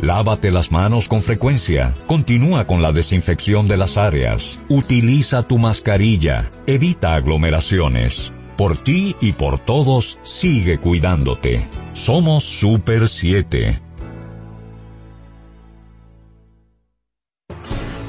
Lávate las manos con frecuencia. Continúa con la desinfección de las áreas. Utiliza tu mascarilla. Evita aglomeraciones. Por ti y por todos, sigue cuidándote. Somos Super 7.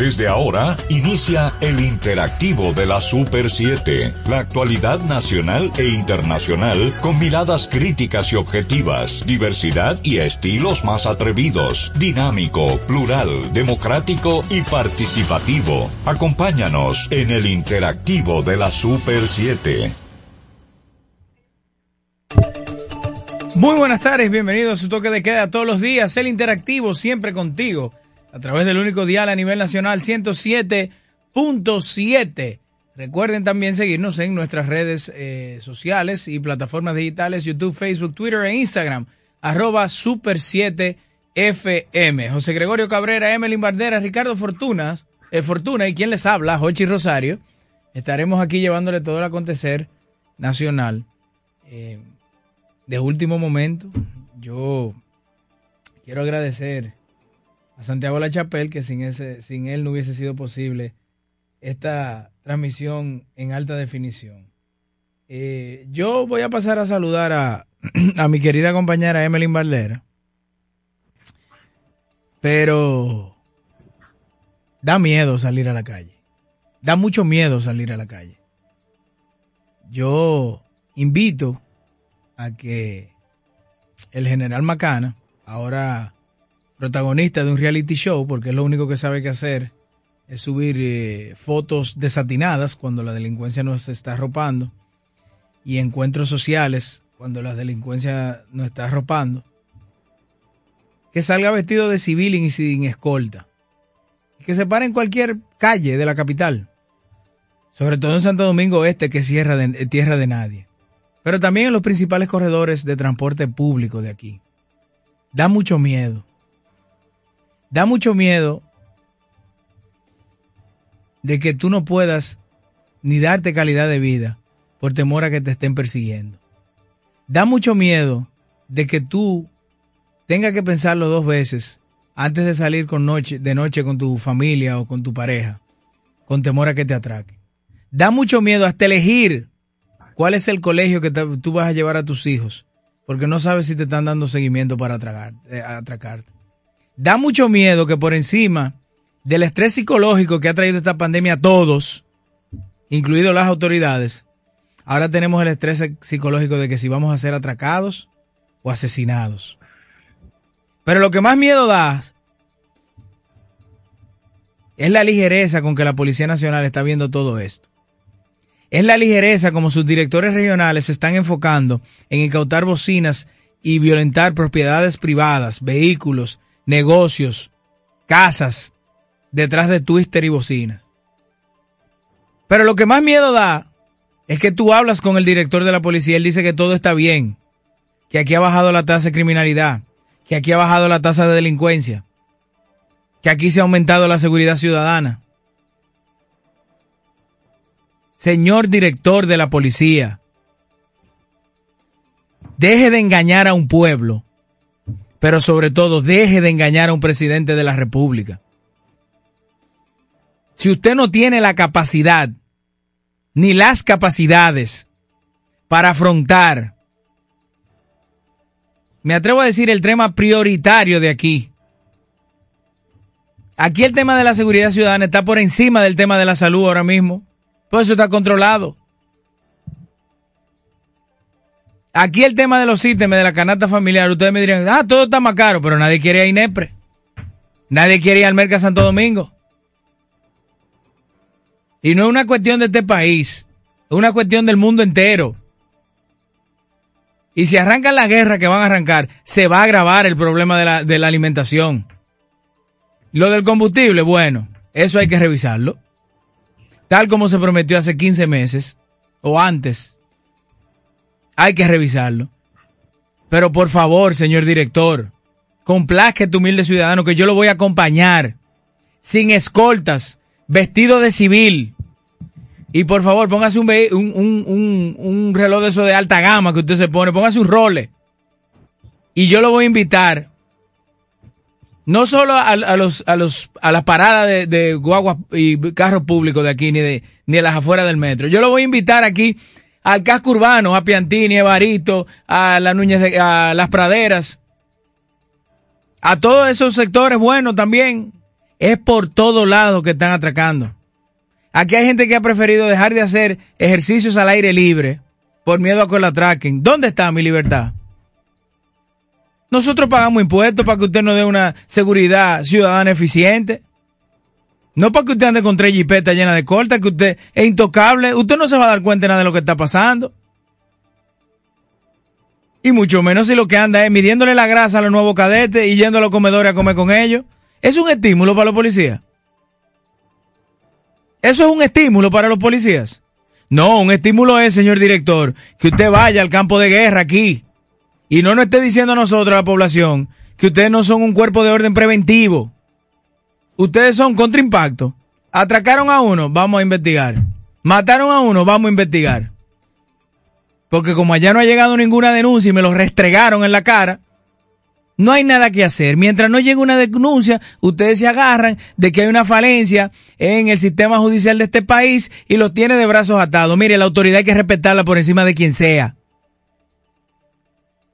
Desde ahora inicia el interactivo de la Super 7, la actualidad nacional e internacional con miradas críticas y objetivas, diversidad y estilos más atrevidos, dinámico, plural, democrático y participativo. Acompáñanos en el interactivo de la Super 7. Muy buenas tardes, bienvenidos a su toque de queda todos los días, el interactivo siempre contigo a través del único dial a nivel nacional 107.7. Recuerden también seguirnos en nuestras redes eh, sociales y plataformas digitales, YouTube, Facebook, Twitter e Instagram, arroba super 7 FM. José Gregorio Cabrera, Emelín Bardera, Ricardo Fortunas, eh, Fortuna y quien les habla, Jochi Rosario. Estaremos aquí llevándole todo el acontecer nacional. Eh, de último momento, yo quiero agradecer a Santiago La Chapelle, que sin, ese, sin él no hubiese sido posible esta transmisión en alta definición. Eh, yo voy a pasar a saludar a, a mi querida compañera Emeline Valdera, pero da miedo salir a la calle. Da mucho miedo salir a la calle. Yo invito a que el general Macana, ahora protagonista de un reality show, porque es lo único que sabe que hacer, es subir eh, fotos desatinadas cuando la delincuencia nos está arropando y encuentros sociales cuando la delincuencia nos está arropando. Que salga vestido de civil y sin escolta. Que se pare en cualquier calle de la capital. Sobre todo en Santo Domingo Este, que es tierra de, tierra de nadie. Pero también en los principales corredores de transporte público de aquí. Da mucho miedo da mucho miedo de que tú no puedas ni darte calidad de vida por temor a que te estén persiguiendo. Da mucho miedo de que tú tengas que pensarlo dos veces antes de salir con noche, de noche con tu familia o con tu pareja, con temor a que te atraque. Da mucho miedo hasta elegir cuál es el colegio que tú vas a llevar a tus hijos, porque no sabes si te están dando seguimiento para eh, atracarte da mucho miedo que por encima del estrés psicológico que ha traído esta pandemia a todos, incluidos las autoridades, ahora tenemos el estrés psicológico de que si vamos a ser atracados o asesinados. Pero lo que más miedo da es la ligereza con que la Policía Nacional está viendo todo esto. Es la ligereza como sus directores regionales se están enfocando en incautar bocinas y violentar propiedades privadas, vehículos, negocios, casas, detrás de twister y bocinas. Pero lo que más miedo da es que tú hablas con el director de la policía, él dice que todo está bien, que aquí ha bajado la tasa de criminalidad, que aquí ha bajado la tasa de delincuencia, que aquí se ha aumentado la seguridad ciudadana. Señor director de la policía, deje de engañar a un pueblo pero sobre todo deje de engañar a un presidente de la República. Si usted no tiene la capacidad, ni las capacidades para afrontar, me atrevo a decir el tema prioritario de aquí. Aquí el tema de la seguridad ciudadana está por encima del tema de la salud ahora mismo. Por eso está controlado. Aquí el tema de los ítems de la canasta familiar, ustedes me dirían, ah, todo está más caro, pero nadie quiere ir a Inepre. Nadie quiere ir al Mercado Santo Domingo. Y no es una cuestión de este país, es una cuestión del mundo entero. Y si arrancan la guerra que van a arrancar, se va a agravar el problema de la, de la alimentación. Lo del combustible, bueno, eso hay que revisarlo. tal como se prometió hace 15 meses o antes, hay que revisarlo. Pero por favor, señor director, complazca a tu humilde ciudadano que yo lo voy a acompañar sin escoltas, vestido de civil. Y por favor, póngase un, un, reloj de eso de alta gama que usted se pone, póngase un role. Y yo lo voy a invitar no solo a, a, los, a las paradas de, de guaguas y carros públicos de aquí, ni de, ni de las afueras del metro. Yo lo voy a invitar aquí al casco urbano, a Piantini, a Barito, a, la Núñez a las praderas, a todos esos sectores, bueno, también es por todos lados que están atracando. Aquí hay gente que ha preferido dejar de hacer ejercicios al aire libre por miedo a que lo atraquen. ¿Dónde está mi libertad? Nosotros pagamos impuestos para que usted nos dé una seguridad ciudadana eficiente. No para que usted ande con tres jipetas llenas de cortas, que usted es intocable. Usted no se va a dar cuenta de nada de lo que está pasando. Y mucho menos si lo que anda es midiéndole la grasa a los nuevos cadetes y yendo a los comedores a comer con ellos. ¿Es un estímulo para los policías? ¿Eso es un estímulo para los policías? No, un estímulo es, señor director, que usted vaya al campo de guerra aquí y no nos esté diciendo a nosotros, a la población, que ustedes no son un cuerpo de orden preventivo. Ustedes son contra impacto. Atracaron a uno, vamos a investigar. Mataron a uno, vamos a investigar. Porque como allá no ha llegado ninguna denuncia y me lo restregaron en la cara, no hay nada que hacer. Mientras no llegue una denuncia, ustedes se agarran de que hay una falencia en el sistema judicial de este país y los tiene de brazos atados. Mire, la autoridad hay que respetarla por encima de quien sea.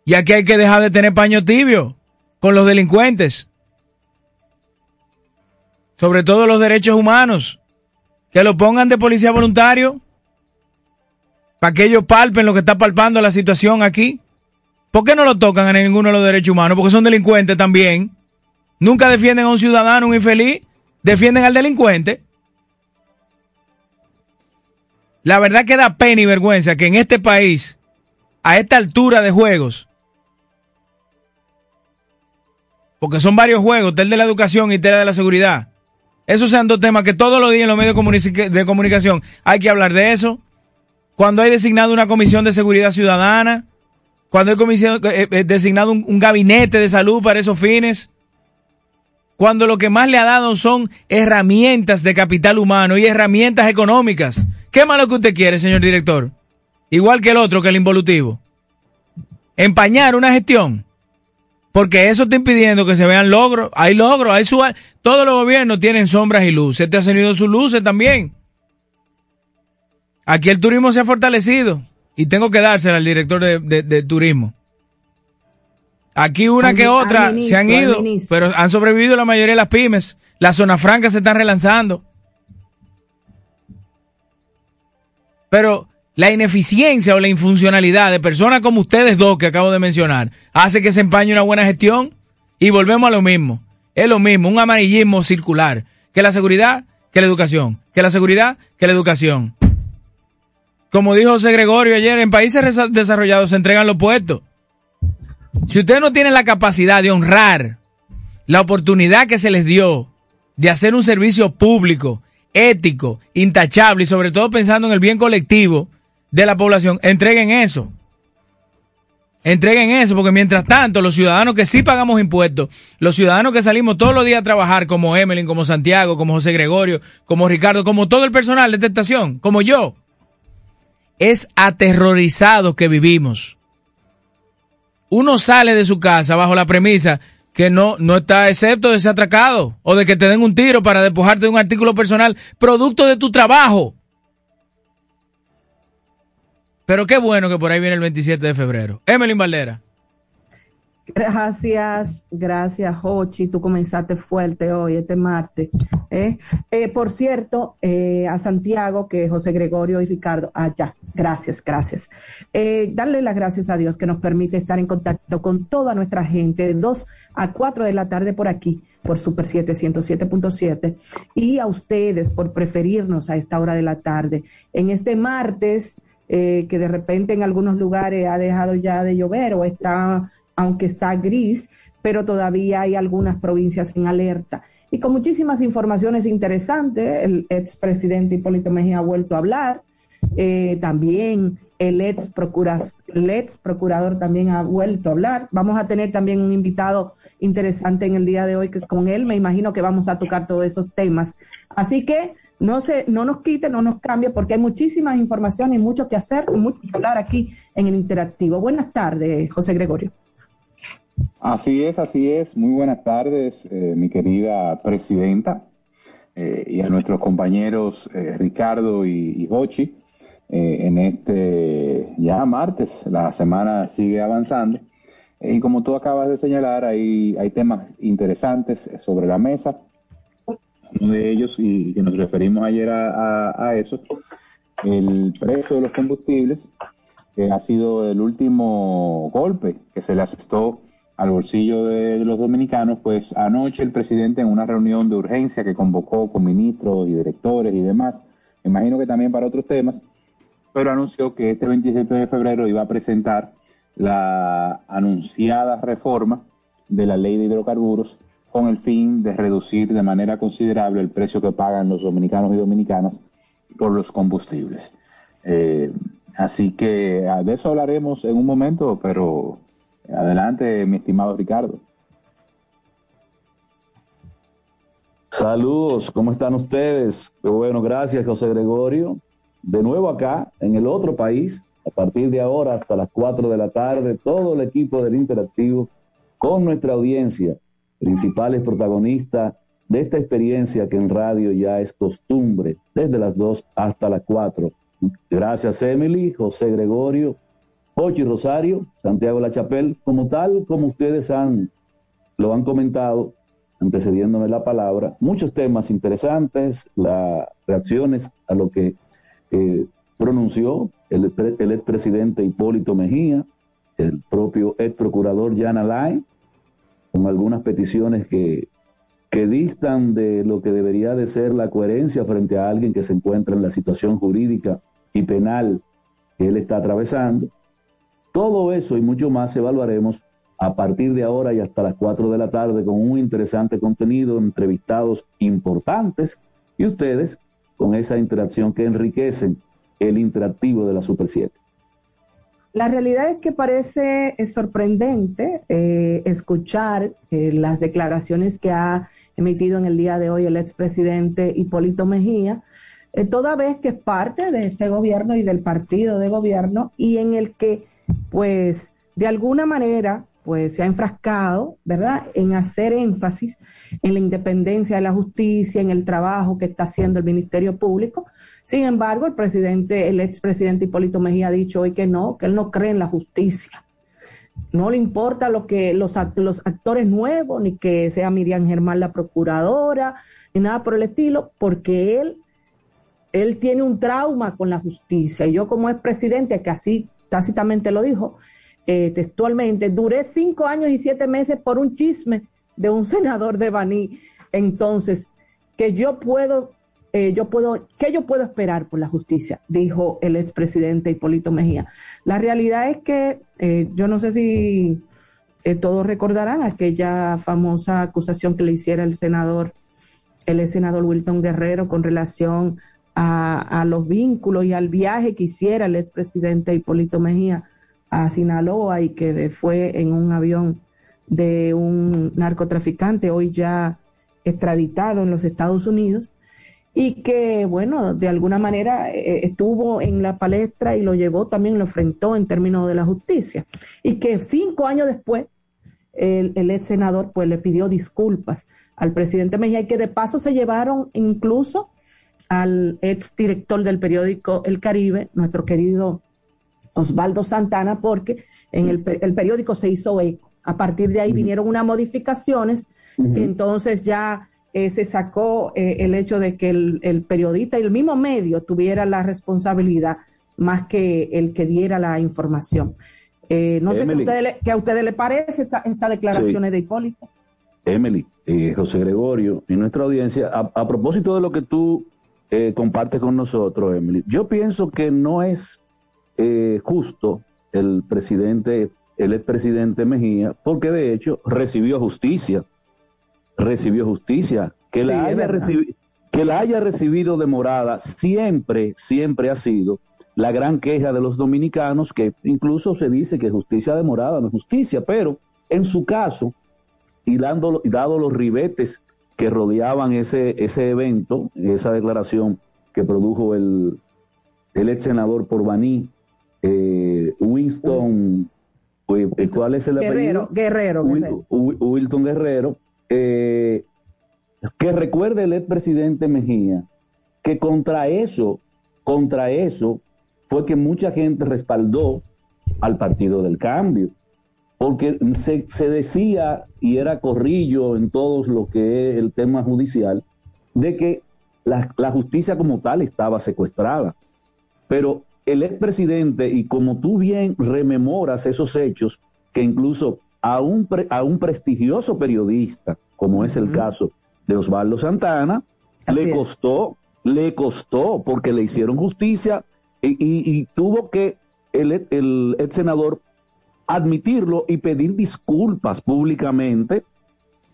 Y aquí hay que dejar de tener paño tibio con los delincuentes sobre todo los derechos humanos, que lo pongan de policía voluntario, para que ellos palpen lo que está palpando la situación aquí. ¿Por qué no lo tocan a ninguno de los derechos humanos? Porque son delincuentes también. Nunca defienden a un ciudadano, un infeliz, defienden al delincuente. La verdad que da pena y vergüenza que en este país, a esta altura de juegos, porque son varios juegos, tel de la educación y tel de la seguridad, esos sean dos temas que todos los días en los medios de comunicación hay que hablar de eso. Cuando hay designado una comisión de seguridad ciudadana, cuando hay eh, eh, designado un, gabinete de salud para esos fines, cuando lo que más le ha dado son herramientas de capital humano y herramientas económicas. ¿Qué más lo que usted quiere, señor director? Igual que el otro, que el involutivo. Empañar una gestión. Porque eso está impidiendo que se vean logros. Hay logros, hay su... Todos los gobiernos tienen sombras y luces. Este ha tenido sus luces también. Aquí el turismo se ha fortalecido. Y tengo que dársela al director de, turismo. Aquí una que otra se han ido, pero han sobrevivido la mayoría de las pymes. Las zonas francas se están relanzando. Pero la ineficiencia o la infuncionalidad de personas como ustedes dos que acabo de mencionar hace que se empañe una buena gestión y volvemos a lo mismo. Es lo mismo, un amarillismo circular. Que la seguridad, que la educación. Que la seguridad, que la educación. Como dijo José Gregorio ayer, en países desarrollados se entregan los puestos. Si ustedes no tienen la capacidad de honrar la oportunidad que se les dio de hacer un servicio público, ético, intachable y sobre todo pensando en el bien colectivo, de la población, entreguen eso. Entreguen eso, porque mientras tanto, los ciudadanos que sí pagamos impuestos, los ciudadanos que salimos todos los días a trabajar, como Emelyn, como Santiago, como José Gregorio, como Ricardo, como todo el personal de esta como yo, es aterrorizado que vivimos. Uno sale de su casa bajo la premisa que no, no está excepto de ser atracado o de que te den un tiro para despojarte de un artículo personal producto de tu trabajo. Pero qué bueno que por ahí viene el 27 de febrero. Emelyn Valdera. Gracias, gracias, Jochi. Tú comenzaste fuerte hoy, este martes. ¿eh? Eh, por cierto, eh, a Santiago, que José Gregorio y Ricardo, allá. Ah, gracias, gracias. darle las gracias a Dios que nos permite estar en contacto con toda nuestra gente de 2 a 4 de la tarde por aquí, por Super 7, 107.7. Y a ustedes por preferirnos a esta hora de la tarde. En este martes eh, que de repente en algunos lugares ha dejado ya de llover o está, aunque está gris, pero todavía hay algunas provincias en alerta. y con muchísimas informaciones interesantes. El expresidente Hipólito Mejía ha vuelto a hablar. Eh, también el ex, el ex procurador también ha vuelto a hablar. Vamos a tener también un invitado interesante en el día de hoy que con él me imagino que vamos a tocar todos esos temas. Así que no se, no nos quite, no nos cambie, porque hay muchísimas informaciones y mucho que hacer, mucho que hablar aquí en el interactivo. Buenas tardes, José Gregorio. Así es, así es. Muy buenas tardes, eh, mi querida presidenta, eh, y a nuestros compañeros eh, Ricardo y, y en este ya martes, la semana sigue avanzando. y como tú acabas de señalar, hay temas interesantes sobre la mesa uno de ellos, y que nos referimos ayer a, eso, el precio de los combustibles, que ha sido el último golpe que se le asestó al bolsillo de, los dominicanos, pues anoche el presidente en una reunión de urgencia que convocó con ministros y directores y demás, imagino que también para otros temas, pero anunció que este 27 de febrero iba a presentar la anunciada reforma de la ley de hidrocarburos con el fin de reducir de manera considerable el precio que pagan los dominicanos y dominicanas por los combustibles. Eh, así que ah, de eso hablaremos en un momento, pero adelante, mi estimado Ricardo. Saludos, ¿cómo están ustedes? Bueno, gracias José Gregorio. De nuevo acá, en el otro país, a partir de ahora hasta las 4 de la tarde, todo el equipo del Interactivo con nuestra audiencia principales protagonistas de esta experiencia que en radio ya es costumbre, desde las 2 hasta las 4. Gracias Emily, José Gregorio, Pochi Rosario, Santiago La Chapel, como tal, como ustedes han, lo han comentado, antecediéndome la palabra, muchos temas interesantes, las reacciones a lo que eh, pronunció el, el expresidente Hipólito Mejía, el propio ex procurador Jan Alain, con algunas peticiones que, distan de lo que debería de ser la coherencia frente a alguien que se encuentra en la situación jurídica y penal que él está atravesando. Todo eso y mucho más evaluaremos a partir de ahora y hasta las 4 de la tarde con un interesante contenido, entrevistados importantes y ustedes con esa interacción que enriquecen el interactivo de la Super 7. La realidad es que parece eh, sorprendente eh, escuchar eh, las declaraciones que ha emitido en el día de hoy el expresidente Hipólito Mejía, toda vez que es parte de este gobierno y del partido de gobierno y en el que, pues, de alguna manera, pues se ha enfrascado, ¿verdad?, en hacer énfasis en la independencia de la justicia, en el trabajo que está haciendo el Ministerio Público, sin embargo, el presidente, el expresidente Hipólito Mejía ha dicho hoy que no, que él no cree en la justicia. No le importa lo que los, los actores nuevos, ni que sea Miriam Germán la procuradora, ni nada por el estilo, porque él, él tiene un trauma con la justicia. Y yo como expresidente, que así tácitamente lo dijo, eh, textualmente, duré cinco años y siete meses por un chisme de un senador de Baní. Entonces, que yo puedo eh, yo puedo, ¿qué yo puedo esperar por la justicia? Dijo el expresidente Hipólito Mejía. La realidad es que eh, yo no sé si eh, todos recordarán aquella famosa acusación que le hiciera el senador, el senador Wilton Guerrero con relación a, a los vínculos y al viaje que hiciera el expresidente Hipólito Mejía a Sinaloa y que fue en un avión de un narcotraficante hoy ya extraditado en los Estados Unidos y que, bueno, de alguna manera eh, estuvo en la palestra y lo llevó, también lo enfrentó en términos de la justicia. Y que cinco años después, el, ex senador pues le pidió disculpas al presidente Mejía y que de paso se llevaron incluso al ex director del periódico El Caribe, nuestro querido Osvaldo Santana, porque en el, periódico se hizo eco. A partir de ahí vinieron unas modificaciones que entonces ya eh, se sacó eh, el hecho de que el, periodista y el mismo medio tuviera la responsabilidad más que el que diera la información. Eh, no sé qué a, ustedes, les parece esta, esta declaraciones de Hipólito. Emily, José Gregorio y nuestra audiencia, a, propósito de lo que tú compartes con nosotros, Emily, yo pienso que no es justo el presidente, el expresidente Mejía, porque de hecho recibió justicia recibió justicia, que la, haya que la haya recibido demorada siempre, siempre ha sido la gran queja de los dominicanos, que incluso se dice que justicia demorada no es justicia, pero en su caso, y, dando, dado los ribetes que rodeaban ese, ese evento, esa declaración que produjo el, el ex senador por Baní, eh, Winston, eh, ¿cuál es el Guerrero, Guerrero, Wilton Guerrero, eh, que recuerde el ex presidente Mejía, que contra eso, contra eso, fue que mucha gente respaldó al Partido del Cambio, porque se, se decía, y era corrillo en todo lo que es el tema judicial, de que la, la justicia como tal estaba secuestrada. Pero el expresidente, y como tú bien rememoras esos hechos, que incluso a un, a un prestigioso periodista, como es el caso de Osvaldo Santana, le costó, le costó, porque le hicieron justicia y, tuvo que el, el ex senador admitirlo y pedir disculpas públicamente,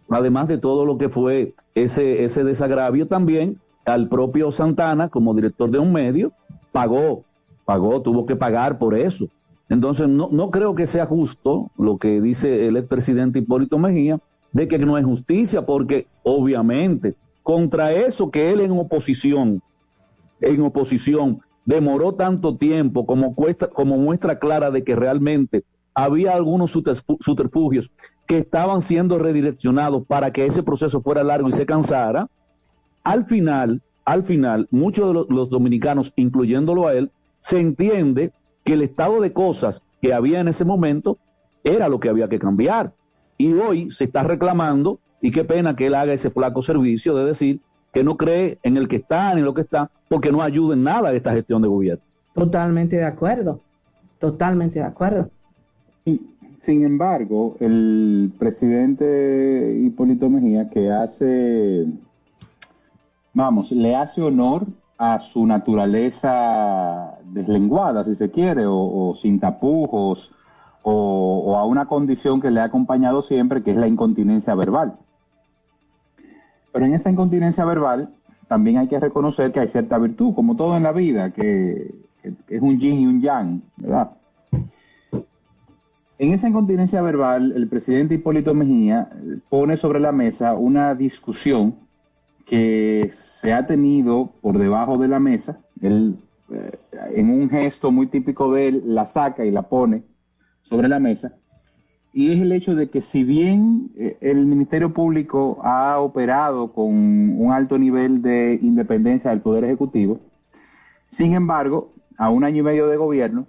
además de todo lo que fue ese, ese desagravio también, al propio Santana como director de un medio, pagó, pagó, tuvo que pagar por eso. Entonces, no, no creo que sea justo lo que dice el expresidente Hipólito Mejía, de que no es justicia, porque obviamente contra eso que él en oposición, en oposición, demoró tanto tiempo como, cuesta, como muestra clara de que realmente había algunos subterfugios que estaban siendo redireccionados para que ese proceso fuera largo y se cansara, al final, al final, muchos de los, dominicanos, incluyéndolo a él, se entiende que el estado de cosas que había en ese momento era lo que había que cambiar. Y hoy se está reclamando, y qué pena que él haga ese flaco servicio de decir que no cree en el que está ni en lo que está, porque no ayuda en nada a esta gestión de gobierno. Totalmente de acuerdo, totalmente de acuerdo. sin embargo, el presidente Hipólito Mejía, que hace, vamos, le hace honor a su naturaleza deslenguada, si se quiere, o, sin tapujos, o, a una condición que le ha acompañado siempre, que es la incontinencia verbal. Pero en esa incontinencia verbal también hay que reconocer que hay cierta virtud, como todo en la vida, que, es un yin y un yang, ¿verdad? En esa incontinencia verbal, el presidente Hipólito Mejía pone sobre la mesa una discusión que se ha tenido por debajo de la mesa. Él, eh, en un gesto muy típico de él, la saca y la pone sobre la mesa y es el hecho de que si bien eh, el Ministerio Público ha operado con un alto nivel de independencia del Poder Ejecutivo, sin embargo, a un año y medio de gobierno,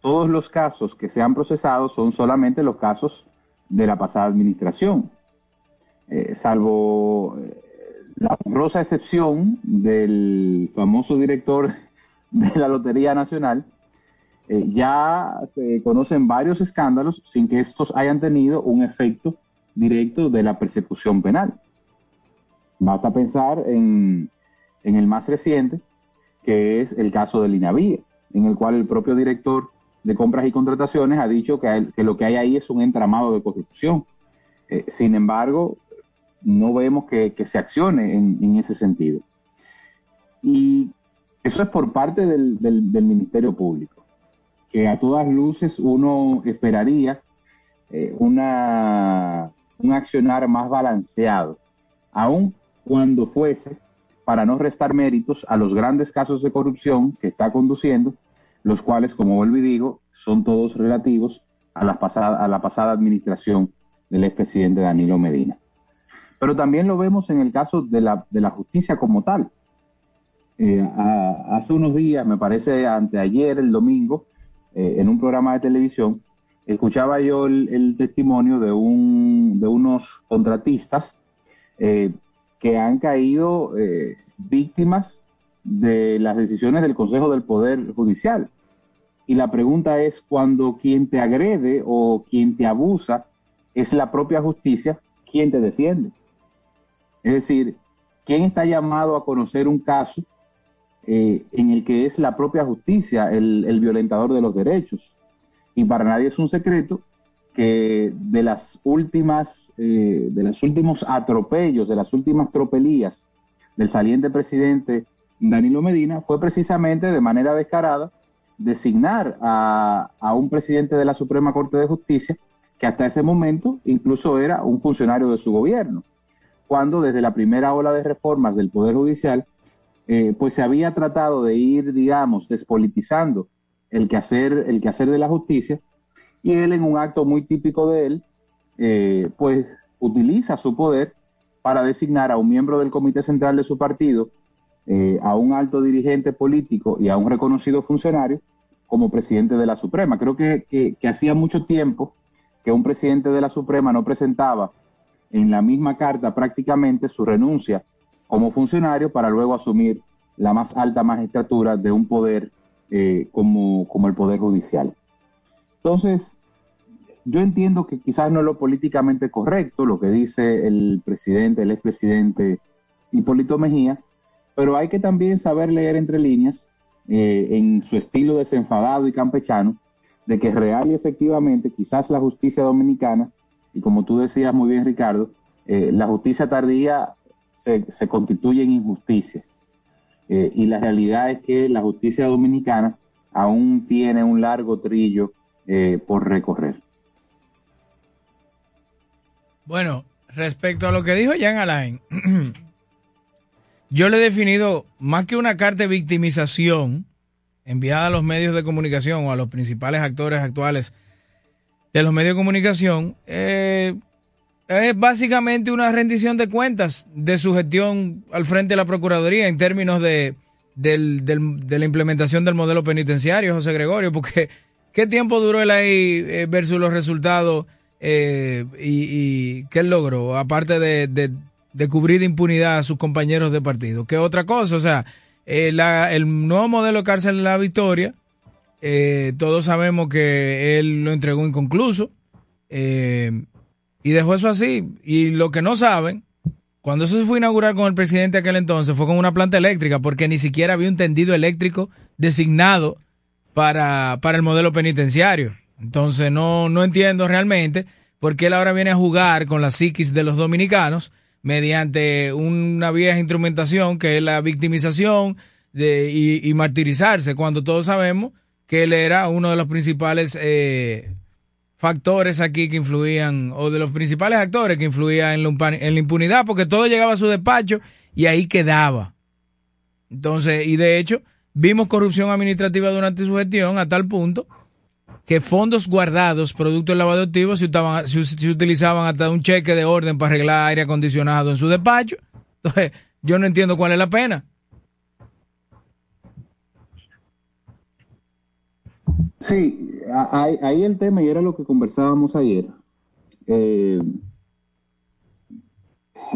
todos los casos que se han procesado son solamente los casos de la pasada administración, eh, salvo la honrosa excepción del famoso director de la Lotería Nacional, eh, ya se conocen varios escándalos sin que estos hayan tenido un efecto directo de la persecución penal. Basta pensar en, el más reciente, que es el caso del INAVIE, en el cual el propio director de compras y contrataciones ha dicho que, lo que hay ahí es un entramado de corrupción. Eh, sin embargo, no vemos que, se accione en, ese sentido. Y eso es por parte del Ministerio Público que a todas luces uno esperaría eh, una, un accionar más balanceado, aun cuando fuese para no restar méritos a los grandes casos de corrupción que está conduciendo, los cuales, como vuelvo y digo, son todos relativos a la pasada, a la pasada administración del expresidente Danilo Medina. Pero también lo vemos en el caso de la, de la justicia como tal. Eh, hace unos días, me parece anteayer, el domingo, eh, en un programa de televisión, escuchaba yo el, testimonio de, un, de unos contratistas eh, que han caído víctimas de las decisiones del Consejo del Poder Judicial. Y la pregunta es, cuando quien te agrede o quien te abusa es la propia justicia, ¿quién te defiende? Es decir, ¿quién está llamado a conocer un caso eh, en el que es la propia justicia el, violentador de los derechos. Y para nadie es un secreto que de las últimas, eh, de los últimos atropellos, de las últimas tropelías del saliente presidente Danilo Medina fue precisamente de manera descarada designar a, a un presidente de la Suprema Corte de Justicia que hasta ese momento incluso era un funcionario de su gobierno, cuando desde la primera ola de reformas del Poder Judicial, eh, pues se había tratado de ir, digamos, despolitizando el quehacer, el quehacer de la justicia, y él en un acto muy típico de él, eh, pues utiliza su poder para designar a un miembro del comité central de su partido, eh, a un alto dirigente político y a un reconocido funcionario como presidente de la Suprema. Creo que, que hacía mucho tiempo que un presidente de la Suprema no presentaba en la misma carta prácticamente su renuncia como funcionario para luego asumir la más alta magistratura de un poder eh, como, como el Poder Judicial. Entonces, yo entiendo que quizás no es lo políticamente correcto lo que dice el presidente, el expresidente Hipólito Mejía, pero hay que también saber leer entre líneas eh, en su estilo desenfadado y campechano de que real y efectivamente quizás la justicia dominicana, y como tú decías muy bien Ricardo, eh, la justicia tardía se, constituye en injusticia. Eh, y la realidad es que la justicia dominicana aún tiene un largo trillo eh, por recorrer. Bueno, respecto a lo que dijo Jean Alain, yo le he definido más que una carta de victimización enviada a los medios de comunicación o a los principales actores actuales de los medios de comunicación, eh, es básicamente una rendición de cuentas de su gestión al frente de la Procuraduría en términos de, de la implementación del modelo penitenciario, José Gregorio, porque ¿qué tiempo duró él ahí eh, versus los resultados eh, y, y, qué logró? Aparte de, de, cubrir de impunidad a sus compañeros de partido. ¿Qué otra cosa? O sea, eh, el nuevo modelo de cárcel de la Victoria, todos sabemos que él lo entregó inconcluso. Eh, y dejó eso así. Y lo que no saben, cuando eso se fue a inaugurar con el presidente aquel entonces, fue con una planta eléctrica, porque ni siquiera había un tendido eléctrico designado para, para el modelo penitenciario. Entonces no, no entiendo realmente por qué él ahora viene a jugar con la psiquis de los dominicanos mediante una vieja instrumentación que es la victimización de, y, y martirizarse, cuando todos sabemos que él era uno de los principales eh, factores aquí que influían, o de los principales actores que influían en la, impunidad, porque todo llegaba a su despacho y ahí quedaba. Entonces, y de hecho, vimos corrupción administrativa durante su gestión a tal punto que fondos guardados, producto del lavado de activos, se, se, utilizaban hasta un cheque de orden para arreglar aire acondicionado en su despacho. Entonces, yo no entiendo cuál es la pena. Sí, ahí, el tema, y era lo que conversábamos ayer. Eh,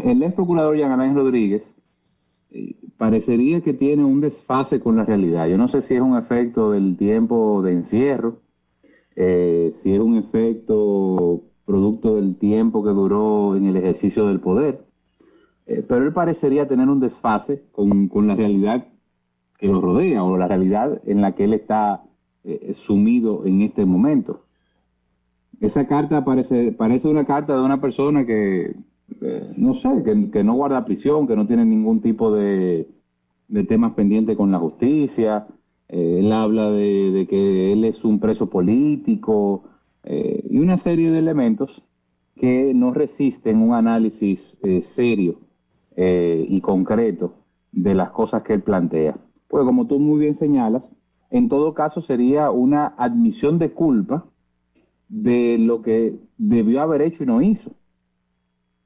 el ex procurador Jean Rodríguez eh, parecería que tiene un desfase con la realidad. Yo no sé si es un efecto del tiempo de encierro, eh, si es un efecto producto del tiempo que duró en el ejercicio del poder, pero él parecería tener un desfase con, con la realidad que lo rodea o la realidad en la que él está eh, sumido en este momento. Esa carta parece, parece una carta de una persona que, eh, no sé, que, no guarda prisión, que no tiene ningún tipo de, temas pendientes con la justicia. Eh, él habla de, que él es un preso político y una serie de elementos que no resisten un análisis serio y concreto de las cosas que él plantea. Pues como tú muy bien señalas, en todo caso sería una admisión de culpa de lo que debió haber hecho y no hizo.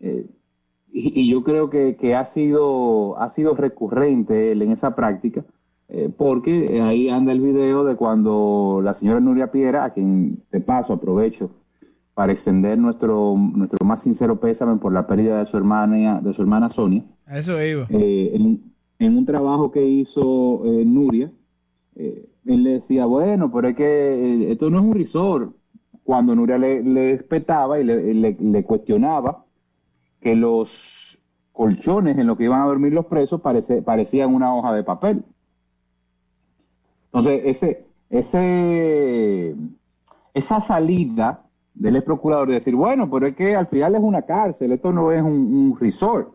Eh, y, yo creo que, ha, sido, ha sido recurrente él en esa práctica, eh, porque ahí anda el video de cuando la señora Nuria Piera, a quien de paso aprovecho para extender nuestro, nuestro más sincero pésame por la pérdida de su hermana, de su hermana Sonia. eso iba. Eh, en, en, un trabajo que hizo Nuria, él le decía, bueno, pero es que eh, esto no es un risor. Cuando Nuria le, le y le, cuestionaba que los colchones en los que iban a dormir los presos parecían una hoja de papel. Entonces, ese, ese, esa salida del ex procurador de decir, bueno, pero es que al final es una cárcel, esto no es un, resort.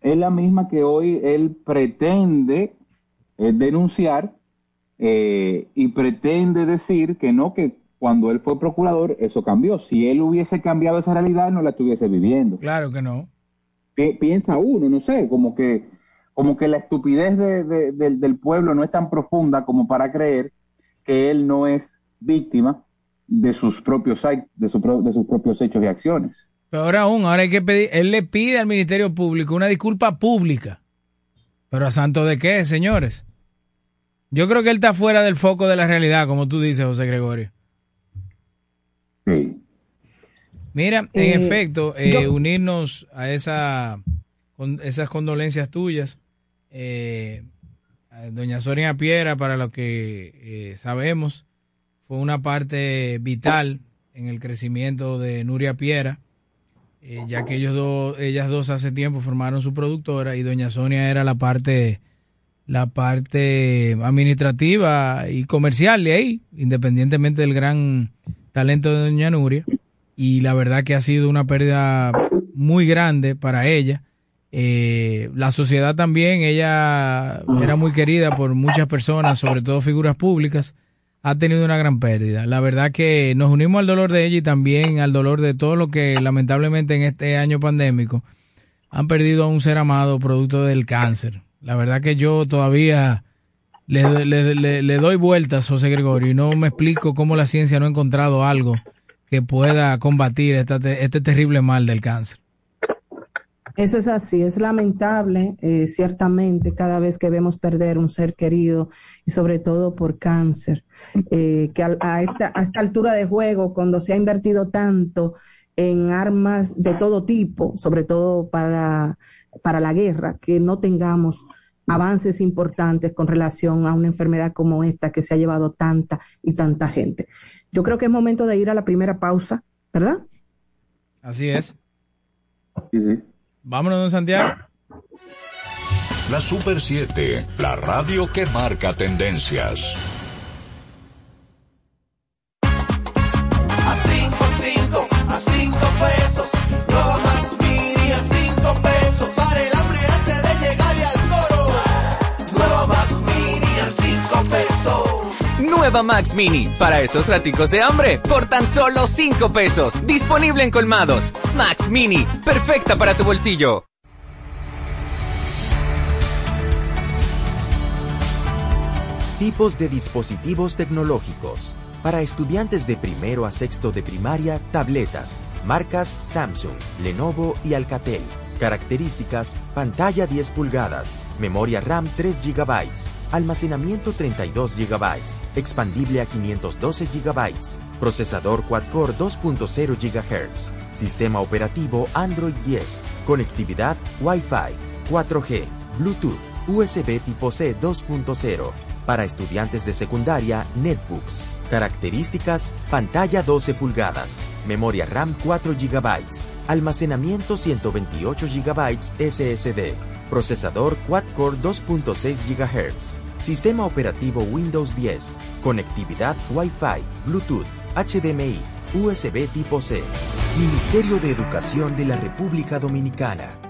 Es la misma que hoy él pretende eh, denunciar eh, y pretende decir que no, que cuando él fue procurador eso cambió. Si él hubiese cambiado esa realidad, no la estuviese viviendo. Claro que no. piensa uno, no sé, como que, como que la estupidez del pueblo no es tan profunda como para creer que él no es víctima de sus propios de, de sus propios hechos y acciones. Pero ahora aún, ahora hay que pedir, él le pide al Ministerio Público una disculpa pública. Pero a santo de qué, señores? Yo creo que él está fuera del foco de la realidad, como tú dices, José Gregorio. Sí. Mira, en eh, efecto, eh, unirnos a esa, con esas condolencias tuyas. Eh, doña Sonia Piera, para lo que sabemos, fue una parte vital en el crecimiento de Nuria Piera, eh, ya que ellos dos, ellas dos hace tiempo formaron su productora y doña Sonia era la parte, la parte administrativa y comercial de ahí, independientemente del gran talento de doña Nuria. Y la verdad que ha sido una pérdida muy grande para ella. Eh, la sociedad también, ella era muy querida por muchas personas, sobre todo figuras públicas ha tenido una gran pérdida. La verdad que nos unimos al dolor de ella y también al dolor de todo lo que lamentablemente en este año pandémico han perdido a un ser amado producto del cáncer. La verdad que yo todavía le, le, doy vueltas, José Gregorio, y no me explico cómo la ciencia no ha encontrado algo que pueda combatir este terrible mal del cáncer. Eso es así, es lamentable, eh, ciertamente, cada vez que vemos perder un ser querido y sobre todo por cáncer, eh, que a, esta, a esta altura de juego, cuando se ha invertido tanto en armas de todo tipo, sobre todo para, para la guerra, que no tengamos avances importantes con relación a una enfermedad como esta que se ha llevado tanta y tanta gente. Yo creo que es momento de ir a la primera pausa, ¿verdad? Así es. Sí, sí. Vámonos, don Santiago. La Super 7, la radio que marca tendencias. Max Mini, para esos raticos de hambre, por tan solo 5 pesos. Disponible en colmados. Max Mini, perfecta para tu bolsillo. Tipos de dispositivos tecnológicos. Para estudiantes de primero a sexto de primaria, tabletas. Marcas Samsung, Lenovo y Alcatel. Características, pantalla 10 pulgadas, memoria RAM 3 GB, almacenamiento 32 GB, expandible a 512 GB, procesador quad-core 2.0 GHz, sistema operativo Android 10, conectividad Wi-Fi, 4G, Bluetooth, USB tipo C 2.0. Para estudiantes de secundaria, netbooks. Características, pantalla 12 pulgadas, memoria RAM 4 GB, almacenamiento 128 GB SSD, procesador quad-core 2.6 GHz, sistema operativo Windows 10, conectividad Wi-Fi, Bluetooth, HDMI, USB tipo C. Ministerio de Educación de la República Dominicana.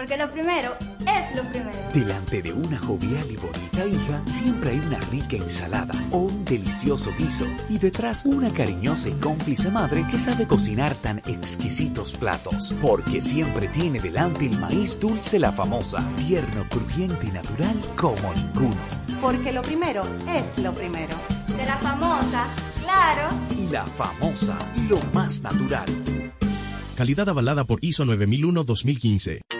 Porque lo primero es lo primero. Delante de una jovial y bonita hija, siempre hay una rica ensalada o un delicioso guiso. Y detrás, una cariñosa y cómplice madre que sabe cocinar tan exquisitos platos. Porque siempre tiene delante el maíz dulce la famosa, tierno, crujiente y natural como ninguno. Porque lo primero es lo primero. De la famosa, claro. Y la famosa, lo más natural. Calidad avalada por ISO 9001-2015.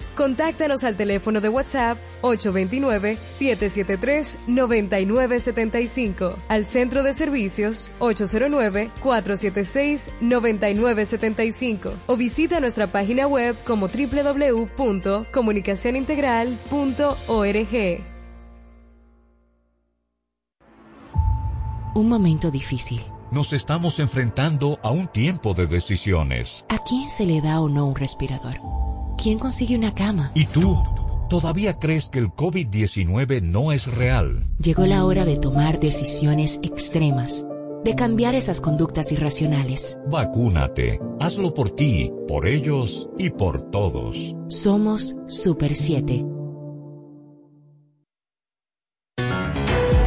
Contáctanos al teléfono de WhatsApp 829-773-9975, al centro de servicios 809-476-9975 o visita nuestra página web como www.comunicacionintegral.org. Un momento difícil. Nos estamos enfrentando a un tiempo de decisiones. ¿A quién se le da o no un respirador? ¿Quién consigue una cama? ¿Y tú? ¿Todavía crees que el COVID-19 no es real? Llegó la hora de tomar decisiones extremas, de cambiar esas conductas irracionales. Vacúnate. Hazlo por ti, por ellos y por todos. Somos Super 7.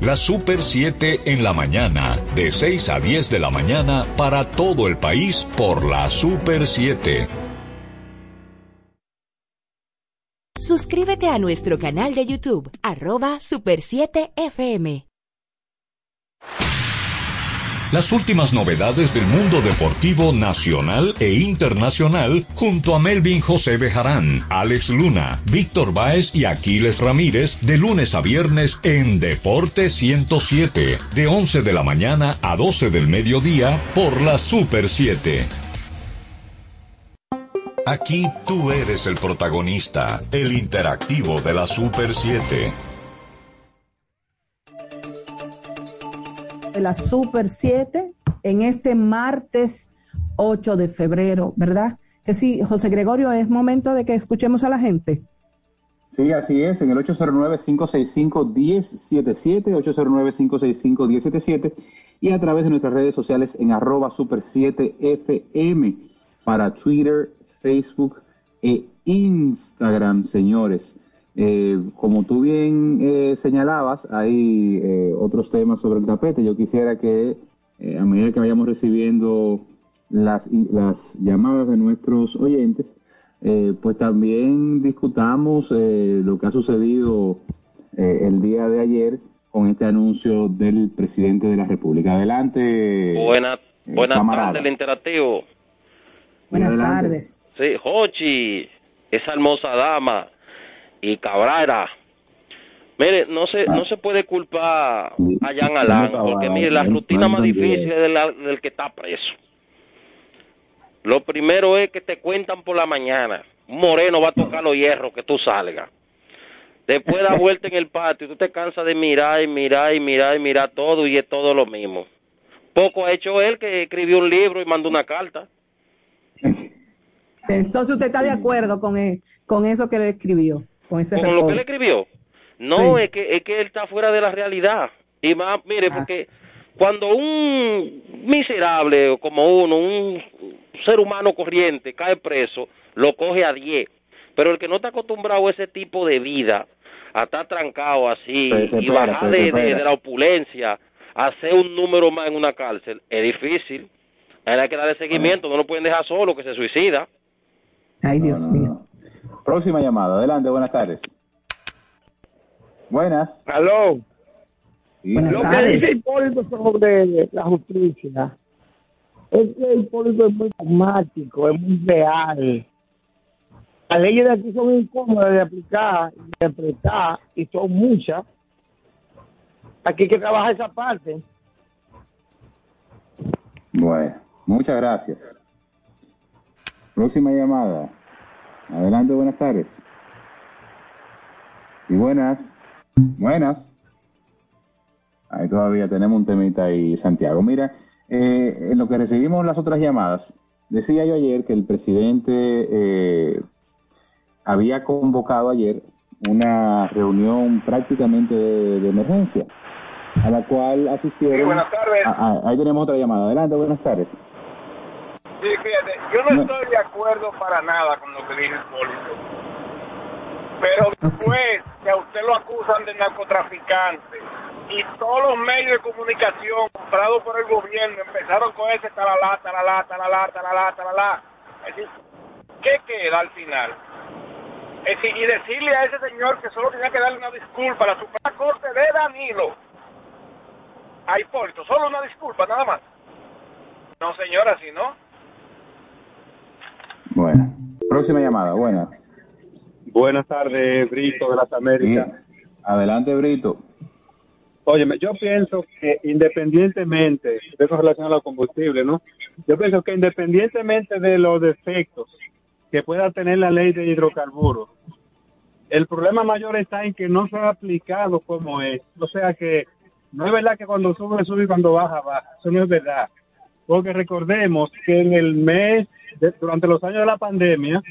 La Super 7 en la mañana, de 6 a 10 de la mañana para todo el país por la Super 7. Suscríbete a nuestro canal de YouTube, arroba Super 7 FM. Las últimas novedades del mundo deportivo nacional e internacional junto a Melvin José Bejarán, Alex Luna, Víctor Báez y Aquiles Ramírez de lunes a viernes en Deporte 107, de 11 de la mañana a 12 del mediodía por la Super 7. Aquí tú eres el protagonista, el interactivo de la Super 7. De la Super 7 en este martes 8 de febrero, ¿verdad? Que sí, José Gregorio, es momento de que escuchemos a la gente. Sí, así es, en el 809-565-1077, 809-565-1077 y a través de nuestras redes sociales en arroba super 7fm para Twitter, Facebook e Instagram, señores. Eh, como tú bien eh, señalabas, hay eh, otros temas sobre el tapete. Yo quisiera que eh, a medida que vayamos recibiendo las, las llamadas de nuestros oyentes, eh, pues también discutamos eh, lo que ha sucedido eh, el día de ayer con este anuncio del presidente de la República. Adelante. Buena, buenas camarada. tardes, el interactivo. Buenas Adelante. tardes. Sí, Jochi, esa hermosa dama y Cabrera. Mire, no se, no se puede culpar a Jan Alán, porque mire, la rutina más difícil es de la- del que está preso. Lo primero es que te cuentan por la mañana, moreno va a tocar los hierros que tú salgas. Después da vuelta en el patio, tú te cansas de mirar y mirar y mirar y mirar todo y es todo lo mismo. Poco ha hecho él que escribió un libro y mandó una carta. Entonces usted está de acuerdo con, e- con eso que él escribió, con ese con lo que él escribió. No, Sí. es que es que él está fuera de la realidad. Y más, mire, porque cuando un miserable o como uno, un ser humano corriente cae preso, lo coge a 10. Pero el que no está acostumbrado a ese tipo de vida, a estar trancado así Se y bajar de, de- la opulencia, hacer un número más en una cárcel, es difícil. A él hay que darle seguimiento, no lo pueden dejar solo, que se suicida. Ay, Dios mío. Próxima llamada. Adelante, buenas tardes. Buenas. Aló. Sí, Buenas Lo que tardes. dice Hipólito sobre la justicia es que Hipólito es muy pragmático, es muy real. Las leyes de aquí son incómodas de aplicar, de interpretar, y son muchas. Aquí hay que trabajar esa parte. Bueno, muchas gracias. Próxima llamada. Adelante, buenas tardes. Y buenas. Buenas. Ahí todavía tenemos un temita ahí, Santiago. Mira, eh, en lo que recibimos las otras llamadas, decía yo ayer que el presidente eh, había convocado ayer una reunión prácticamente de, de emergencia, a la cual asistieron. Sí, buenas tardes. Ah, ah, ahí tenemos otra llamada. Adelante, buenas tardes. Sí, fíjate, yo no estoy de acuerdo para nada con lo que dice Hipólito. Pero después que a usted lo acusan de narcotraficante y todos los medios de comunicación comprados por el gobierno empezaron con ese talalá, talalá, talalá, talalá, talalá. Es decir, ¿qué queda al final? Es decir, y decirle a ese señor que solo tenía que darle una disculpa a la Suprema Corte de Danilo a Hipólito, solo una disculpa, nada más. No, señora, si no. Próxima llamada. Buenas. Buenas tardes, Brito de las Américas. Adelante, Brito. Óyeme, yo pienso que independientemente de eso relacionado a los combustibles, ¿no? Yo pienso que independientemente de los defectos que pueda tener la ley de hidrocarburos, el problema mayor está en que no se ha aplicado como es. O sea que no es verdad que cuando sube, sube y cuando baja, baja. Eso no es verdad. Porque recordemos que en el mes, de- durante los años de la pandemia,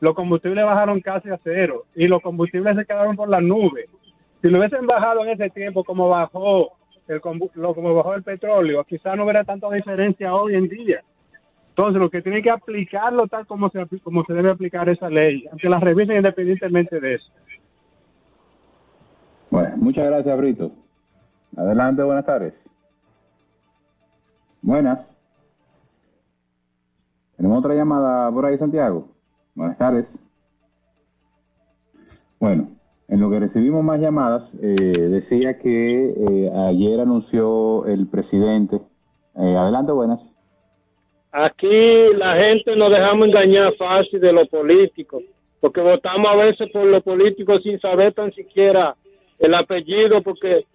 los combustibles bajaron casi a cero y los combustibles se quedaron por la nube. Si lo hubiesen bajado en ese tiempo como bajó el lo, como bajó el petróleo, quizás no hubiera tanta diferencia hoy en día. Entonces, lo que tiene que aplicarlo tal como se, como se debe aplicar esa ley, aunque la revisen independientemente de eso. Bueno, muchas gracias, Brito. Adelante, buenas tardes. Buenas. Tenemos otra llamada por ahí, Santiago. Buenas tardes. Bueno, en lo que recibimos más llamadas, eh, decía que eh, ayer anunció el presidente. eh, adelante, buenas. Aquí la gente nos dejamos engañar fácil de lo político, porque votamos a veces por los políticos sin saber tan siquiera el apellido, porque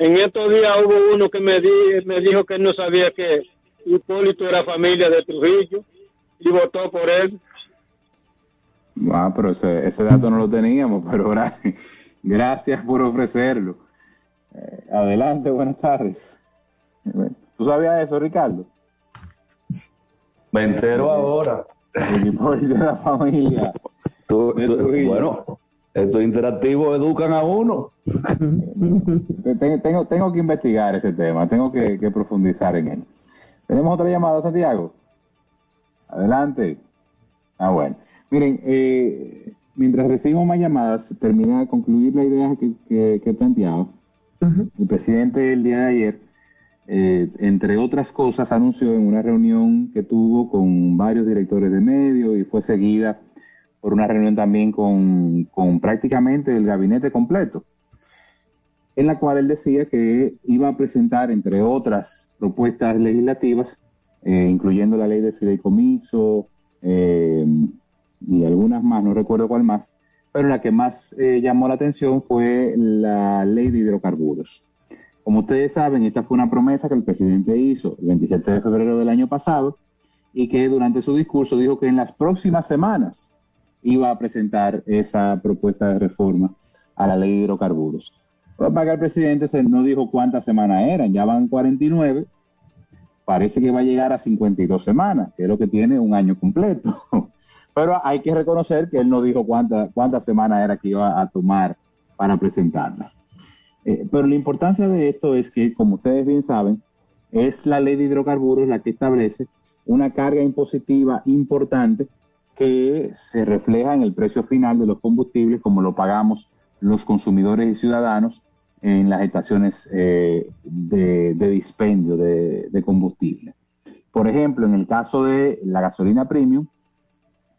en estos días hubo uno que me, di- me dijo que él no sabía que Hipólito era familia de Trujillo y votó por él. Ah, pero ese, ese dato no lo teníamos, pero gra- gracias por ofrecerlo. Eh, adelante, buenas tardes. ¿Tú sabías eso, Ricardo? Me entero ahora. El Hipólito de la familia. Tú- tú- bueno, estos interactivos educan a uno. Tengo, tengo, que investigar ese tema, tengo que, que profundizar en él. Tenemos otra llamada, Santiago. Adelante. Ah, bueno. Miren, eh, mientras recibimos más llamadas, termina de concluir la idea que, que, que he planteado. El presidente el día de ayer, eh, entre otras cosas, anunció en una reunión que tuvo con varios directores de medios y fue seguida por una reunión también con, con prácticamente el gabinete completo en la cual él decía que iba a presentar, entre otras propuestas legislativas, eh, incluyendo la ley de fideicomiso eh, y algunas más, no recuerdo cuál más, pero la que más eh, llamó la atención fue la ley de hidrocarburos. Como ustedes saben, esta fue una promesa que el presidente hizo el 27 de febrero del año pasado y que durante su discurso dijo que en las próximas semanas iba a presentar esa propuesta de reforma a la ley de hidrocarburos. Para que el presidente se no dijo cuántas semanas eran, ya van 49, parece que va a llegar a 52 semanas, que es lo que tiene un año completo. Pero hay que reconocer que él no dijo cuántas cuántas semanas era que iba a tomar para presentarlas. Eh, pero la importancia de esto es que, como ustedes bien saben, es la ley de hidrocarburos la que establece una carga impositiva importante que se refleja en el precio final de los combustibles, como lo pagamos los consumidores y ciudadanos en las estaciones eh, de, de dispendio de, combustible. Por ejemplo, en el caso de la gasolina premium,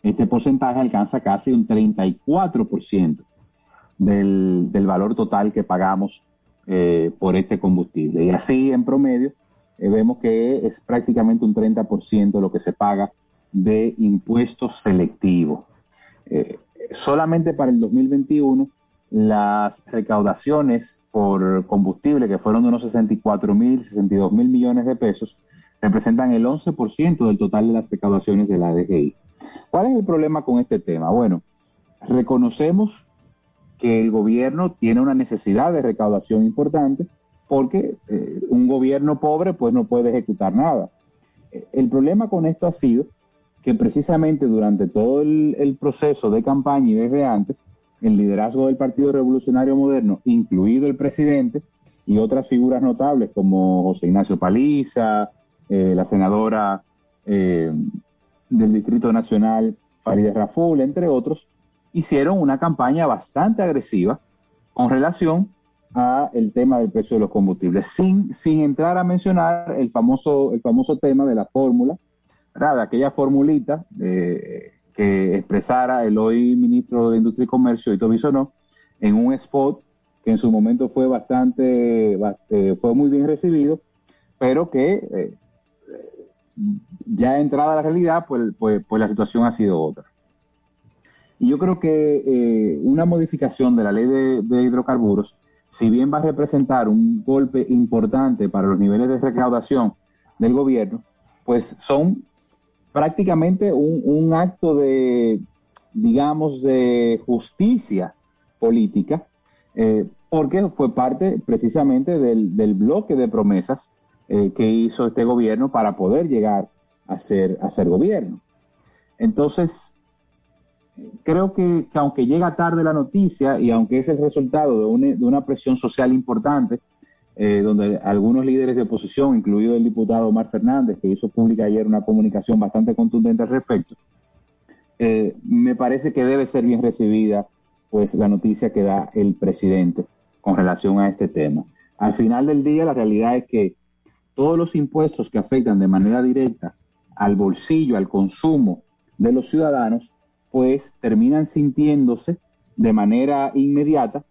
este porcentaje alcanza casi un 34% del, del valor total que pagamos eh, por este combustible. Y así, en promedio, eh, vemos que es prácticamente un 30% lo que se paga de impuestos selectivos. Eh, solamente para el 2021, las recaudaciones por combustible, que fueron de unos 64 mil, 62 mil millones de pesos, representan el 11% del total de las recaudaciones de la DGI. ¿Cuál es el problema con este tema? Bueno, reconocemos que el gobierno tiene una necesidad de recaudación importante porque eh, un gobierno pobre pues no puede ejecutar nada. El problema con esto ha sido que precisamente durante todo el proceso de campaña y desde antes, el liderazgo del Partido Revolucionario Moderno, incluido el presidente y otras figuras notables como José Ignacio Paliza, eh, la senadora eh, del Distrito Nacional, Farideh Raful, entre otros, hicieron una campaña bastante agresiva con relación a el tema del precio de los combustibles, sin, entrar a mencionar el famoso, el famoso tema de la fórmula, ¿verdad? aquella formulita eh, expresara el hoy ministro de Industria y Comercio, Ito Bisonó, en un spot que en su momento fue bastante, eh, fue muy bien recibido, pero que eh, ya entrada la realidad, pues, pues, pues la situación ha sido otra. Y yo creo que eh, una modificación de la ley de, hidrocarburos, si bien va a representar un golpe importante para los niveles de recaudación del gobierno, pues son prácticamente un, acto de, digamos, de justicia política, eh, porque fue parte precisamente del, bloque de promesas eh, que hizo este gobierno para poder llegar a ser, a ser gobierno. Entonces, creo que, aunque llega tarde la noticia y aunque es el resultado de una, presión social importante, eh, donde algunos líderes de oposición, incluido el diputado Omar Fernández, que hizo pública ayer una comunicación bastante contundente al respecto, eh, me parece que debe ser bien recibida pues la noticia que da el presidente con relación a este tema. Al final del día, la realidad es que todos los impuestos que afectan de manera directa al bolsillo, al consumo de los ciudadanos, pues terminan sintiéndose de manera inmediata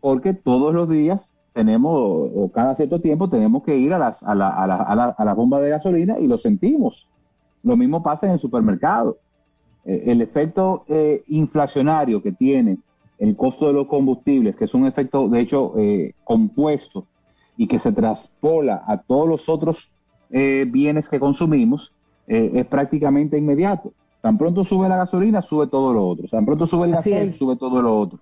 porque todos los días tenemos, o cada cierto tiempo, tenemos que ir a las, a la, a la, a la, bomba de gasolina y lo sentimos. Lo mismo pasa en el supermercado. Eh, el efecto eh, inflacionario que tiene el costo de los combustibles, que es un efecto, de hecho, eh, compuesto y que se traspola a todos los otros bienes que consumimos, es prácticamente inmediato. Tan pronto sube la gasolina, sube todo lo otro. Tan pronto sube el gasolina, sube todo lo otro.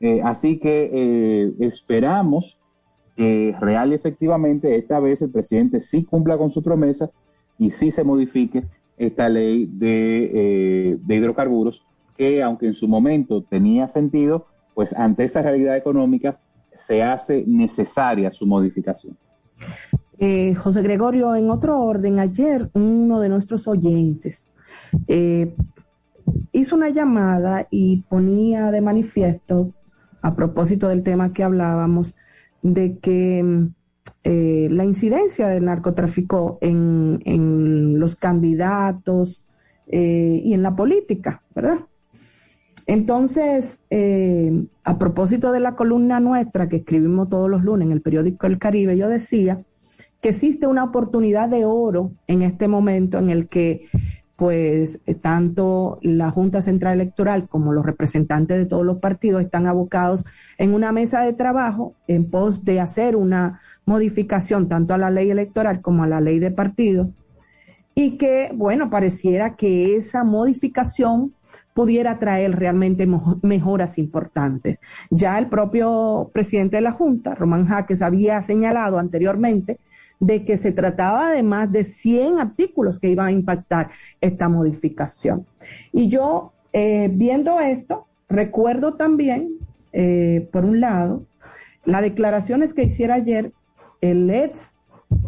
Eh, así que eh, esperamos que real y efectivamente esta vez el presidente sí cumpla con su promesa y sí se modifique esta ley de, eh, de hidrocarburos que aunque en su momento tenía sentido, pues ante esta realidad económica se hace necesaria su modificación. José Gregorio, en otro orden, ayer uno de nuestros oyentes eh, hizo una llamada y ponía de manifiesto, a propósito del tema que hablábamos, de que eh, la incidencia del narcotráfico en, los candidatos eh, y en la política, ¿verdad? Entonces, a propósito de la columna nuestra que escribimos todos los lunes en el periódico El Caribe, yo decía que existe una oportunidad de oro en este momento en el que pues eh, tanto la Junta Central Electoral como los representantes de todos los partidos están abocados en una mesa de trabajo en pos de hacer una modificación tanto a la ley electoral como a la ley de partidos y que, bueno, pareciera que esa modificación pudiera traer realmente mejoras importantes. Ya el propio presidente de la Junta, Román Jaques, había señalado anteriormente de que se trataba de más de 100 artículos que iban a impactar esta modificación. Y yo, eh, viendo esto, recuerdo también, eh, por un lado, las declaraciones que hiciera ayer el ex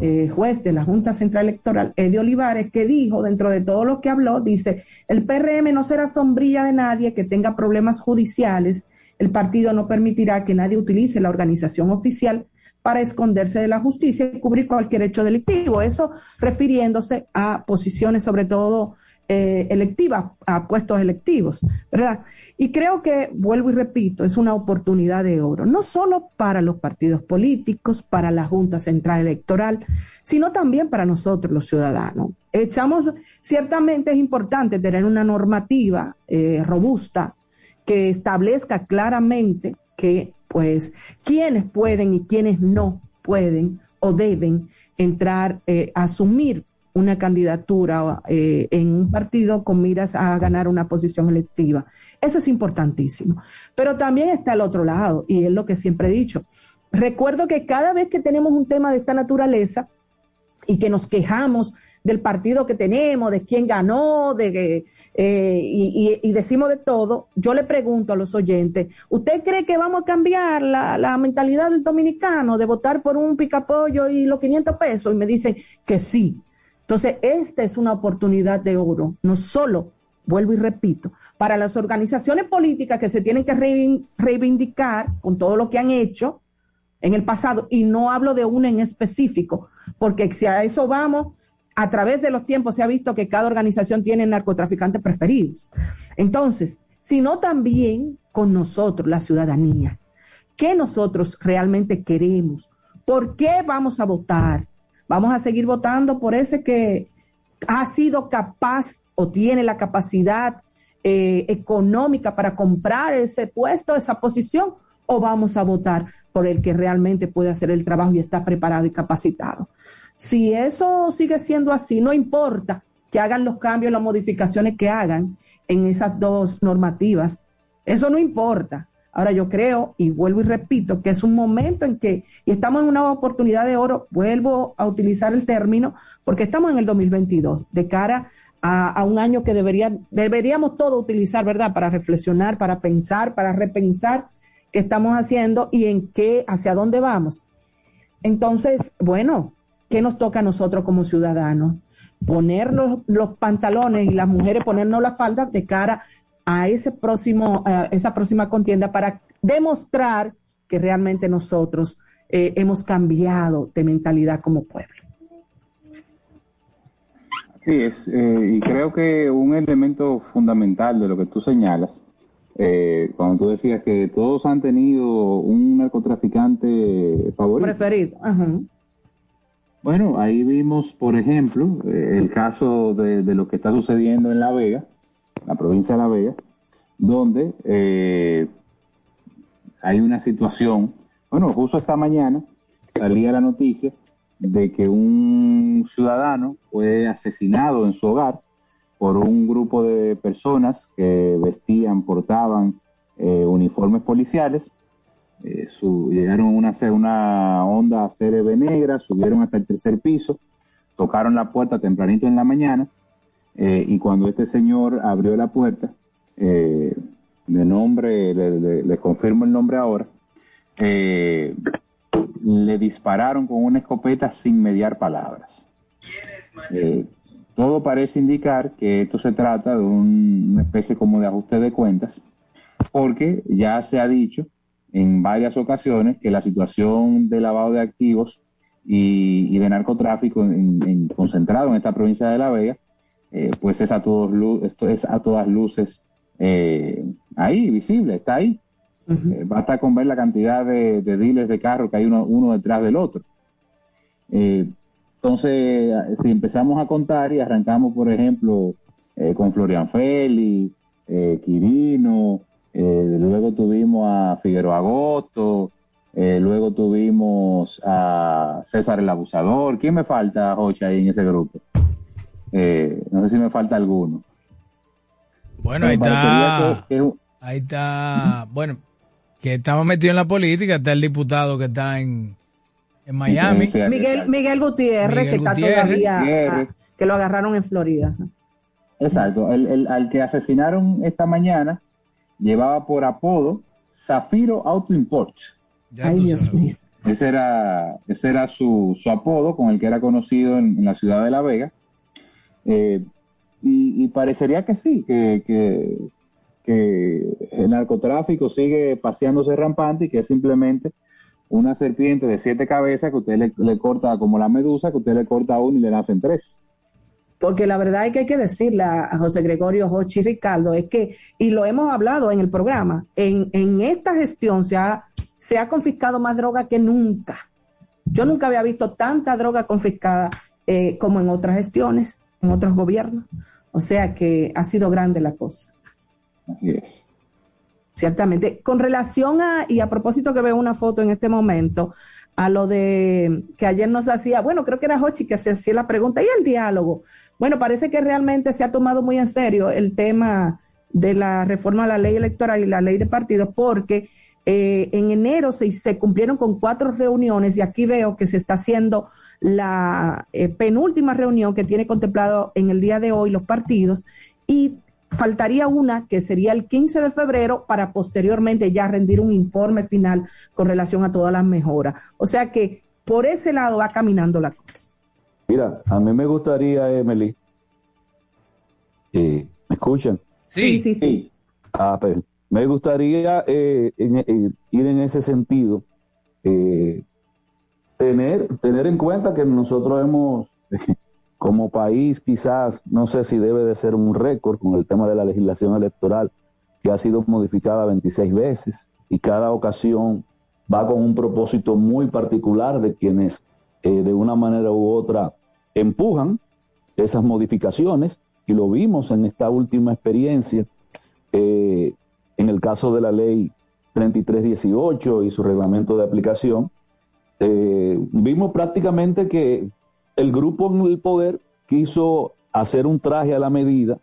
eh, juez de la Junta Central Electoral, Eddie Olivares, que dijo, dentro de todo lo que habló, dice, el PRM no será sombrilla de nadie que tenga problemas judiciales, el partido no permitirá que nadie utilice la organización oficial para esconderse de la justicia y cubrir cualquier hecho delictivo. Eso refiriéndose a posiciones sobre todo eh, electivas, a puestos electivos, ¿verdad? Y creo que, vuelvo y repito, es una oportunidad de oro, no solo para los partidos políticos, para la Junta Central Electoral, sino también para nosotros los ciudadanos. Echamos, ciertamente es importante tener una normativa eh, robusta que establezca claramente que, pues, quiénes pueden y quiénes no pueden o deben entrar eh, a asumir una candidatura eh, en un partido con miras a ganar una posición electiva. Eso es importantísimo. Pero también está el otro lado, y es lo que siempre he dicho. Recuerdo que cada vez que tenemos un tema de esta naturaleza y que nos quejamos del partido que tenemos, de quién ganó, de eh, y, decimos de todo, yo le pregunto a los oyentes, ¿usted cree que vamos a cambiar la, la mentalidad del dominicano de votar por un picapollo y los 500 pesos? Y me dicen que sí, entonces, esta es una oportunidad de oro, no solo, vuelvo y repito, para las organizaciones políticas que se tienen que reivindicar con todo lo que han hecho en el pasado, y no hablo de una en específico, porque si a eso vamos, a través de los tiempos se ha visto que cada organización tiene narcotraficantes preferidos. Entonces, sino también con nosotros, la ciudadanía. ¿Qué nosotros realmente queremos? ¿Por qué vamos a votar? Vamos a seguir votando por ese que ha sido capaz o tiene la capacidad eh, económica para comprar ese puesto, esa posición, o vamos a votar por el que realmente puede hacer el trabajo y está preparado y capacitado. Si eso sigue siendo así, no importa que hagan los cambios, las modificaciones que hagan en esas dos normativas, eso no importa. Ahora yo creo, y vuelvo y repito, que es un momento en que, y estamos en una oportunidad de oro, vuelvo a utilizar el término, porque estamos en el 2022, de cara a, un año que debería, deberíamos todos utilizar, ¿verdad? Para reflexionar, para pensar, para repensar qué estamos haciendo y en qué, hacia dónde vamos. Entonces, bueno, ¿qué nos toca a nosotros como ciudadanos? Poner los, los pantalones y las mujeres ponernos la falda de cara a ese próximo, a esa próxima contienda para demostrar que realmente nosotros eh, hemos cambiado de mentalidad como pueblo. Sí, es, eh, y creo que un elemento fundamental de lo que tú señalas, eh, cuando tú decías que todos han tenido un narcotraficante favorito. Preferido. Bueno, ahí vimos, por ejemplo, el caso de, de, lo que está sucediendo en La Vega, la provincia de La Vega, donde eh, hay una situación, bueno, justo esta mañana salía la noticia de que un ciudadano fue asesinado en su hogar por un grupo de personas que vestían, portaban eh, uniformes policiales, eh, llegaron a una, una onda CRB negra, subieron hasta el tercer piso, tocaron la puerta tempranito en la mañana y cuando este señor abrió la puerta, eh, de nombre, le, confirmo el nombre ahora, eh, le dispararon con una escopeta sin mediar palabras. Eh, todo parece indicar que esto se trata de una especie como de ajuste de cuentas, porque ya se ha dicho en varias ocasiones que la situación de lavado de activos y, de narcotráfico concentrado en esta provincia de La Vega, pues es a, todos, esto es a todas luces eh, ahí, visible, está ahí. Eh, basta con ver la cantidad de, de dealers de carro que hay uno, uno detrás del otro. Eh, entonces, si empezamos a contar y arrancamos, por ejemplo, con Florian Feli, Quirino, luego tuvimos a Figueroa Agosto, luego tuvimos a César el Abusador. ¿Quién me falta, Jocha, ahí en ese grupo? no sé si me falta alguno. Bueno, ahí está. Ahí está. Bueno, que estamos metidos en la política. Está el diputado que está en, en Miami. Miguel, Miguel Gutiérrez, que está todavía. que lo agarraron en Florida. Exacto. El, al que asesinaron esta mañana llevaba por apodo Zafiro Auto Import. Ay, Dios mío. Ese era, ese era su, su apodo con el que era conocido en, la ciudad de La Vega. Eh, y, parecería que sí, que, que, el narcotráfico sigue paseándose rampante y que es simplemente una serpiente de siete cabezas que usted le, corta como la medusa, que usted le corta a uno y le nacen tres. Porque la verdad es que hay que decirle a José Gregorio Hochi Ricardo, es que, y lo hemos hablado en el programa, en, en esta gestión se ha, se ha confiscado más droga que nunca. Yo nunca había visto tanta droga confiscada eh, como en otras gestiones, en otros gobiernos. O sea que ha sido grande la cosa. Así es. Ciertamente. Con relación a, y a propósito que veo una foto en este momento, a lo de que ayer nos hacía, bueno, creo que era Hochi que se hacía la pregunta, ¿y el diálogo? Bueno, parece que realmente se ha tomado muy en serio el tema de la reforma a la ley electoral y la ley de partidos, porque eh, en enero se, cumplieron con cuatro reuniones y aquí veo que se está haciendo la eh, penúltima reunión que tiene contemplado en el día de hoy los partidos y faltaría una que sería el 15 de febrero para posteriormente ya rendir un informe final con relación a todas las mejoras. O sea que por ese lado va caminando la cosa. Mira, a mí me gustaría, Emily, eh, ¿me escuchan? Sí, sí, sí. Ah, pues, me gustaría eh, ir en ese sentido, eh, tener, tener en cuenta que nosotros hemos, como país, quizás, no sé si debe de ser un récord con el tema de la legislación electoral, que ha sido modificada 26 veces y cada ocasión va con un propósito muy particular de quienes eh, de una manera u otra empujan esas modificaciones y lo vimos en esta última experiencia eh, en el caso de la ley 3318 y su reglamento de aplicación, eh, vimos prácticamente que el grupo en el poder quiso hacer un traje a la medida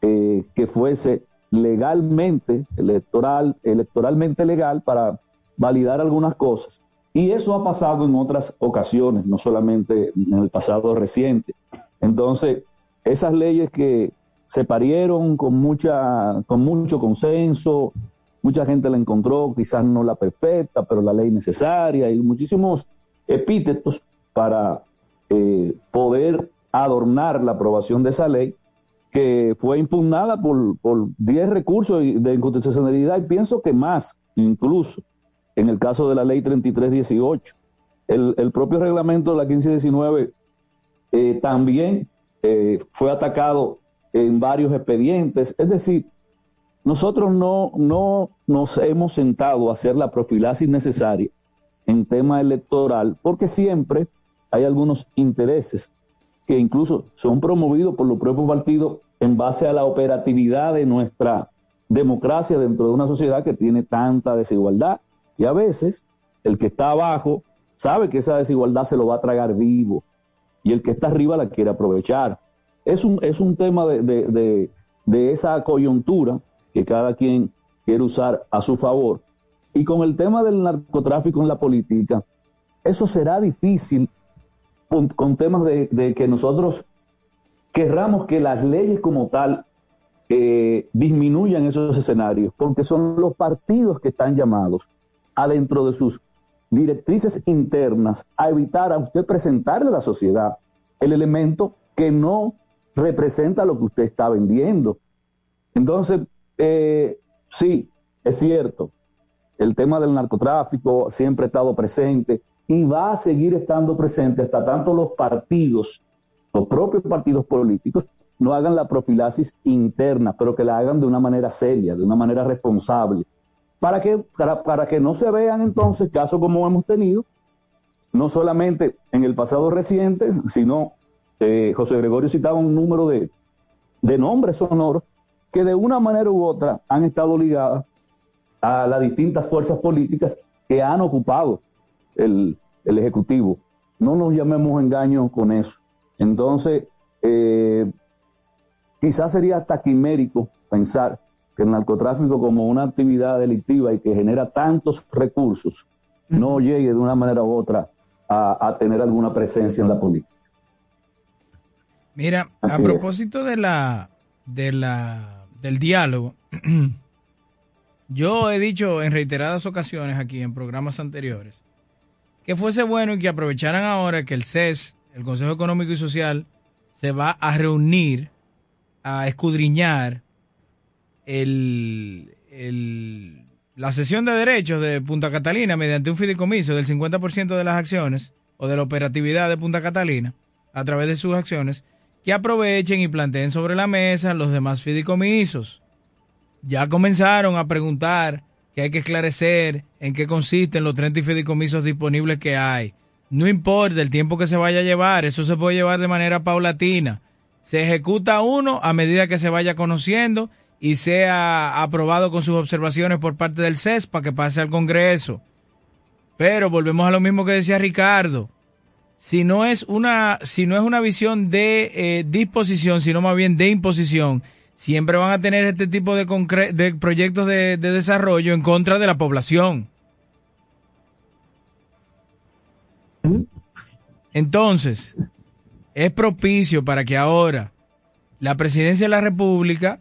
que fuese legalmente, electoral, electoralmente legal para validar algunas cosas y eso ha pasado en otras ocasiones, no solamente en el pasado reciente. Entonces, esas leyes que se parieron con, mucha, con mucho consenso, mucha gente la encontró, quizás no la perfecta, pero la ley necesaria, y muchísimos epítetos para eh, poder adornar la aprobación de esa ley, que fue impugnada por 10 recursos de inconstitucionalidad, y pienso que más incluso en el caso de la ley 3318. El, el propio reglamento de la 1519 eh, también eh, fue atacado en varios expedientes. Es decir, nosotros no, no nos hemos sentado a hacer la profilaxis necesaria en tema electoral porque siempre hay algunos intereses que incluso son promovidos por los propios partidos en base a la operatividad de nuestra democracia dentro de una sociedad que tiene tanta desigualdad. Y a veces el que está abajo sabe que esa desigualdad se lo va a tragar vivo y el que está arriba la quiere aprovechar. Es un, es un tema de, esa coyuntura que cada quien quiere usar a su favor. Y con el tema del narcotráfico en la política, eso será difícil con, temas de, que nosotros querramos que las leyes como tal eh, disminuyan esos escenarios, porque son los partidos que están llamados adentro de sus directrices internas a evitar a usted presentarle a la sociedad el elemento que no representa lo que usted está vendiendo. Entonces, eh, sí, es cierto, el tema del narcotráfico siempre ha estado presente y va a seguir estando presente hasta tanto los partidos, los propios partidos políticos, no hagan la profilaxis interna, pero que la hagan de una manera seria, de una manera responsable, para que, para, que no se vean entonces casos como hemos tenido, no solamente en el pasado reciente, sino eh, José Gregorio citaba un número de, de nombres sonoros que de una manera u otra han estado ligadas a las distintas fuerzas políticas que han ocupado el, el Ejecutivo. No nos llamemos engaños con eso. Entonces, eh, quizás sería hasta quimérico pensar que el narcotráfico como una actividad delictiva y que genera tantos recursos no llegue de una manera u otra a, tener alguna presencia en la política. Mira, a propósito de la, de la, del diálogo, yo he dicho en reiteradas ocasiones aquí en programas anteriores que fuese bueno y que aprovecharan ahora que el CES, el Consejo Económico y Social, se va a reunir a escudriñar el, la sesión de derechos de Punta Catalina mediante un fideicomiso del 50% de las acciones o de la operatividad de Punta Catalina a través de sus acciones, que aprovechen y planteen sobre la mesa los demás fideicomisos. Ya comenzaron a preguntar que hay que esclarecer en qué consisten los 30 fideicomisos disponibles que hay. No importa el tiempo que se vaya a llevar, eso se puede llevar de manera paulatina. Se ejecuta uno a medida que se vaya conociendo y sea aprobado con sus observaciones por parte del CES para que pase al Congreso. Pero volvemos a lo mismo que decía Ricardo. Si no es una, si no es una visión de eh, disposición, sino más bien de imposición, siempre van a tener este tipo de, de proyectos de, de desarrollo en contra de la población. Entonces, es propicio para que ahora la presidencia de la República,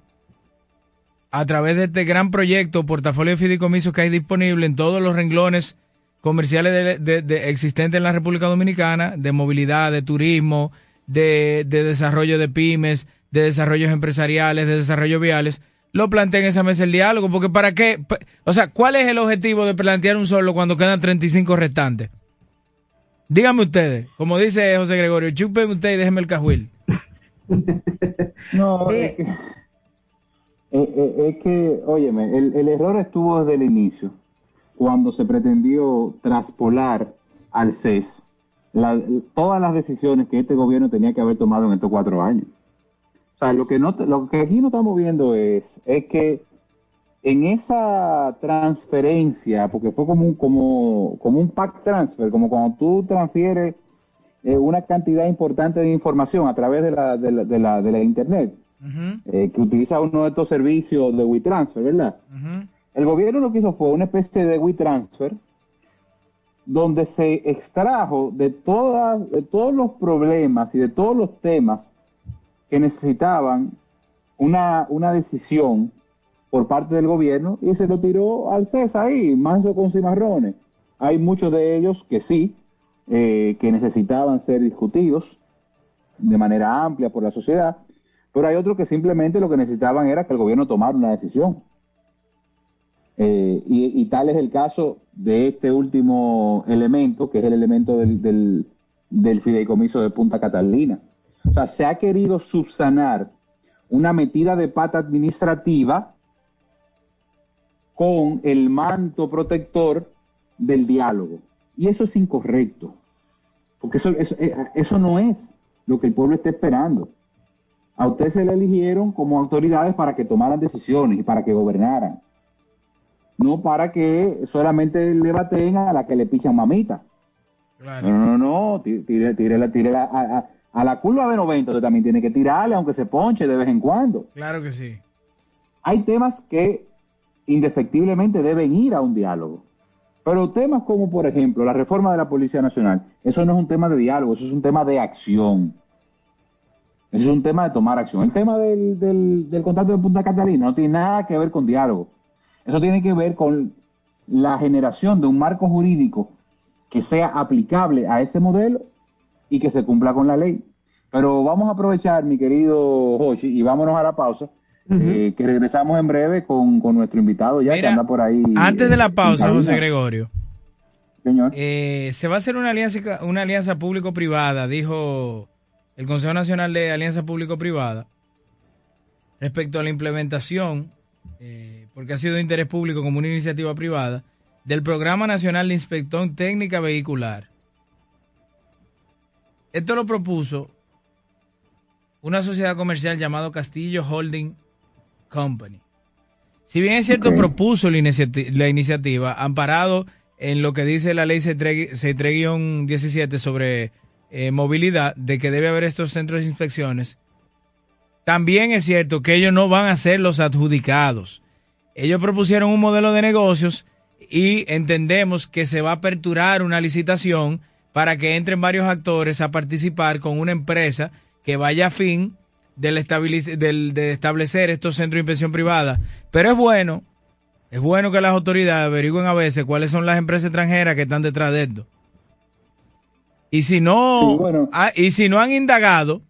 a través de este gran proyecto, portafolio de fideicomisos que hay disponible en todos los renglones comerciales de, existentes en la República Dominicana, de movilidad, de turismo, de, desarrollo de pymes, de desarrollos empresariales, de desarrollo viales, lo plantea en esa mesa el diálogo, porque para qué, o sea, ¿cuál es el objetivo de plantear un solo cuando quedan 35 restantes? Díganme ustedes, como dice José Gregorio, chupen ustedes y déjenme el cajuil. no, es que, eh, eh, es que óyeme, el, error estuvo desde el inicio cuando se pretendió traspolar al CES todas las decisiones que este gobierno tenía que haber tomado en estos cuatro años. O sea, lo que, no, lo que aquí no estamos viendo es, es que en esa transferencia, porque fue como un, como, como un pack transfer, como cuando tú transfieres eh, una cantidad importante de información a través de la, de la, de la, de la Internet, eh, que utiliza uno de estos servicios de WeTransfer, ¿verdad? El gobierno lo que hizo fue una especie de WeTransfer, donde se extrajo de, todas, de todos los problemas y de todos los temas que necesitaban una, una decisión por parte del gobierno y se lo tiró al CES ahí, manso con cimarrones. Hay muchos de ellos que sí, eh, que necesitaban ser discutidos de manera amplia por la sociedad, pero hay otros que simplemente lo que necesitaban era que el gobierno tomara una decisión. Eh, y, tal es el caso de este último elemento, que es el elemento del, del, fideicomiso de Punta Catalina. O sea, se ha querido subsanar una metida de pata administrativa con el manto protector del diálogo. Y eso es incorrecto, porque eso, eso, eh, eso no es lo que el pueblo está esperando. A ustedes se le eligieron como autoridades para que tomaran decisiones y para que gobernaran no para que solamente le baten a la que le pichan mamita. No, no, no, tire, tire, la, a, a, la curva de 90 usted también tiene que tirarle, aunque se ponche de vez en cuando. Claro que sí. Hay temas que indefectiblemente deben ir a un diálogo. Pero temas como, por ejemplo, la reforma de la Policía Nacional, eso no es un tema de diálogo, eso es un tema de acción. Eso es un tema de tomar acción. El tema del, del, del contrato de Punta Catalina no tiene nada que ver con diálogo. Eso tiene que ver con la generación de un marco jurídico que sea aplicable a ese modelo y que se cumpla con la ley. Pero vamos a aprovechar, mi querido Hochi, y vámonos a la pausa, eh, que regresamos en breve con, nuestro invitado ya que anda por ahí. Antes de la pausa, José Gregorio. Señor. Eh, se va a hacer una alianza, una alianza público-privada, dijo el Consejo Nacional de Alianza Público-Privada, respecto a la implementación eh, porque ha sido de interés público como una iniciativa privada, del Programa Nacional de Inspección Técnica Vehicular. Esto lo propuso una sociedad comercial llamada Castillo Holding Company. Si bien es cierto, propuso la, iniciativa, amparado en lo que dice la ley C3-17 sobre eh, movilidad, de que debe haber estos centros de inspecciones, también es cierto que ellos no van a ser los adjudicados ellos propusieron un modelo de negocios y entendemos que se va a aperturar una licitación para que entren varios actores a participar con una empresa que vaya a fin del de establecer estos centros de inspección privada. Pero es bueno, es bueno que las autoridades averigüen a veces cuáles son las empresas extranjeras que están detrás de esto. Y si no, y si no han indagado,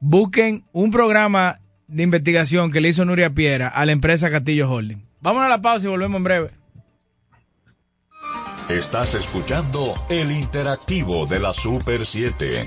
busquen un programa de investigación que le hizo Nuria Piera a la empresa Castillo Holding. Vamos a la pausa y volvemos en breve. Estás escuchando el interactivo de la Super 7.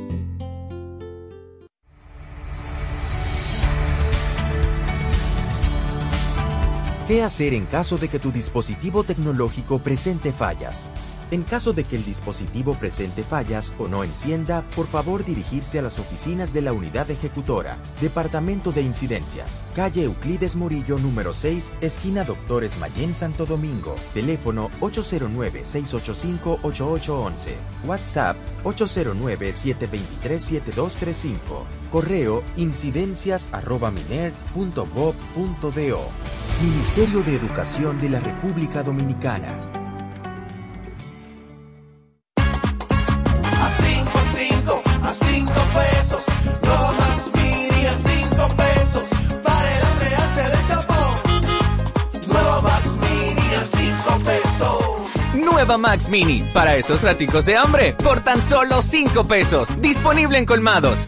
¿Qué hacer en caso de que tu dispositivo tecnológico presente fallas? En caso de que el dispositivo presente fallas o no encienda, por favor dirigirse a las oficinas de la unidad ejecutora, Departamento de Incidencias, calle Euclides Murillo número 6, esquina Doctores Mayén Santo Domingo, teléfono 809-685-8811, WhatsApp 809-723-7235, correo incidencias.miner.gov.do, Ministerio de Educación de la República Dominicana. Max Mini, para esos raticos de hambre, por tan solo 5 pesos. Disponible en colmados.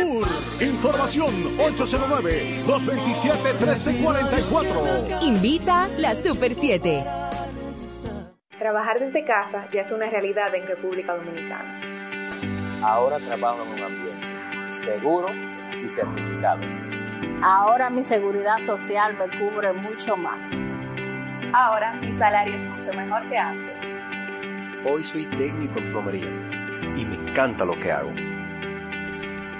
Información 809-227-1344. Invita la Super 7. Trabajar desde casa ya es una realidad en República Dominicana. Ahora trabajo en un ambiente seguro y certificado. Ahora mi seguridad social me cubre mucho más. Ahora mi salario es mucho mejor que antes. Hoy soy técnico en plomería y me encanta lo que hago.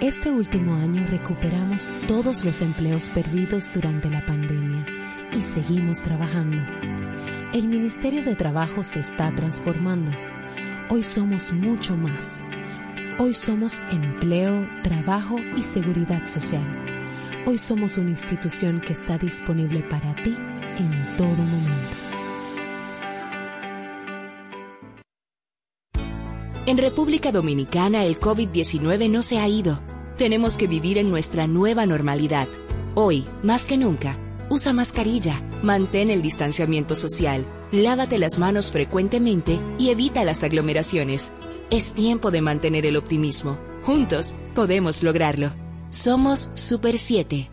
Este último año recuperamos todos los empleos perdidos durante la pandemia y seguimos trabajando el Ministerio de Trabajo se está transformando. Hoy somos mucho más. Hoy somos empleo, trabajo y seguridad social. Hoy somos una institución que está disponible para ti en todo momento. En República Dominicana el COVID-19 no se ha ido. Tenemos que vivir en nuestra nueva normalidad. Hoy, más que nunca, usa mascarilla, mantén el distanciamiento social, lávate las manos frecuentemente y evita las aglomeraciones. Es tiempo de mantener el optimismo. Juntos podemos lograrlo. Somos Super 7.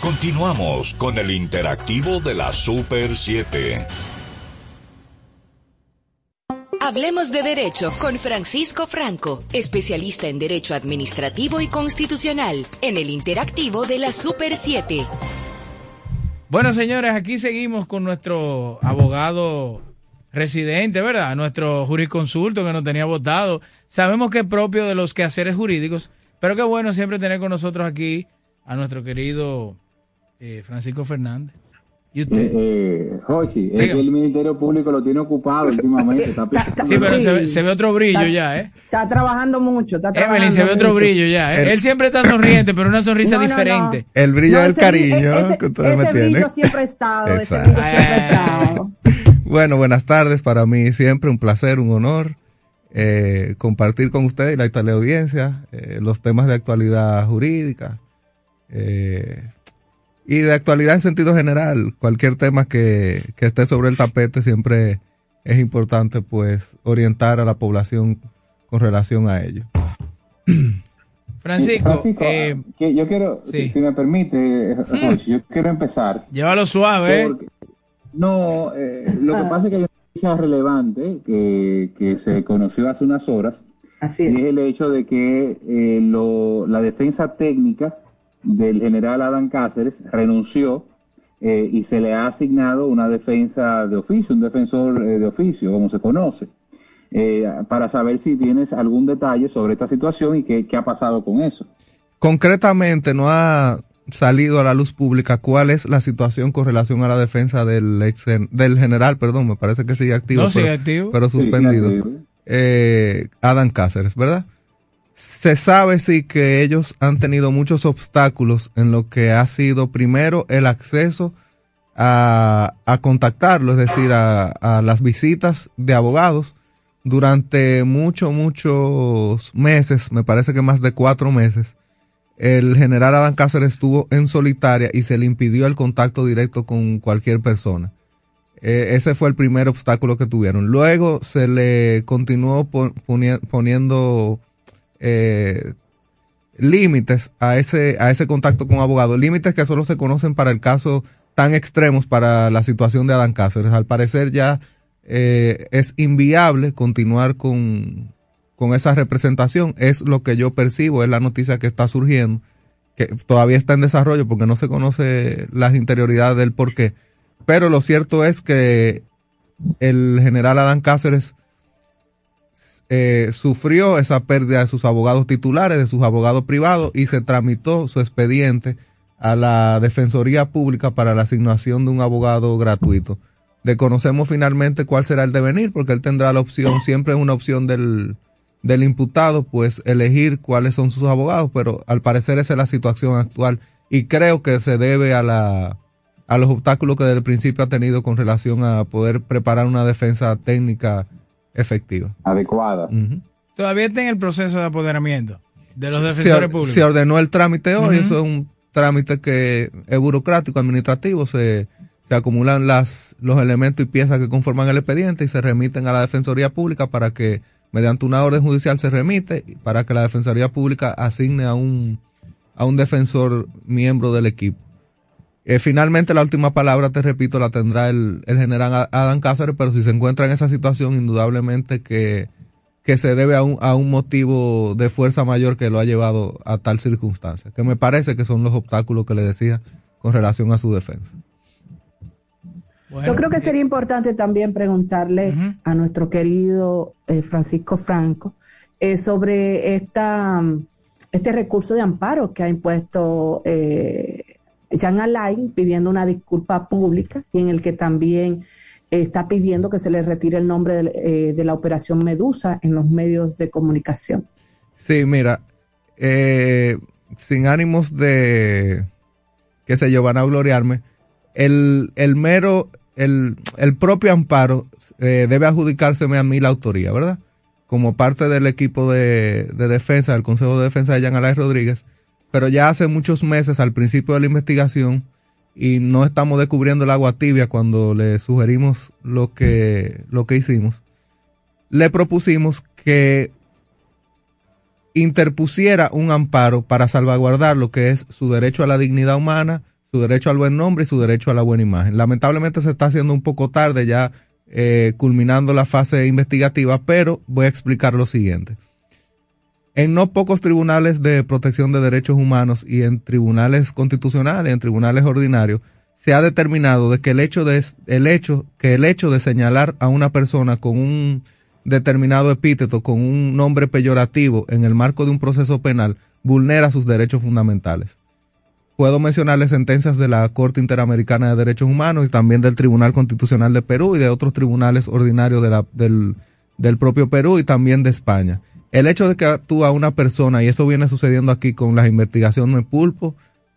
Continuamos con el interactivo de la Super 7. Hablemos de Derecho con Francisco Franco, especialista en Derecho Administrativo y Constitucional, en el interactivo de la Super 7. Bueno, señores, aquí seguimos con nuestro abogado residente, ¿verdad? Nuestro jurisconsulto que nos tenía votado. Sabemos que es propio de los quehaceres jurídicos, pero qué bueno siempre tener con nosotros aquí a nuestro querido eh, Francisco Fernández. ¿Y usted? Eh, eh, Jochi, es que el Ministerio Público lo tiene ocupado últimamente. Está sí, pero se ve, se ve otro brillo Está- ya, ¿eh? Está trabajando mucho. Está Evelyn, trabajando se ve otro mucho. brillo ya, ¿eh? El- Él siempre está sonriente, pero una sonrisa No, no, no. diferente. El brillo No, del cariño ese- que ustedes me ese tienen. brillo siempre ha estado. Ese Exacto. brillo siempre ha estado. Bueno, buenas tardes. Para mí siempre un placer, un honor eh, compartir con ustedes y la teleaudiencia eh, los temas de actualidad jurídica eh, y de actualidad en sentido general. Cualquier tema que, que esté sobre el tapete siempre es importante pues orientar a la población con relación a ello. Francisco, eh, ah, que yo quiero, sí. si me permite, Jochi, yo quiero empezar. llévalo suave, ¿eh? Porque- no, eh, lo que pasa es que hay una noticia relevante que, que se conoció hace unas horas. Así Y es el hecho de que eh, lo- la defensa técnica del general Adán Cáceres renunció eh, y se le ha asignado una defensa de oficio, un defensor eh, de oficio, como se conoce, eh, para saber si tienes algún detalle sobre esta situación y qué, qué ha pasado con eso. Concretamente, no ha salido a la luz pública cuál es la situación con relación a la defensa del ex, del general, perdón, me parece que sigue activo, No, sigue pero, activo. pero Sí, suspendido. sigue activo. eh, Adán Cáceres, ¿verdad? Se sabe sí que ellos han tenido muchos obstáculos en lo que ha sido primero el acceso a, a contactarlo, es decir, a, a las visitas de abogados durante muchos, muchos meses, me parece que más de cuatro meses. El general Adán Cáceres estuvo en solitaria y se le impidió el contacto directo con cualquier persona. Eh, ese fue el primer obstáculo que tuvieron. Luego se le continuó poniendo eh, límites a ese, a ese contacto con abogados, límites que solo se conocen para el caso tan extremos para la situación de Adán Cáceres. Al parecer ya eh, es inviable continuar con, con esa representación. Es lo que yo percibo, es la noticia que está surgiendo, que todavía está en desarrollo porque no se conoce las interioridades del por qué. Pero lo cierto es que el general Adán Cáceres eh, sufrió esa pérdida de sus abogados titulares, de sus abogados privados y se tramitó su expediente a la Defensoría Pública para la asignación de un abogado gratuito. Desconocemos finalmente cuál será el devenir porque él tendrá la opción, siempre es una opción del, del imputado, pues elegir cuáles son sus abogados, pero al parecer esa es la situación actual y creo que se debe a la a los obstáculos que desde el principio ha tenido con relación a poder preparar una defensa técnica efectiva. Adecuada. Todavía está en el proceso de apoderamiento de los Se, defensores or- públicos. se ordenó el trámite hoy, eso es un trámite que es burocrático, administrativo, se, se acumulan las, los elementos y piezas que conforman el expediente y se remiten a la Defensoría Pública para que, mediante una orden judicial se remite, para que la Defensoría Pública asigne a un, a un defensor miembro del equipo. Eh, finalmente, la última palabra, te repito, la tendrá el, el general Adán Cáceres, pero si se encuentra en esa situación, indudablemente que, que se debe a un, a un motivo de fuerza mayor que lo ha llevado a tal circunstancia, que me parece que son los obstáculos que le decía con relación a su defensa. Yo creo que sería importante también preguntarle a nuestro querido eh, Francisco Franco eh, sobre esta, este recurso de amparo que ha impuesto eh, Jean Alain pidiendo una disculpa pública y en el que también eh, está pidiendo que se le retire el nombre de, eh, de la operación Medusa en los medios de comunicación. Sí, mira, eh, sin ánimos de, qué sé yo, van a gloriarme, el, el mero, el, el propio amparo eh, debe adjudicárseme a mí la autoría, ¿verdad? Como parte del equipo de, de defensa, del Consejo de Defensa de Jean Alain Rodríguez, pero ya hace muchos meses al principio de la investigación y no estamos descubriendo el agua tibia cuando le sugerimos lo que, lo que hicimos, le propusimos que interpusiera un amparo para salvaguardar lo que es su derecho a la dignidad humana, su derecho al buen nombre y su derecho a la buena imagen. Lamentablemente se está haciendo un poco tarde ya eh, culminando la fase investigativa, pero voy a explicar lo siguiente. En no pocos tribunales de protección de derechos humanos y en tribunales constitucionales, en tribunales ordinarios, se ha determinado de que el hecho de el hecho que el hecho de señalar a una persona con un determinado epíteto con un nombre peyorativo en el marco de un proceso penal vulnera sus derechos fundamentales. Puedo mencionarle sentencias de la Corte Interamericana de Derechos Humanos y también del Tribunal Constitucional de Perú y de otros tribunales ordinarios del, del propio Perú y también de España. El hecho de que actúa una persona, y eso viene sucediendo aquí con las investigaciones de pulpo,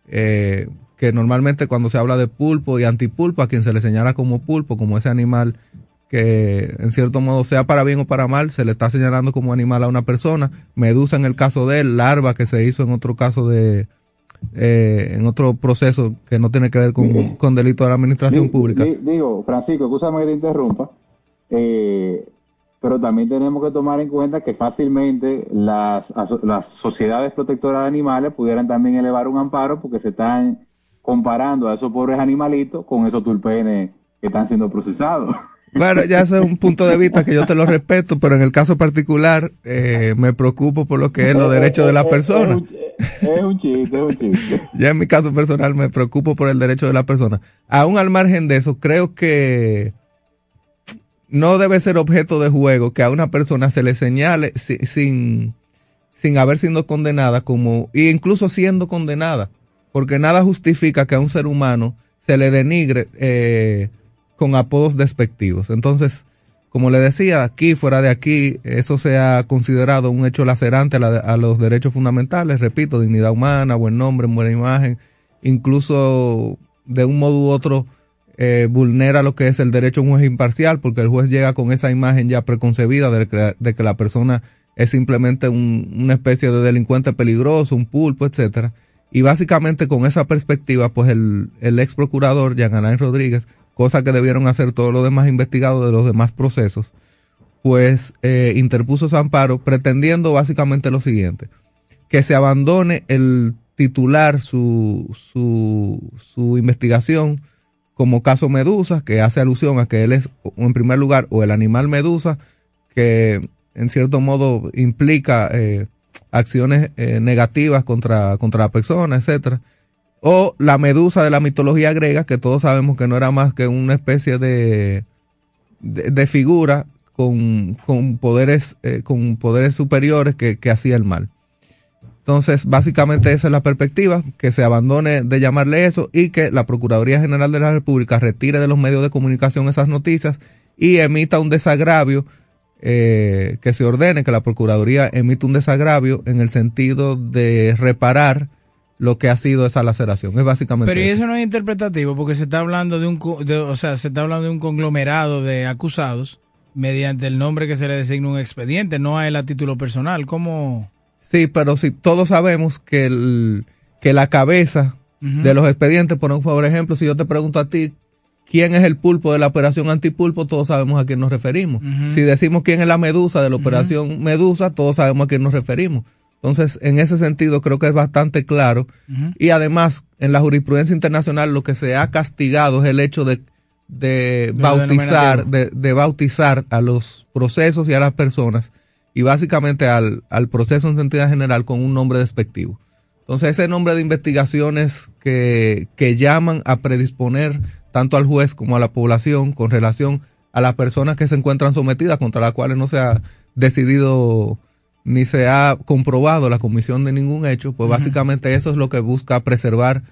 eh, que normalmente cuando se habla de pulpo y antipulpo, a quien se le señala como pulpo, como ese animal que en cierto modo, sea para bien o para mal, se le está señalando como animal a una persona. Medusa en el caso de él, larva que se hizo en otro caso de, eh, en otro proceso que no tiene que ver con, con delito de la administración pública. Digo, Francisco, escúchame que te interrumpa, eh, pero también tenemos que tomar en cuenta que fácilmente las, las sociedades protectoras de animales pudieran también elevar un amparo porque se están comparando a esos pobres animalitos con esos tulpenes que están siendo procesados. Bueno, ya ese es un punto de vista que yo te lo respeto, pero en el caso particular eh, me preocupo por lo que es los derechos de las personas. Es un chiste, es un chiste. Ya en mi caso personal me preocupo por el derecho de la persona. Aún al margen de eso, creo que no debe ser objeto de juego que a una persona se le señale sin, sin haber sido condenada como, e incluso siendo condenada porque nada justifica que a un ser humano se le denigre eh, con apodos despectivos. Entonces, como le decía, aquí, fuera de aquí, eso se ha considerado un hecho lacerante a, los derechos fundamentales, repito, dignidad humana, buen nombre, buena imagen, incluso de un modo u otro eh, vulnera lo que es el derecho a un juez imparcial, porque el juez llega con esa imagen ya preconcebida de que, la persona es simplemente una especie de delincuente peligroso, un pulpo, etcétera. Y básicamente con esa perspectiva, pues el, el ex procurador, Jean Alain Rodríguez, cosa que debieron hacer todos los demás investigados de los demás procesos, pues eh, interpuso su amparo pretendiendo básicamente lo siguiente, que se abandone el titular su, su, su investigación como caso Medusa, que hace alusión a que él es, en primer lugar, o el animal Medusa, que en cierto modo implica eh, acciones eh, negativas contra, contra la persona, etcétera. O la medusa de la mitología griega, que todos sabemos que no era más que una especie de, de, figura con, con poderes, eh, con poderes superiores que, que hacía el mal. Entonces, básicamente esa es la perspectiva, que se abandone de llamarle eso y que la Procuraduría General de la República retire de los medios de comunicación esas noticias y emita un desagravio eh, que se ordene que la Procuraduría emita un desagravio en el sentido de reparar lo que ha sido esa laceración. Es básicamente. Pero eso. no es interpretativo porque se está hablando de un, o sea, se está hablando de un conglomerado de acusados mediante el nombre que se le designa un expediente, no a él a título personal. ¿Cómo? Sí, pero si todos sabemos que el, que la cabeza de los expedientes, por ejemplo, si yo te pregunto a ti quién es el pulpo de la operación antipulpo, todos sabemos a quién nos referimos. Si decimos quién es la medusa de la operación medusa, todos sabemos a quién nos referimos. Entonces, en ese sentido, creo que es bastante claro. Y además, en la jurisprudencia internacional, lo que se ha castigado es el hecho de, de bautizar, de, de, bautizar a los procesos y a las personas, y básicamente al, al proceso en sentido general con un nombre despectivo. Entonces, ese nombre de investigaciones que, que llaman a predisponer tanto al juez como a la población con relación a las personas que se encuentran sometidas contra las cuales no se ha decidido ni se ha comprobado la comisión de ningún hecho, pues básicamente eso es lo que busca preservar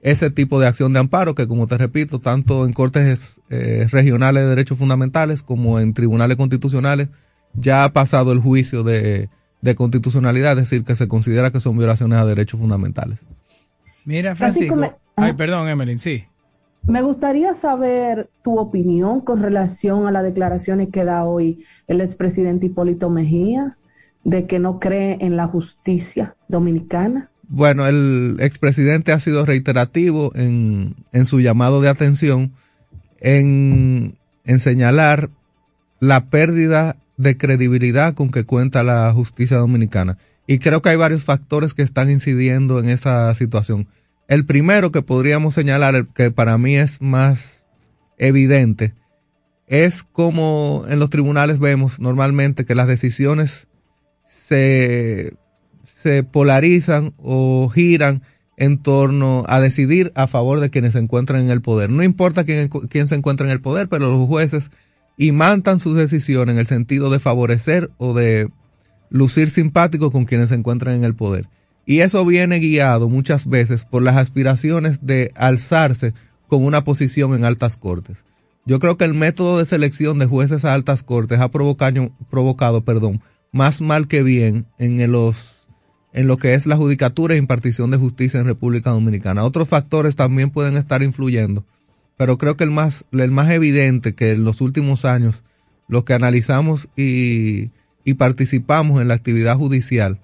ese tipo de acción de amparo que, como te repito, tanto en cortes eh, regionales de derechos fundamentales como en tribunales constitucionales ya ha pasado el juicio de, constitucionalidad, es decir, que se considera que son violaciones a derechos fundamentales. Mira, Francisco. Ay, perdón, Emeline, sí. Me gustaría saber tu opinión con relación a las declaraciones que da hoy el expresidente Hipólito Mejía de que no cree en la justicia dominicana. Bueno, el expresidente ha sido reiterativo en, en su llamado de atención en, en señalar la pérdida de credibilidad con que cuenta la justicia dominicana. Y creo que hay varios factores que están incidiendo en esa situación. El primero que podríamos señalar, que para mí es más evidente, es como en los tribunales vemos normalmente que las decisiones se, se polarizan o giran en torno a decidir a favor de quienes se encuentran en el poder. No importa quién, quién se encuentra en el poder, pero los jueces imantan sus decisiones en el sentido de favorecer o de lucir simpático con quienes se encuentran en el poder. Y eso viene guiado muchas veces por las aspiraciones de alzarse con una posición en altas cortes. Yo creo que el método de selección de jueces a altas cortes ha provocado, provocado perdón, más mal que bien en, los, en lo que es la judicatura e impartición de justicia en República Dominicana. Otros factores también pueden estar influyendo, pero creo que el más, el más evidente que en los últimos años, los que analizamos y, y participamos en la actividad judicial,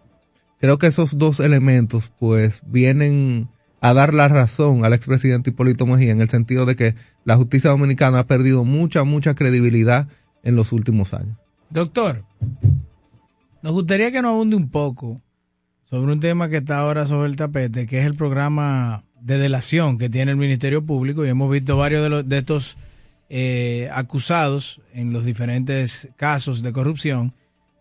creo que esos dos elementos pues vienen a dar la razón al expresidente Hipólito Mejía en el sentido de que la justicia dominicana ha perdido mucha, mucha credibilidad en los últimos años. Doctor, nos gustaría que nos abunde un poco sobre un tema que está ahora sobre el tapete, que es el programa de delación que tiene el Ministerio Público y hemos visto varios de, los, de estos eh, acusados en los diferentes casos de corrupción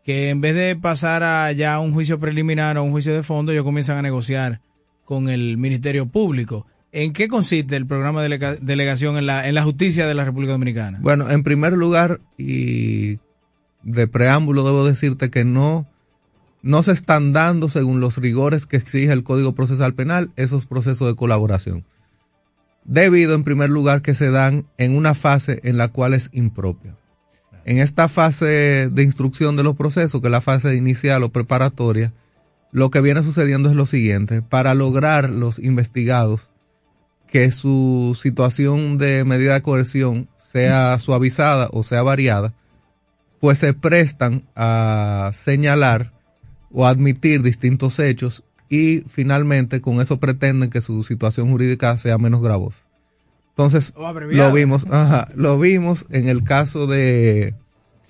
que en vez de pasar a ya un juicio preliminar o un juicio de fondo, ellos comienzan a negociar con el Ministerio Público. ¿En qué consiste el programa de delegación en la, en la justicia de la República Dominicana? Bueno, en primer lugar, y de preámbulo debo decirte que no, no se están dando, según los rigores que exige el Código Procesal Penal, esos procesos de colaboración. Debido, en primer lugar, que se dan en una fase en la cual es impropia. En esta fase de instrucción de los procesos, que es la fase inicial o preparatoria, lo que viene sucediendo es lo siguiente. Para lograr los investigados que su situación de medida de coerción sea suavizada o sea variada, pues se prestan a señalar o admitir distintos hechos y finalmente con eso pretenden que su situación jurídica sea menos gravosa. Entonces, lo vimos, ajá, lo vimos en el caso de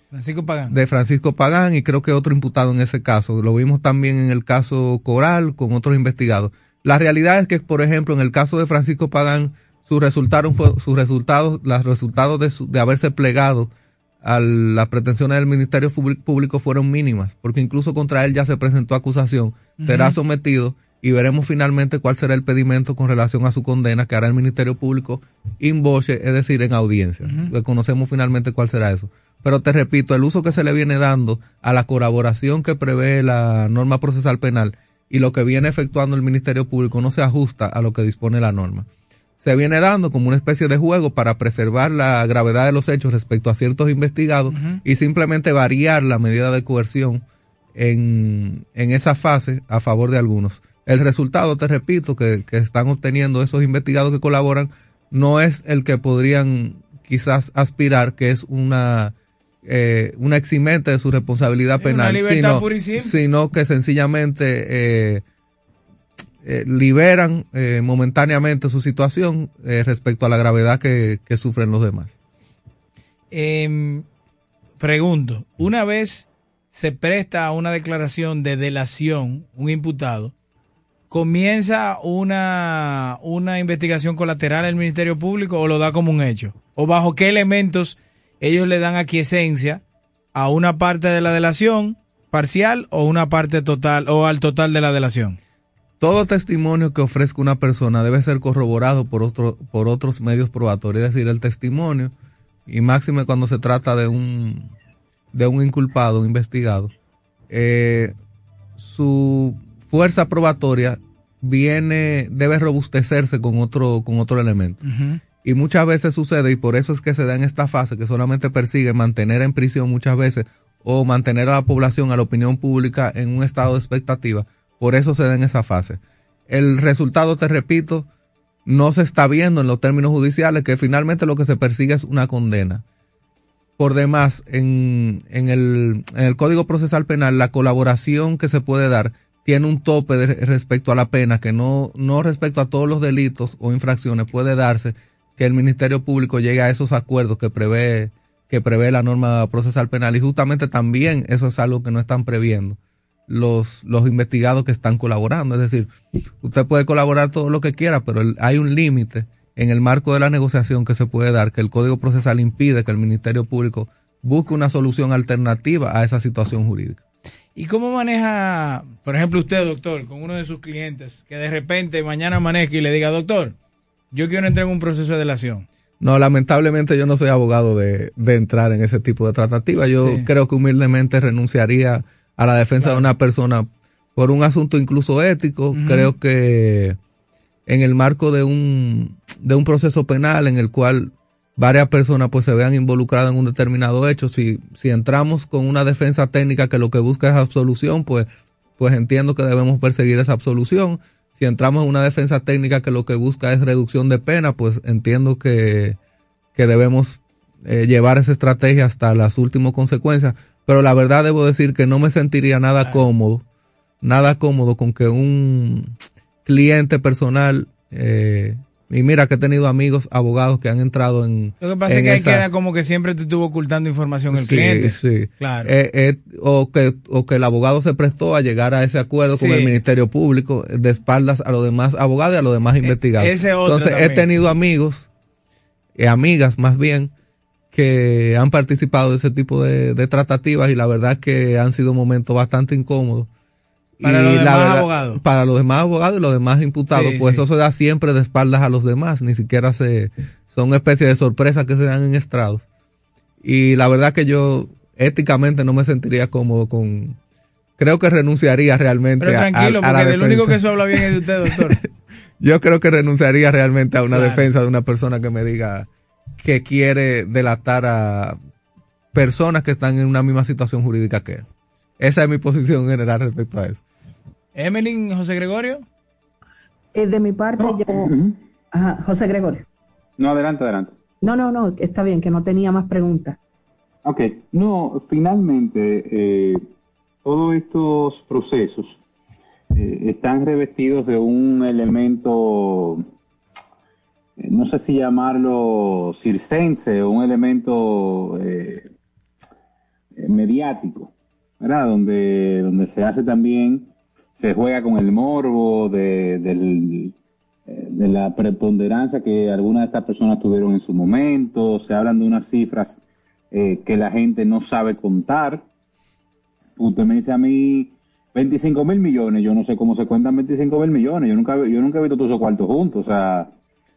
Francisco Pagán. De Francisco Pagán y creo que otro imputado en ese caso. Lo vimos también en el caso Coral con otros investigados. La realidad es que, por ejemplo, en el caso de Francisco Pagán, sus resultados, sus resultados, los resultados de, de haberse plegado a las pretensiones del Ministerio Público fueron mínimas, porque incluso contra él ya se presentó acusación, será sometido y veremos finalmente cuál será el pedimento con relación a su condena que hará el Ministerio Público in voce, es decir, en audiencia. Conocemos finalmente cuál será eso. Pero te repito, el uso que se le viene dando a la colaboración que prevé la norma procesal penal y lo que viene efectuando el Ministerio Público no se ajusta a lo que dispone la norma. Se viene dando como una especie de juego para preservar la gravedad de los hechos respecto a ciertos investigados y simplemente variar la medida de coerción en, en, esa fase a favor de algunos. El resultado, te repito, que, que están obteniendo esos investigados que colaboran no es el que podrían quizás aspirar, que es una eh, una eximente de su responsabilidad penal, sino, que sencillamente eh, eh, liberan momentáneamente su situación respecto a la gravedad que, sufren los demás. Em, pregunto, una vez se presta una declaración de delación un imputado, ¿comienza una, una investigación colateral el Ministerio Público o lo da como un hecho? ¿O bajo qué elementos ellos le dan aquiescencia a una parte de la delación parcial o una parte total o al total de la delación. Todo testimonio que ofrezca una persona debe ser corroborado por, otro, por otros medios probatorios, es decir, el testimonio, y máxime cuando se trata de un, de un inculpado, un investigado, eh, su fuerza probatoria viene, debe robustecerse con otro, con otro elemento. Y muchas veces sucede, y por eso es que se da en esta fase, que solamente persigue mantener en prisión muchas veces o mantener a la población, a la opinión pública en un estado de expectativa. Por eso se da en esa fase. El resultado, te repito, no se está viendo en los términos judiciales, que finalmente lo que se persigue es una condena. Por demás, en, el, Código Procesal Penal, la colaboración que se puede dar tiene un tope respecto a la pena, que no, no respecto a todos los delitos o infracciones puede darse que el Ministerio Público llegue a esos acuerdos que prevé, que prevé la norma procesal penal. Y justamente también eso es algo que no están previendo los, los investigados que están colaborando. Es decir, usted puede colaborar todo lo que quiera, pero hay un límite en el marco de la negociación que se puede dar, que el Código Procesal impide que el Ministerio Público busque una solución alternativa a esa situación jurídica. ¿Y cómo maneja, por ejemplo, usted, doctor, con uno de sus clientes que de repente mañana amanezca y le diga, doctor, yo quiero entrar en un proceso de delación? No, lamentablemente yo no soy abogado de, de entrar en ese tipo de tratativa. Yo Sí. creo que humildemente renunciaría a la defensa de una persona por un asunto incluso ético. Creo que en el marco de un, de un proceso penal en el cual varias personas pues se vean involucradas en un determinado hecho, si, si entramos con una defensa técnica que lo que busca es absolución, pues, pues entiendo que debemos perseguir esa absolución. Si entramos en una defensa técnica que lo que busca es reducción de pena, pues entiendo que, que debemos eh, llevar esa estrategia hasta las últimas consecuencias. Pero la verdad debo decir que no me sentiría nada cómodo, nada cómodo con que un cliente personal, eh, y mira que he tenido amigos abogados que han entrado en... Lo que pasa es que ahí esa- queda como que siempre te estuvo ocultando información el Sí, cliente. sí. Claro. Eh, eh, o, que, o que el abogado se prestó a llegar a ese acuerdo con el Ministerio Público eh, de espaldas a los demás abogados y a los demás investigados. ese otro Entonces he tenido amigos, y amigas más bien, que han participado de ese tipo de, de tratativas y la verdad que han sido momentos bastante incómodos. Para Y los la demás verdad- abogados. Para los demás abogados y los demás imputados, Sí, pues sí. eso se da siempre de espaldas a los demás, ni siquiera se, son una especie de sorpresas que se dan en estrados. Y la verdad que yo éticamente no me sentiría cómodo con, creo que renunciaría realmente Pero a- tranquilo, a, a la porque del único que eso habla bien es de usted, doctor. Yo creo que renunciaría realmente a una Claro. defensa de una persona que me diga que quiere delatar a personas que están en una misma situación jurídica que él. Esa es mi posición general respecto a eso. Emelín, José Gregorio. Eh, de mi parte, yo. Ajá, José Gregorio. No, adelante, adelante. No, no, no, está bien, que no tenía más preguntas. Ok, no, finalmente eh, todos estos procesos eh, están revestidos de un elemento, no sé si llamarlo circense o un elemento eh, mediático, ¿verdad? Donde, donde se hace también, se juega con el morbo de, eh, de la preponderancia que algunas de estas personas tuvieron en su momento, se hablan de unas cifras eh, que la gente no sabe contar. Usted me dice a mí 25 mil millones, yo no sé cómo se cuentan 25 mil millones, yo nunca, yo nunca he visto todos esos cuartos juntos, o sea,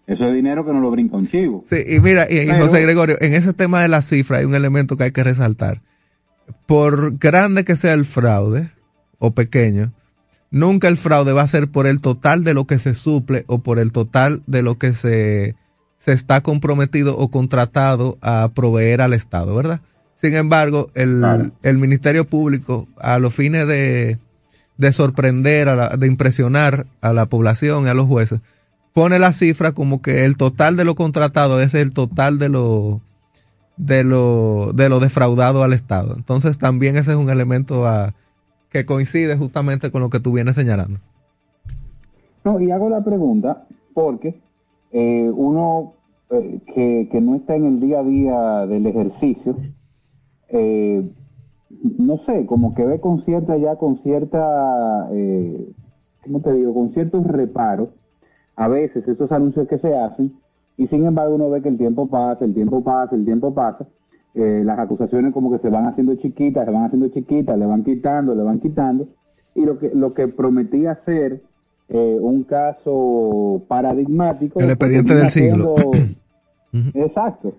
eso es dinero que no lo brinca un chivo. Sí, y mira, y, Pero- José Gregorio, en ese tema de la cifra hay un elemento que hay que resaltar. Por grande que sea el fraude, o pequeño, nunca el fraude va a ser por el total de lo que se suple o por el total de lo que se, se está comprometido o contratado a proveer al Estado, ¿verdad? Sin embargo, el, el Ministerio Público, a los fines de, de sorprender, a la- de impresionar a la población y a los jueces, pone la cifra como que el total de lo contratado es el total de lo de lo de lo defraudado al Estado. Entonces también ese es un elemento a- que coincide justamente con lo que tú vienes señalando. No, y hago la pregunta porque eh, uno eh, que, que no está en el día a día del ejercicio, eh, no sé, como que ve con cierta ya, con cierta, eh, ¿cómo te digo? Con ciertos reparos, a veces estos anuncios que se hacen, y sin embargo uno ve que el tiempo pasa, el tiempo pasa, el tiempo pasa, eh, las acusaciones como que se van haciendo chiquitas, se van haciendo chiquitas, le van quitando, le van quitando, y lo que, lo que prometía ser eh, un caso paradigmático. El expediente del siglo. Exacto.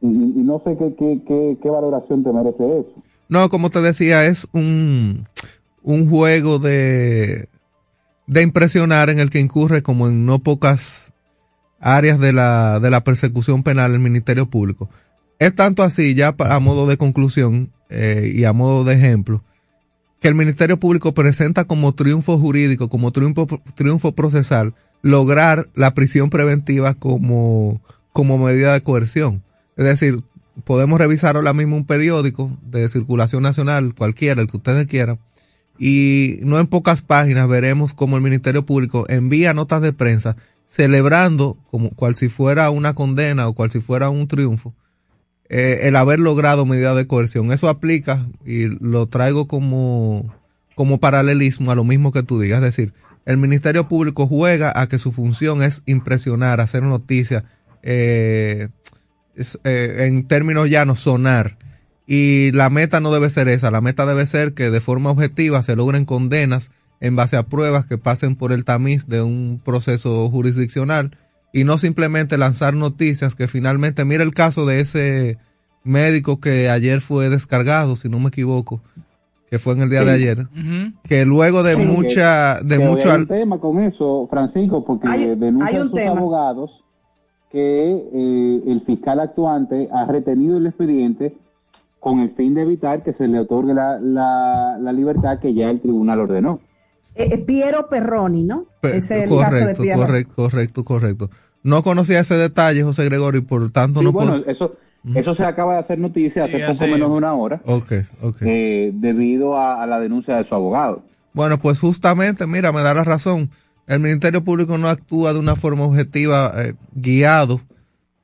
Y, y- y no sé qué, qué, qué, qué valoración te merece eso. No, como te decía, es un, un juego de, de impresionar en el que incurre como en no pocas áreas de la, de la persecución penal el Ministerio Público. Es tanto así, ya a modo de conclusión eh, y a modo de ejemplo, que el Ministerio Público presenta como triunfo jurídico, como triunfo, triunfo procesal, lograr la prisión preventiva como, como medida de coerción. Es decir, podemos revisar ahora mismo un periódico de circulación nacional, cualquiera, el que ustedes quieran, y no en pocas páginas veremos como el Ministerio Público envía notas de prensa celebrando como cual si fuera una condena o cual si fuera un triunfo eh, el haber logrado medida de coerción. Eso aplica y lo traigo como, como paralelismo a lo mismo que tú digas. Es decir, el Ministerio Público juega a que su función es impresionar, hacer noticias, eh, eh, en términos llanos, sonar. Y la meta no debe ser esa, la meta debe ser que de forma objetiva se logren condenas en base a pruebas que pasen por el tamiz de un proceso jurisdiccional y no simplemente lanzar noticias que finalmente, mira el caso de ese médico que ayer fue descargado, si no me equivoco, que fue en el día de ayer, que luego de Sí, mucha, de que mucho, hay un tema con eso, Francisco, porque Hay- denuncian hay un sus tema. abogados que eh, el fiscal actuante ha retenido el expediente con el fin de evitar que se le otorgue la, la, la libertad que ya el tribunal ordenó. Eh, eh, Piero Perroni, ¿no? Pe- es el caso de correcto, Piero. correcto, correcto, correcto. No conocía ese detalle, José Gregorio, y por tanto Sí, no bueno, puedo... eso, eso se acaba de hacer noticia hace Sí, poco menos de una hora Ok, ok. eh, debido a, a la denuncia de su abogado. Bueno, pues justamente, mira, me da la razón. El Ministerio Público no actúa de una forma objetiva, eh, guiado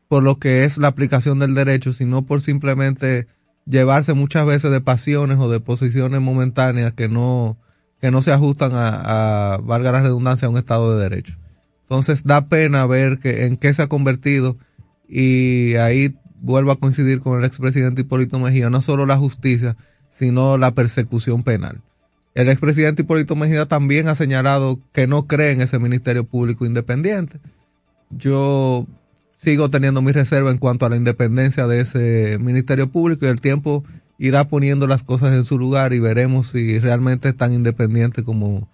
por lo que es la aplicación del derecho, sino por simplemente llevarse muchas veces de pasiones o de posiciones momentáneas que no, que no se ajustan a, valga la redundancia, a un Estado de Derecho. Entonces da pena ver que en qué se ha convertido y ahí vuelvo a coincidir con el expresidente Hipólito Mejía, no solo la justicia, sino la persecución penal. El expresidente Hipólito Mejía también ha señalado que no cree en ese Ministerio Público independiente. Yo sigo teniendo mi reserva en cuanto a la independencia de ese Ministerio Público y el tiempo irá poniendo las cosas en su lugar y veremos si realmente es tan independiente como,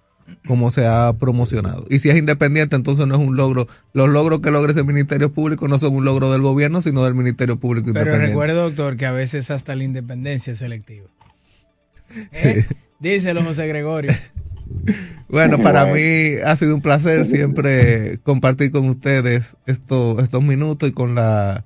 como se ha promocionado. Y si es independiente, entonces no es un logro. Los logros que logra ese Ministerio Público no son un logro del gobierno, sino del Ministerio Público Pero independiente. recuerde, doctor, que a veces hasta la independencia es selectiva. ¿Eh? Díselo, José Gregorio. Bueno, para mí ha sido un placer siempre compartir con ustedes esto, estos minutos y con la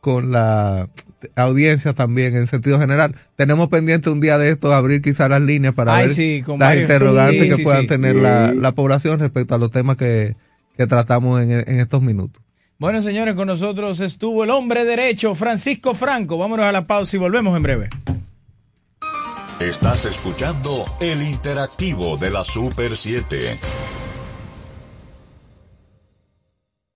con la audiencia también en sentido general. Tenemos pendiente un día de esto abrir quizás las líneas para Ay, ver sí, las interrogantes sí, que puedan tener la, la población respecto a los temas que, que tratamos en, en estos minutos. Bueno, señores, con nosotros estuvo el hombre derecho, Francisco Franco. Vámonos a la pausa y volvemos en breve. Estás escuchando el interactivo de la Super 7.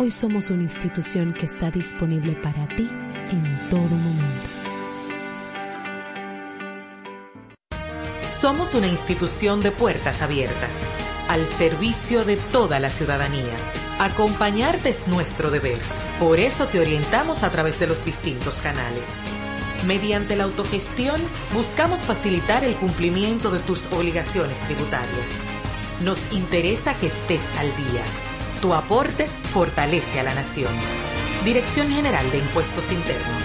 Hoy somos una institución que está disponible para ti en todo momento. Somos una institución de puertas abiertas, al servicio de toda la ciudadanía. Acompañarte es nuestro deber. Por eso te orientamos a través de los distintos canales. Mediante la autogestión, buscamos facilitar el cumplimiento de tus obligaciones tributarias. Nos interesa que estés al día. Tu aporte fortalece a la nación. Dirección General de Impuestos Internos.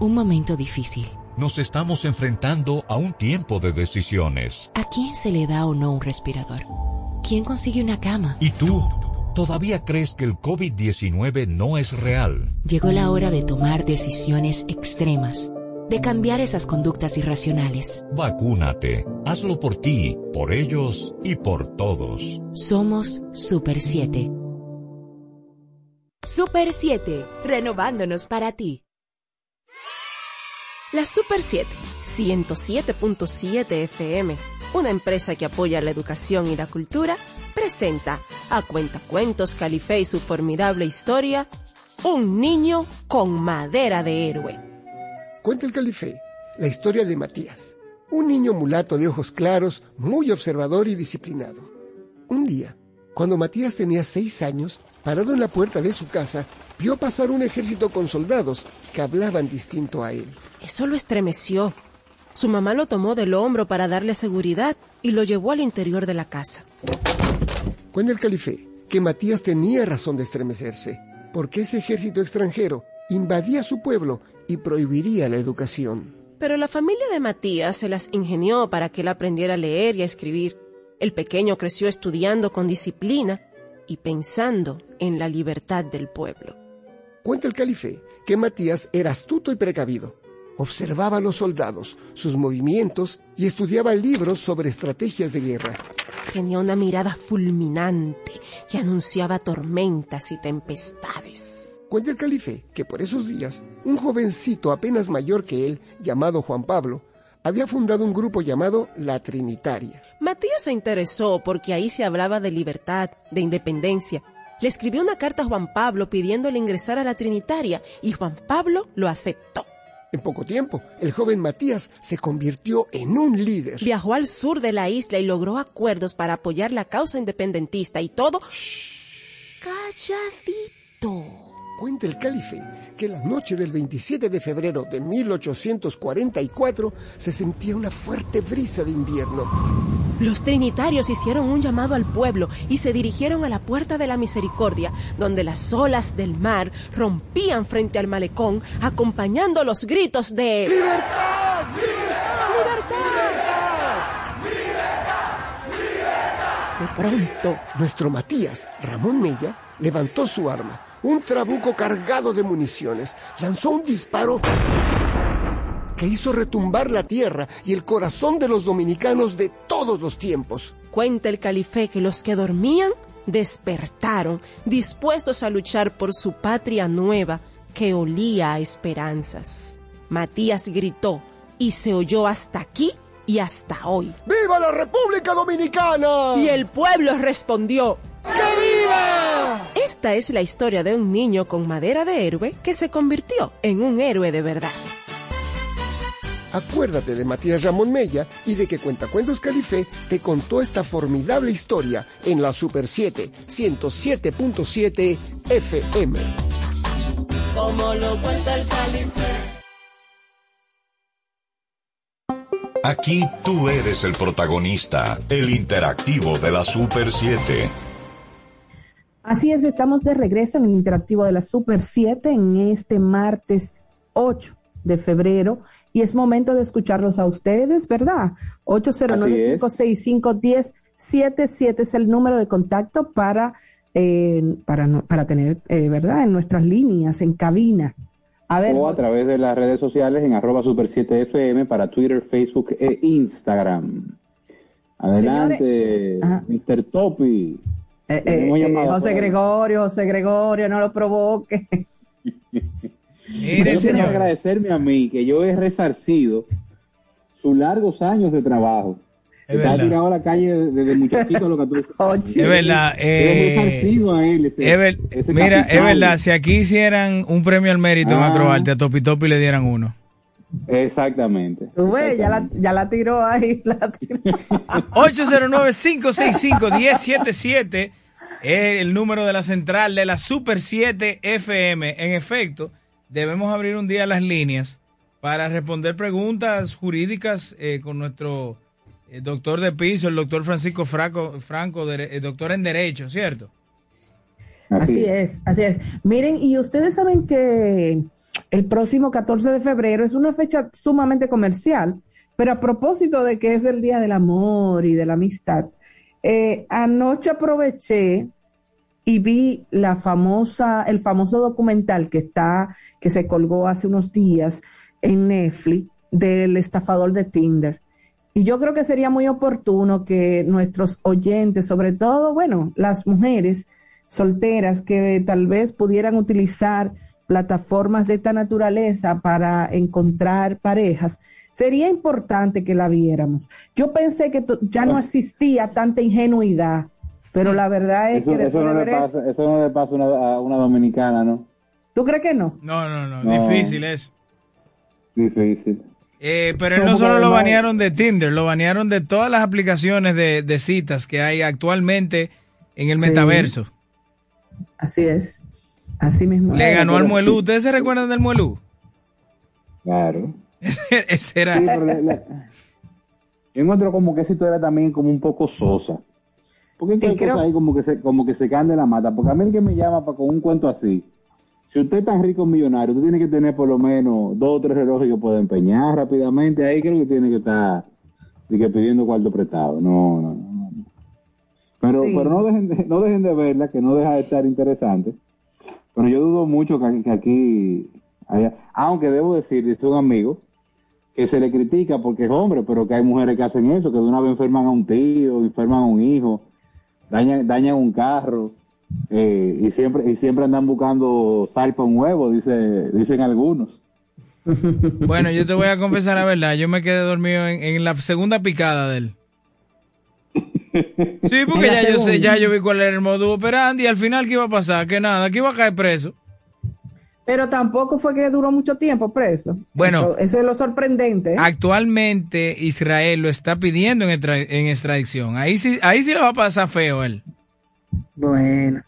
Un momento difícil. Nos estamos enfrentando a un tiempo de decisiones. ¿A quién se le da o no un respirador? ¿Quién consigue una cama? ¿Y tú? ¿Todavía crees que el COVID-19 no es real? Llegó la hora de tomar decisiones extremas, de cambiar esas conductas irracionales. Vacúnate. Hazlo por ti, por ellos y por todos. Somos Super 7. Super 7, renovándonos para ti. La Super 7, 107.7 FM, una empresa que apoya la educación y la cultura, presenta a Cuentacuentos Calife y su formidable historia, Un niño con madera de héroe. Cuenta el Calife, la historia de Matías, un niño mulato de ojos claros, muy observador y disciplinado. Un día, cuando Matías tenía seis años, parado en la puerta de su casa, vio pasar un ejército con soldados que hablaban distinto a él. Eso lo estremeció. Su mamá lo tomó del hombro para darle seguridad y lo llevó al interior de la casa. Cuenta el calife que Matías tenía razón de estremecerse, porque ese ejército extranjero invadía su pueblo y prohibiría la educación. Pero la familia de Matías se las ingenió para que él aprendiera a leer y a escribir. El pequeño creció estudiando con disciplina y pensando en la libertad del pueblo. Cuenta el calife que Matías era astuto y precavido. Observaba a los soldados, sus movimientos y estudiaba libros sobre estrategias de guerra. Tenía una mirada fulminante que anunciaba tormentas y tempestades. Cuenta el calife que por esos días, un jovencito apenas mayor que él, llamado Juan Pablo, había fundado un grupo llamado La Trinitaria. Matías se interesó porque ahí se hablaba de libertad, de independencia. Le escribió una carta a Juan Pablo pidiéndole ingresar a la Trinitaria y Juan Pablo lo aceptó. En poco tiempo, el joven Matías se convirtió en un líder. Viajó al sur de la isla y logró acuerdos para apoyar la causa independentista y todo... Calladito. Cuenta el calife que la noche del 27 de febrero de 1844 se sentía una fuerte brisa de invierno. Los trinitarios hicieron un llamado al pueblo y se dirigieron a la puerta de la misericordia, donde las olas del mar rompían frente al malecón, acompañando los gritos de ¡Libertad! ¡Libertad! ¡Libertad! De pronto, nuestro Matías, Ramón Mella, levantó su arma, un trabuco cargado de municiones, lanzó un disparo que hizo retumbar la tierra y el corazón de los dominicanos de todos los tiempos. Cuenta el calife que los que dormían despertaron, dispuestos a luchar por su patria nueva que olía a esperanzas. Matías gritó y se oyó hasta aquí y hasta hoy. ¡Viva la República Dominicana! Y el pueblo respondió, ¡Que viva! Esta es la historia de un niño con madera de héroe que se convirtió en un héroe de verdad. Acuérdate de Matías Ramón Mella y de que Cuentacuentos Calife te contó esta formidable historia en la Super 7 107.7 FM. Como lo cuenta el Calife. Aquí tú eres el protagonista, el interactivo de la Super 7. Así es, estamos de regreso en el interactivo de la Super 7 en este martes 8 de febrero y es momento de escucharlos a ustedes, ¿verdad? 809-565-1077 es el número de contacto para, eh, para, para tener, eh, ¿verdad? En nuestras líneas, en cabina. A ver, o a través de las redes sociales en arroba super 7 FM para Twitter, Facebook e Instagram. Adelante, Mr. Topi. Eh, eh, eh, José. Gregorio, José Gregorio, no lo provoque. Mire, quiero agradecerme a mí que yo he resarcido sus largos años de trabajo. Es Estaba verdad. tirado a la calle desde muchachito a los 14 Es verdad. Eh, resarcido a él ese- es ver- ese mira, es verdad, si aquí hicieran un premio al mérito en Ah. Acroarte, a Topi Topi le dieran uno. Exactamente. Tú ves, ya la, ya la tiró ahí. La tiró. 809-565-1077 es el número de la central de la Super 7 FM. En efecto, debemos abrir un día las líneas para responder preguntas jurídicas eh, con nuestro eh, doctor de piso, el doctor Francisco Franco, Franco dere- eh, doctor en Derecho, ¿cierto? Así es, así es. Miren, y ustedes saben que el próximo 14 de febrero es una fecha sumamente comercial, pero a propósito de que es el Día del Amor y de la Amistad, eh, anoche aproveché y vi la famosa, el famoso documental que está, que se colgó hace unos días en Netflix del estafador de Tinder. Y yo creo que sería muy oportuno que nuestros oyentes, sobre todo, bueno, las mujeres solteras que tal vez pudieran utilizar plataformas de esta naturaleza para encontrar parejas, sería importante que la viéramos. Yo pensé que ya no existía tanta ingenuidad, pero la verdad es Eso, que eso después no de le ver eso, pasa, eso no le pasa a una, a una dominicana, ¿no? ¿tú crees que no? No, no, no, No. difícil eso. Difícil. Eh, pero él No, solo lo banearon de Tinder, lo banearon de todas las aplicaciones de, de citas que hay actualmente en el Sí. metaverso. Así es. Así mismo. Le ganó al Muelú. ¿Ustedes se recuerdan del Muelú? Claro. Ese era. Sí, pero yo encuentro como que esa historia también como un poco sosa. Porque hay Sí, creo- cosas ahí como que se, como que se caen de la mata. Porque a mí el que me llama para con un cuento así, si usted es tan rico millonario, usted tiene que tener por lo menos dos o tres relojes que pueda empeñar rápidamente. Ahí creo que tiene que estar de que pidiendo cuarto prestado. No, no, no. no. Pero, Sí. pero no dejen de, no dejen de verla, que no deja de estar interesante. Pero yo dudo mucho que, aquí haya, aunque debo decir, dice un amigo, que se le critica porque es hombre, pero que hay mujeres que hacen eso, que de una vez enferman a un tío, enferman a un hijo, dañan, dañan un carro, eh, y siempre, y siempre andan buscando sal para huevo, dice, dicen algunos. Bueno, yo te voy a confesar la verdad. Yo me quedé dormido en, en la segunda picada de él. Sí, porque ya yo sé, ya yo vi cuál era el modo operandi y al final qué iba a pasar, que nada, que iba a caer preso. Pero tampoco fue que duró mucho tiempo preso. Bueno. Eso, eso es lo sorprendente. ¿eh? Actualmente Israel lo está pidiendo en, extra- en extradición. Ahí sí, ahí sí le va a pasar feo él. Bueno,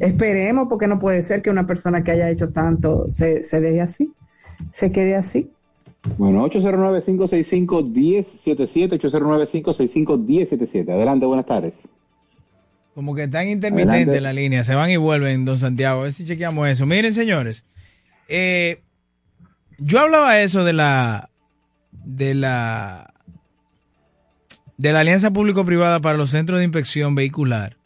esperemos porque no puede ser que una persona que haya hecho tanto se, se deje así, se quede así. Bueno, 809-565-1077, 809-565-1077. Adelante, buenas tardes. Como que tan intermitente Adelante. la línea, se van y vuelven, don Santiago. A ver si chequeamos eso. Miren, señores, eh, yo hablaba eso de la, de la, de la alianza público-privada para los centros de inspección vehicular,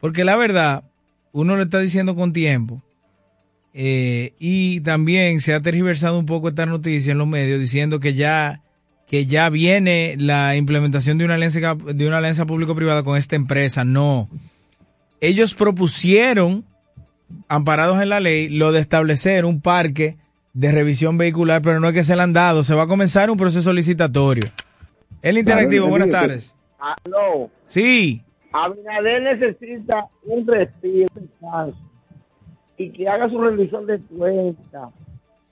porque la verdad, uno lo está diciendo con tiempo, eh, y también se ha tergiversado un poco esta noticia en los medios diciendo que ya que ya viene la implementación de una alianza de una alianza público-privada con esta empresa. No. Ellos propusieron, amparados en la ley, lo de establecer un parque de revisión vehicular, pero no es que se le han dado. Se va a comenzar un proceso licitatorio. El interactivo, buenas tardes. Aló. Sí. Abinader necesita un respiro, un descanso, y que haga su revisión de cuenta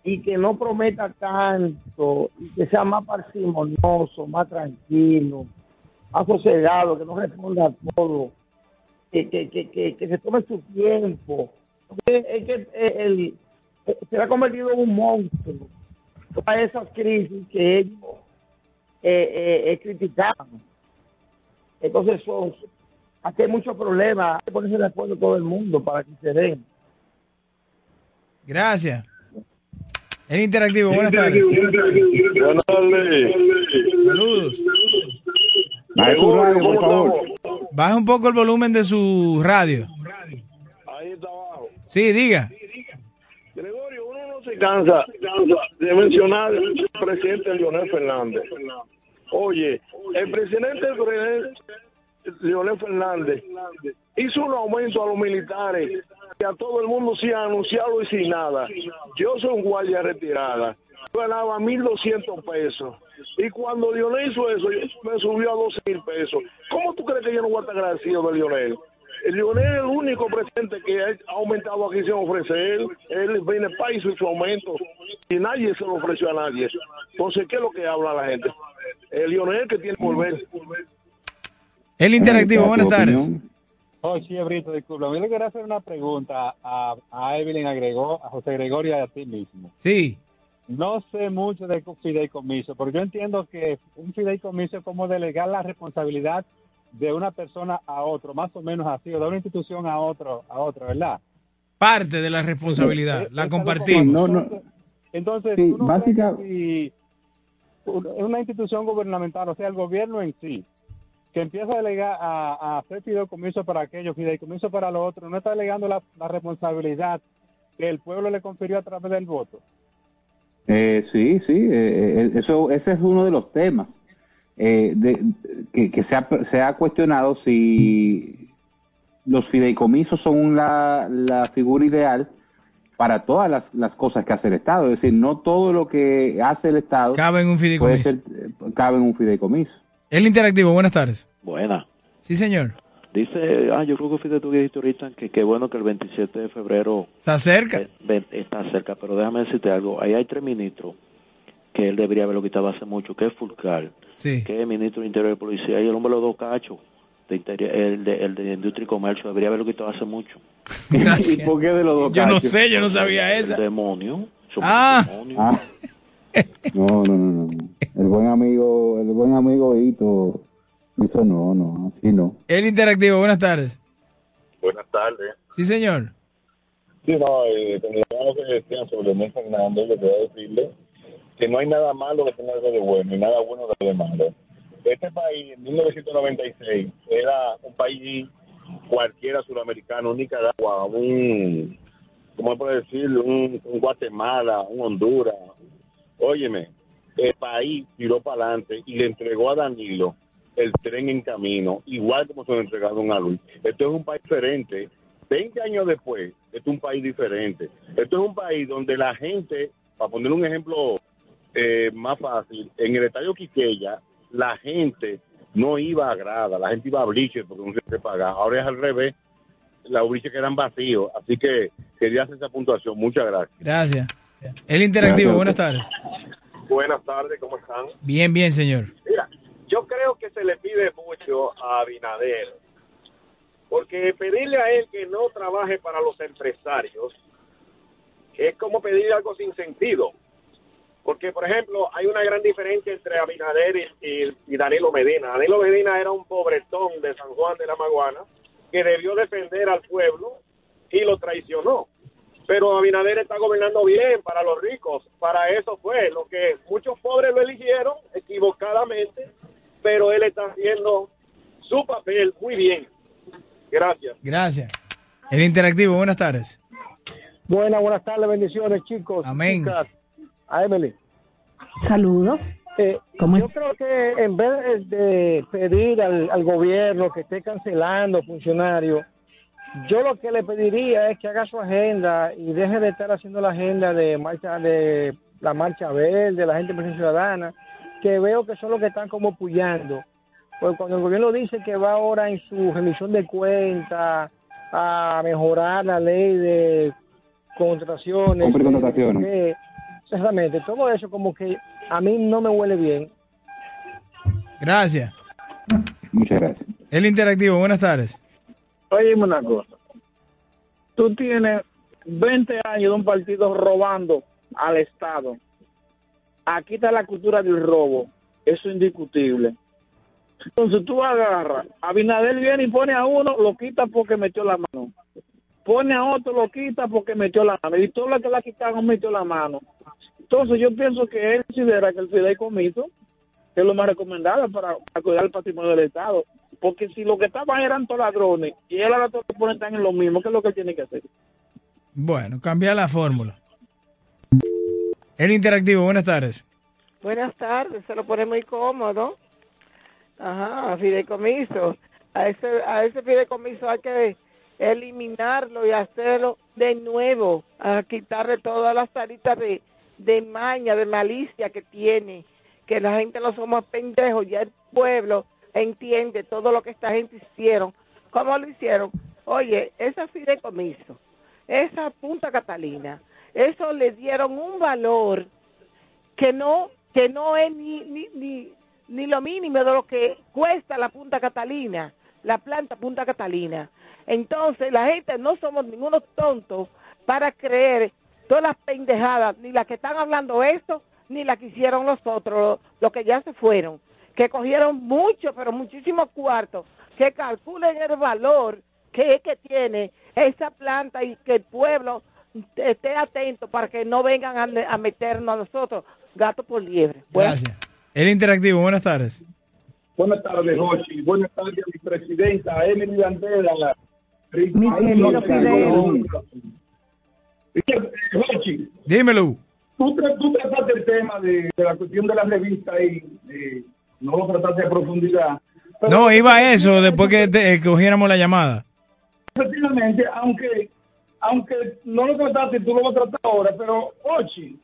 y que no prometa tanto y que sea más parsimonioso, más tranquilo, más sosegado, que no responda a todo, que, que, que, que, se tome su tiempo. Es que eh, el, eh, se ha convertido en un monstruo todas esas crisis que ellos eh, eh, criticaban. Entonces, son, aquí hay muchos problemas, hay que ponerse de acuerdo todo el mundo para que se den. Gracias. El interactivo, buenas tardes. Buenas tardes. Saludos. Baje su radio, por favor. Baja un poco el volumen de su radio. Ahí está abajo. Sí, diga. Gregorio, uno no se cansa de mencionar al presidente Leonel Fernández. Oye, el presidente Leonel Fernández hizo un aumento a los militares y a todo el mundo sin anunciarlo y sin nada. Yo soy un guardia retirada. Yo ganaba 1.200 pesos. Y cuando Lionel hizo eso, me subió a 12 mil pesos. ¿Cómo tú crees que yo no voy a estar agradecido de Lionel? El Lionel es el único presidente que ha aumentado aquí sin ofrecer. Él viene al país y su aumento. Y nadie se lo ofreció a nadie. Entonces, ¿qué es lo que habla la gente? El Lionel que tiene que volver. El interactivo, buenas tardes. Oh, sí, Brito, disculpa. Yo le quería hacer una pregunta a, a Evelyn, a, Grego- a José Gregorio y a ti mismo. Sí. No sé mucho de fideicomiso, pero yo entiendo que un fideicomiso es como delegar la responsabilidad de una persona a otro, más o menos así, o de una institución a otro, a otro, ¿verdad? Parte de la responsabilidad, la compartimos. lo que- Entonces, Sí, uno básica- si una institución gubernamental, o sea, el gobierno en sí, que empieza a delegar a, a hacer fideicomiso para aquello, fideicomiso para lo otro, no está delegando la, la responsabilidad que el pueblo le confirió a través del voto. Eh, sí, sí, eh, eh, eso, ese es uno de los temas eh, de, que, que se, ha, se ha cuestionado si los fideicomisos son la, la figura ideal para todas las, las cosas que hace el Estado. Es decir, no todo lo que hace el Estado Cabe en un puede fideicomiso. ser, eh, cabe en un fideicomiso. El interactivo, buenas tardes. Buena. Sí, señor. Dice, ah, yo creo que fuiste tú que dijiste ahorita que qué bueno que el 27 de febrero Está cerca. eh, está cerca, pero déjame decirte algo. Ahí hay tres ministros que él debería haberlo quitado hace mucho, que es Fulcar, Sí. que es ministro de Interior y Policía, y el hombre de los dos cachos, de interior- el, de, el de Industria y Comercio, debería haberlo quitado hace mucho. Gracias. ¿Y por qué de los dos Yo no cachos? sé, yo no sabía El esa. demonio. Ah. demonios. Ah. No, no, no, no. El buen amigo, el buen amigo Hito hizo no, no, así no. El interactivo, buenas tardes. Buenas tardes. Sí, señor. Sí, no, eh, lo que decían sobre Leonel Fernández, le voy a decirle que no hay nada malo que tenga algo de bueno y nada bueno que de malo. Este país, en 1996, era un país cualquiera suramericano, un Nicaragua, un, ¿cómo puedo decirlo? Un, un Guatemala, un Honduras. Óyeme, el país tiró para adelante y le entregó a Danilo el tren en camino, igual como se lo entregaron a Luis. Esto es un país diferente. 20 años después, esto es un país diferente. Esto es un país donde la gente, para poner un ejemplo eh, más fácil, en el estadio Quiqueya, la gente no iba a grada, la gente iba a bliches porque no se pagaba. Ahora es al revés, los bliches quedan vacíos. Así que quería hacer esa puntuación. Muchas gracias. Gracias. El interactivo, buenas tardes. Buenas tardes, ¿cómo están? Bien, bien, señor. Mira, yo creo que se le pide mucho a Abinader, porque pedirle a él que no trabaje para los empresarios es como pedir algo sin sentido. Porque, por ejemplo, hay una gran diferencia entre Abinader y, y- y Danilo Medina. Danilo Medina era un pobretón de San Juan de la Maguana que debió defender al pueblo y lo traicionó. Pero Abinader está gobernando bien para los ricos. Para eso fue lo que muchos pobres lo eligieron equivocadamente, pero él está haciendo su papel muy bien. Gracias. Gracias. El interactivo, buenas tardes. Buenas, buenas tardes, bendiciones, chicos. Amén. chicas. A Emily. Saludos. Eh, ¿Cómo yo creo que en vez de pedir al, al gobierno que esté cancelando funcionarios, yo lo que le pediría es que haga su agenda y deje de estar haciendo la agenda de marcha de la marcha verde, la gente de Presión ciudadana, que veo que son los que están como puyando. Pues cuando el gobierno dice que va ahora en su remisión de cuentas a mejorar la ley de contrataciones, contrataciones. que Realmente, todo eso como que a mí no me huele bien. Gracias. Muchas gracias. El Interactivo, buenas tardes. Oye, una cosa. Tú tienes 20 años de un partido robando al Estado. Aquí está la cultura del robo. Eso es indiscutible. Entonces tú agarras, Abinader viene y pone a uno, lo quita porque metió la mano. Pone a otro, lo quita porque metió la mano. Y todo lo que la quitaron metió la mano. Entonces yo pienso que él considera que el fideicomiso es lo más recomendable para, para cuidar el patrimonio del Estado. Porque si lo que estaban eran todos ladrones y él ahora todos los pone están en lo mismo, ¿qué es lo que él tiene que hacer? Bueno, cambia la fórmula. El Interactivo, buenas tardes. Buenas tardes, se lo pone muy cómodo. Ajá, fideicomiso. A ese, a ese fideicomiso hay que eliminarlo y hacerlo de nuevo, a quitarle todas las taritas de, de maña, de malicia que tiene, que la gente no somos pendejos, ya el pueblo entiende todo lo que esta gente hicieron. ¿Cómo lo hicieron? Oye, ese fideicomiso, esa Punta Catalina, eso le dieron un valor que no que no es ni, ni, ni, ni lo mínimo de lo que cuesta la Punta Catalina, la planta Punta Catalina. Entonces, la gente no somos ningunos tontos para creer todas las pendejadas, ni las que están hablando esto, ni las que hicieron los otros, los que ya se fueron, que cogieron mucho, pero muchísimos cuartos, que calculen el valor que es que tiene esa planta y que el pueblo esté atento para que no vengan a, a meternos a nosotros gato por liebre. Bueno, Gracias. El Interactivo, buenas tardes. Buenas tardes, Jochi. Buenas tardes a mi presidenta, Emily Landela. Mi querido Fidel. Jochi, Dímelo. tú, tú trataste el tema de, de la cuestión de la revista y eh, no lo trataste a profundidad. Pero No, iba a eso después que te- eh, cogiéramos la llamada. Efectivamente, aunque aunque no lo trataste, tú lo vas a tratar ahora, pero Ochi,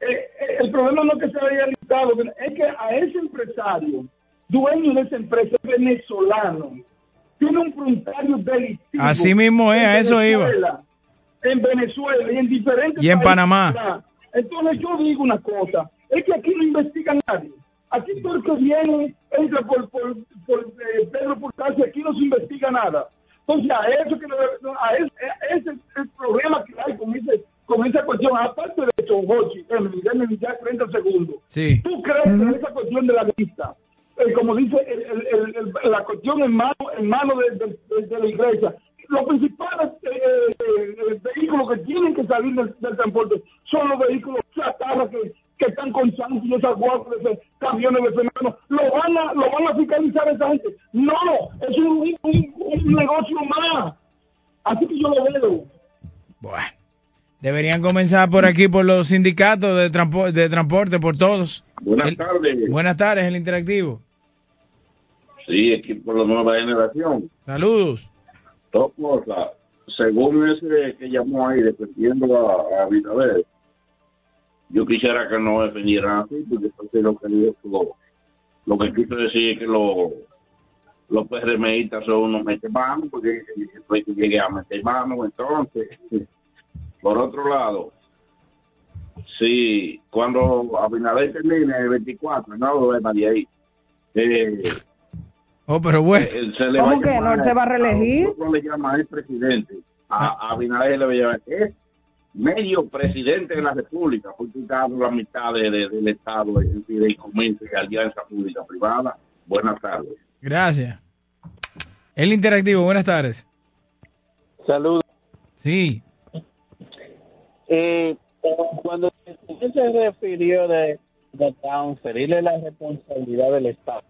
eh, eh, el problema no es que se haya listado, es que a ese empresario, dueño de esa empresa venezolano, tiene un frontario delictivo. Así mismo es, a eso iba. En Venezuela y en diferentes Y en países. Panamá. Entonces yo digo una cosa, es que aquí no investiga nadie. Aquí todo el que viene entra por, por, por eh, Pedro Portacio, aquí no se investiga nada. Entonces a eso que le- a ese, a ese es el problema que hay con, ese, con esa cuestión. Aparte de Emily, déjame ya 30 segundos. Sí. ¿Tú crees que esa cuestión de la lista, eh, como dice el- el- el- el- la cuestión en mano, en mano de, de- de- de la iglesia, los principales eh, eh, eh, vehículos que tienen que salir del, del transporte son los vehículos chatarra que, que están con Santos y esas guaguas, esos camiones de fenómeno. Lo van a, lo van a fiscalizar esa gente. No, es un, un- un negocio más. Así que yo lo veo. Deberían comenzar por aquí, por los sindicatos de, trampo- de transporte, por todos. Buenas El- tardes. Buenas tardes, el Interactivo. Sí, es que por la nueva generación. Saludos. Dos cosas. Según ese que llamó ahí defendiendo a, a Abinader, yo quisiera que no defendieran así, porque entonces lo que dijo lo, lo que quiso decir es que los los PRMistas son unos meter manos, porque después que llegue a meter manos, entonces, por otro lado, si cuando Abinader termine el 24, no lo ve nadie ahí. Eh, Oh, pero bueno. él se le va a ¿Cómo que no? llamar ¿Él se va a reelegir? nosotros le llama el presidente. A, a Abinader le va a llamar. Es medio presidente de la República, porque está dando la mitad de- de- del Estado en fideicomiso y alianza pública-privada. Buenas tardes. Gracias. El Interactivo, buenas tardes. Saludos. Sí. Eh, cuando usted se refirió de, de transferirle la responsabilidad del Estado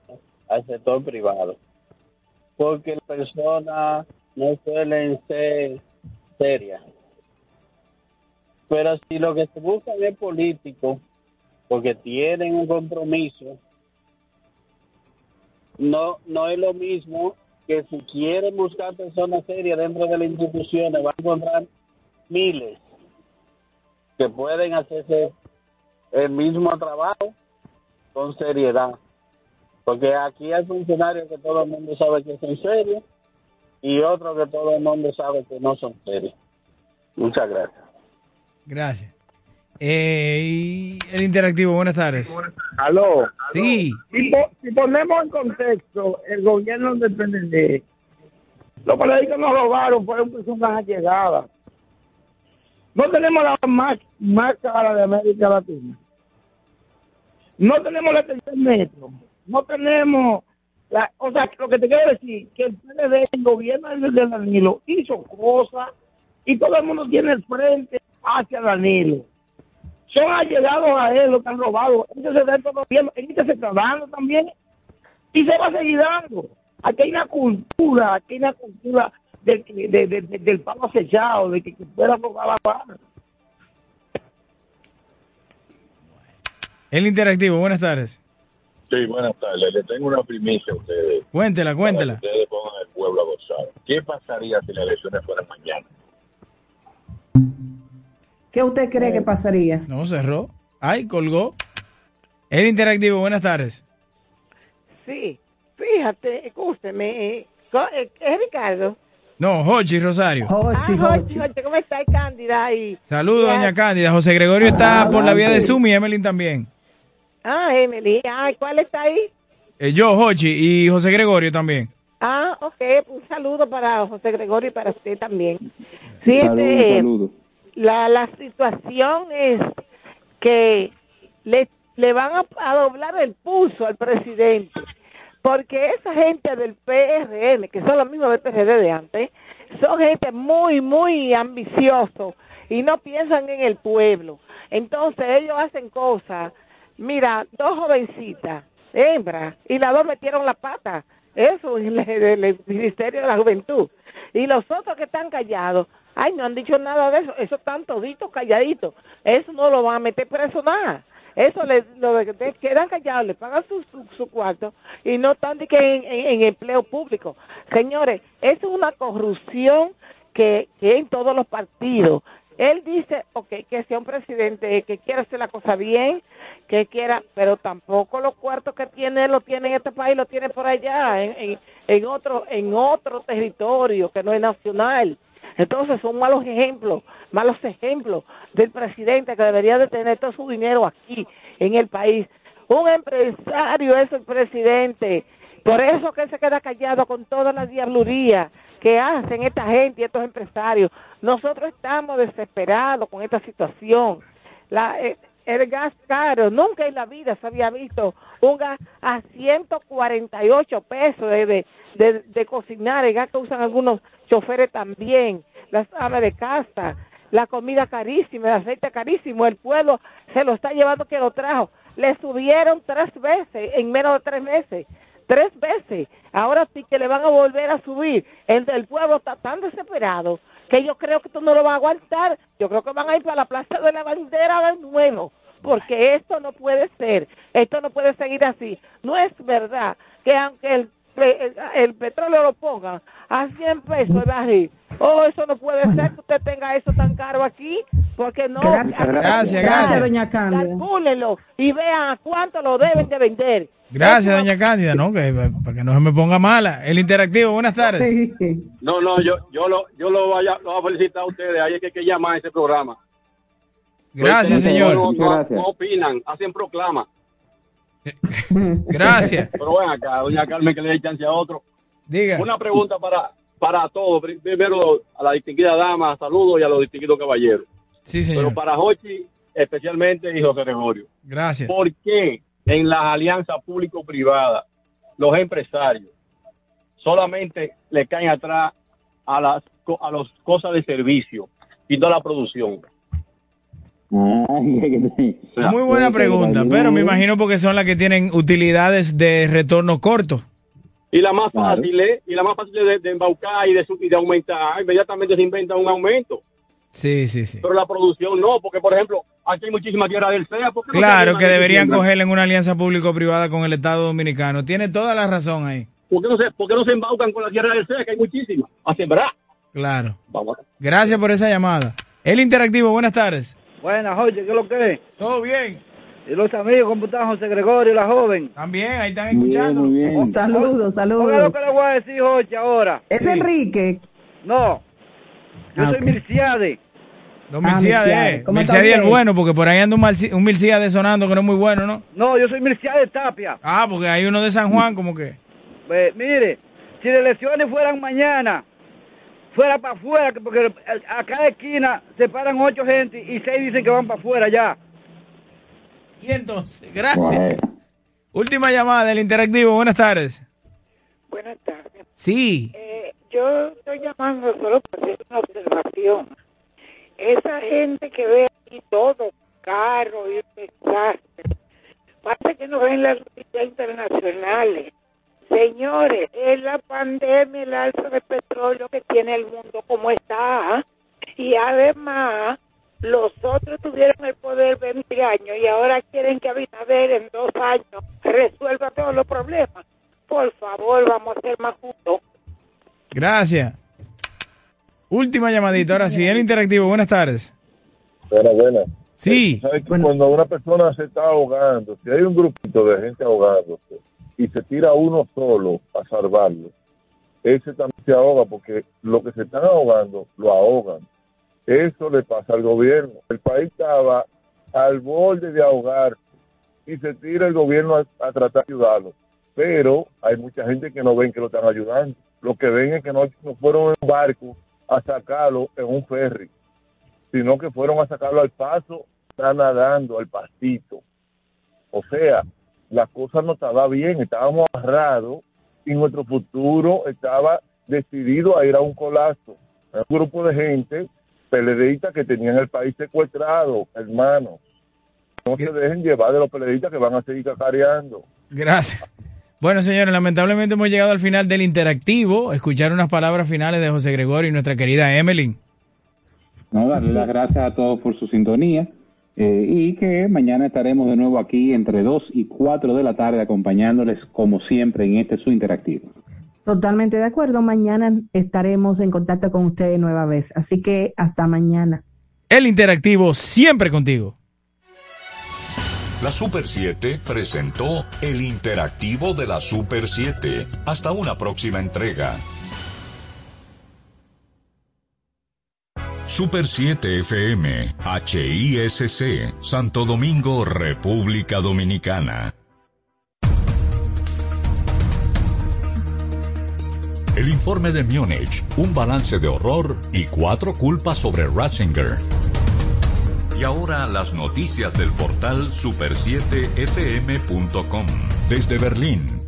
al sector privado, porque las personas no suelen ser serias. Pero si lo que se busca es político, porque tienen un compromiso, no, no es lo mismo que si quieren buscar personas serias dentro de las instituciones, van a encontrar miles que pueden hacerse el mismo trabajo con seriedad. Porque aquí hay funcionarios que todo el mundo sabe que son serios y otros que todo el mundo sabe que no son serios. Muchas gracias. Gracias. Eh, y el interactivo, buenas tardes. Aló. Sí. Si, po- si ponemos en contexto, el gobierno del PND, los políticos nos robaron, fueron personas allegadas. No tenemos la más, más cara de América Latina. No tenemos la tercer metro. No tenemos... La, o sea, lo que te quiero decir, que el PND, el gobierno de Danilo, hizo cosas y todo el mundo tiene el frente hacia Danilo. Son allegados a él, los que han robado. Este se el gobierno, en este se está dando también y se va a seguir dando. Aquí hay una cultura, aquí hay una cultura del, de- de- de- del palo acechado, de que, que pueda robar la mano. El interactivo, buenas tardes. Sí, buenas tardes. Le tengo una primicia a ustedes. Cuéntela, Para que cuéntela. ustedes pongan al pueblo a gozar. ¿Qué pasaría si las elecciones fueran mañana? ¿Qué usted cree que pasaría? No, cerró. Ay, colgó. El interactivo, buenas tardes. Sí, fíjate, escúcheme, eh, eh, es Ricardo. No, Jochi Rosario. ah, Jochi, Jochi, ¿cómo está Cándida? Y, Saludos, y doña Cándida. José Gregorio está por la vía de Zoom y Evelyn también. Ah, Emily, ay, ¿cuál está ahí? Eh, yo, Jochi, y José Gregorio también. Ah, ok, un saludo para José Gregorio y para usted también. Sí, este, saludos. La, la situación es que le, le van a, doblar el pulso al presidente, porque esa gente del PRM, que son los mismos del PRD de antes, son gente muy, muy ambicioso y no piensan en el pueblo. Entonces ellos hacen cosas, mira, dos jovencitas, hembras, y las dos metieron la pata, eso en el, el Ministerio de la Juventud. Y los otros que están callados, ay, no han dicho nada de eso, eso están toditos calladitos, eso no lo van a meter preso nada. Eso le, lo de quedan callados, le pagan su, su, cuarto y no están de que en, empleo público. Señores, eso es una corrupción que, en todos los partidos. Él dice, ok, que sea un presidente que quiera hacer la cosa bien, que quiera, pero tampoco los cuartos que tiene lo tiene en este país, lo tiene por allá, en, en, en otro, en otro territorio que no es nacional. Entonces son malos ejemplos, malos ejemplos del presidente que debería de tener todo su dinero aquí, en el país. Un empresario es el presidente. Por eso que él se queda callado con toda la diabluría que hacen esta gente y estos empresarios.Nosotros estamos desesperados con esta situación. La, eh, el gas caro, nunca en la vida se había visto un gas a 148 pesos de, de, de, de cocinar, el gas que usan algunos choferes también, las amas de casa, la comida carísima, el aceite carísimo, el pueblo se lo está llevando que lo trajo. Le subieron tres veces en menos de tres meses, tres veces. Ahora sí que le van a volver a subir. El del pueblo está tan desesperado que yo creo que esto no lo va a aguantar. Yo creo que van a ir para la Plaza de la Bandera de nuevo, porque esto no puede ser, esto no puede seguir así. No es verdad que aunque el, el, el petróleo lo pongan a 100 pesos el barril, oh, eso no puede ser que usted tenga eso tan caro aquí, porque no. Gracias, gracias, gracias, doña Cándida. Calcúlenlo y vean a cuánto lo deben de vender. Gracias, doña Cándida, ¿no? Que, para que no se me ponga mala. El interactivo, buenas tardes. No, no, yo, yo lo, yo lo vaya, lo voy a felicitar a ustedes. Ahí es que hay que llamar a ese programa. Gracias, Porque señor. No, Muchas no- gracias. no opinan, hacen proclama. Gracias. Pero ven acá, doña Carmen, que le dé chance a otro. Diga. Una pregunta para, para todos. Pri- Primero a la distinguida dama, saludos y a los distinguidos caballeros. Sí, señor. Pero para Jochi, especialmente, y José Gregorio. Gracias. ¿Por qué en las alianzas público-privadas los empresarios solamente le caen atrás a las a las cosas de servicio y no a la producción? Muy buena pregunta, pero me imagino porque son las que tienen utilidades de retorno corto. Y la más fácil es, y la más fácil es de, de embaucar y de, su- y de aumentar, inmediatamente se inventa un aumento. Sí, sí, sí. Pero la producción no, porque por ejemplo, aquí hay muchísima tierra del CEA. ¿por qué no Claro que deberían cogerla en una alianza público-privada con el Estado Dominicano. Tiene toda la razón ahí. ¿Por qué, no se, ¿Por qué no se embaucan con la tierra del CEA, que hay muchísima? A sembrar. Claro. Vamos. Gracias por esa llamada. El interactivo, buenas tardes. Buenas, Jorge, ¿qué es lo que es? Todo bien. Y los amigos, ¿cómo están José Gregorio y la joven? También, ahí están escuchando. Saludos, Oiga lo saludos. que le voy a decir, Jorge, ahora. Es Sí. Enrique. No, yo Ah, soy ok. Mirciade. Don Ah, Milciades. ¿Cómo está Milciades el usted? bueno, porque por ahí anda un, un Milciades sonando que no es muy bueno, ¿no? No, yo soy Mircea de Tapia. Ah, porque hay uno de San Juan como que... Pues, mire, si las elecciones fueran mañana, fuera para afuera, que- porque a cada esquina se paran ocho gente y seis dicen que van para afuera ya. Y entonces, gracias. Última llamada del interactivo, buenas tardes. Buenas tardes. Sí. Eh, yo estoy llamando solo para hacer una observación. Esa gente que ve aquí todo, carro y desastre, pasa que no ven las noticias internacionales. Señores, es la pandemia, el alza de petróleo que tiene el mundo como está. Y además, los otros tuvieron el poder 20 años y ahora quieren que Abinader en dos años resuelva todos los problemas. Por favor, vamos a ser más justos. Gracias. Última llamadita, ahora sí, el interactivo, buenas tardes. Buena, buena. Sí. ¿Sabes que cuando una persona se está ahogando, si hay un grupito de gente ahogándose y se tira uno solo a salvarlo, ese también se ahoga porque lo que se están ahogando lo ahogan. Eso le pasa al gobierno. El país estaba al borde de ahogar y se tira el gobierno a, tratar de ayudarlo. Pero hay mucha gente que no ven que lo están ayudando. Lo que ven es que no, no fueron en un barco a sacarlo en un ferry sino que fueron a sacarlo al paso, está nadando al pastito. O sea, la cosa no estaba bien, estábamos agarrados y nuestro futuro estaba decidido a ir a un colapso. Un grupo de gente peledeístas que tenían el país secuestrado, hermanos. No se dejen llevar de los peledeístas que van a seguir cacareando. Gracias. Bueno, señores, lamentablemente hemos llegado al final del interactivo. Escuchar unas palabras finales de José Gregorio y nuestra querida Emily. No, darle las gracias a todos por su sintonía eh, y que mañana estaremos de nuevo aquí entre 2 y 4 de la tarde acompañándoles como siempre en este su interactivo. Totalmente de acuerdo. Mañana estaremos en contacto con ustedes nueva vez. Así que hasta mañana. El interactivo siempre contigo. La Super 7 presentó el interactivo de la Super 7. Hasta una próxima entrega. Super 7 FM, HISC, Santo Domingo, República Dominicana. El informe de Múnich, un balance de horror y cuatro culpas sobre Ratzinger. Y ahora las noticias del portal super7fm.com. Desde Berlín,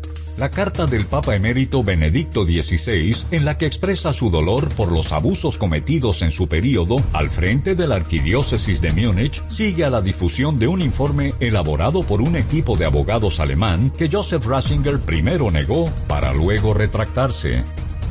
la carta del Papa emérito Benedicto XVI en la que expresa su dolor por los abusos cometidos en su periodo al frente de la Arquidiócesis de Múnich sigue a la difusión de un informe elaborado por un equipo de abogados alemán que Joseph Ratzinger primero negó para luego retractarse.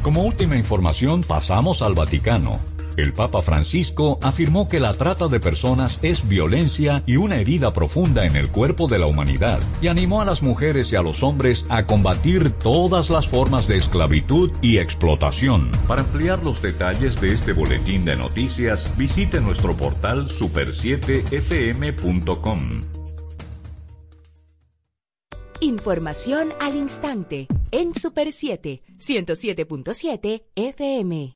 Como última información pasamos al Vaticano. El Papa Francisco afirmó que la trata de personas es violencia y una herida profunda en el cuerpo de la humanidad y animó a las mujeres y a los hombres a combatir todas las formas de esclavitud y explotación. Para ampliar los detalles de este boletín de noticias, visite nuestro portal super7fm.com. Información al instante en Super 7, 107.7 FM.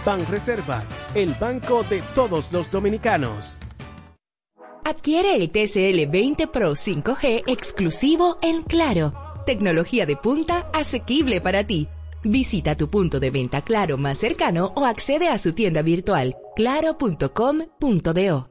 Banreservas, el banco de todos los dominicanos. Adquiere el TCL 20 Pro 5G exclusivo en Claro. Tecnología de punta asequible para ti. Visita tu punto de venta Claro más cercano o accede a su tienda virtual claro.com.do.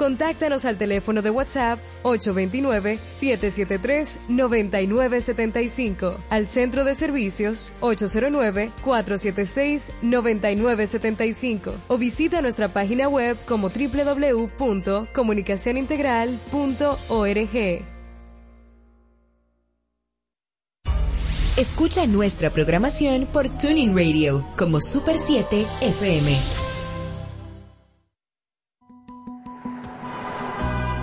Contáctanos al teléfono de WhatsApp 829-773-9975, al centro de servicios 809-476-9975 o visita nuestra página web como www.comunicacionintegral.org. Escucha nuestra programación por Tuning Radio como Super 7 FM.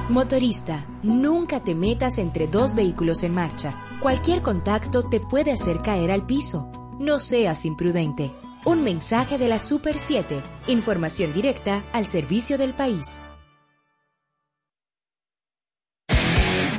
Motorista, nunca te metas entre dos vehículos en marcha. Cualquier contacto te puede hacer caer al piso. No seas imprudente. Un mensaje de la Super 7. Información directa al servicio del país.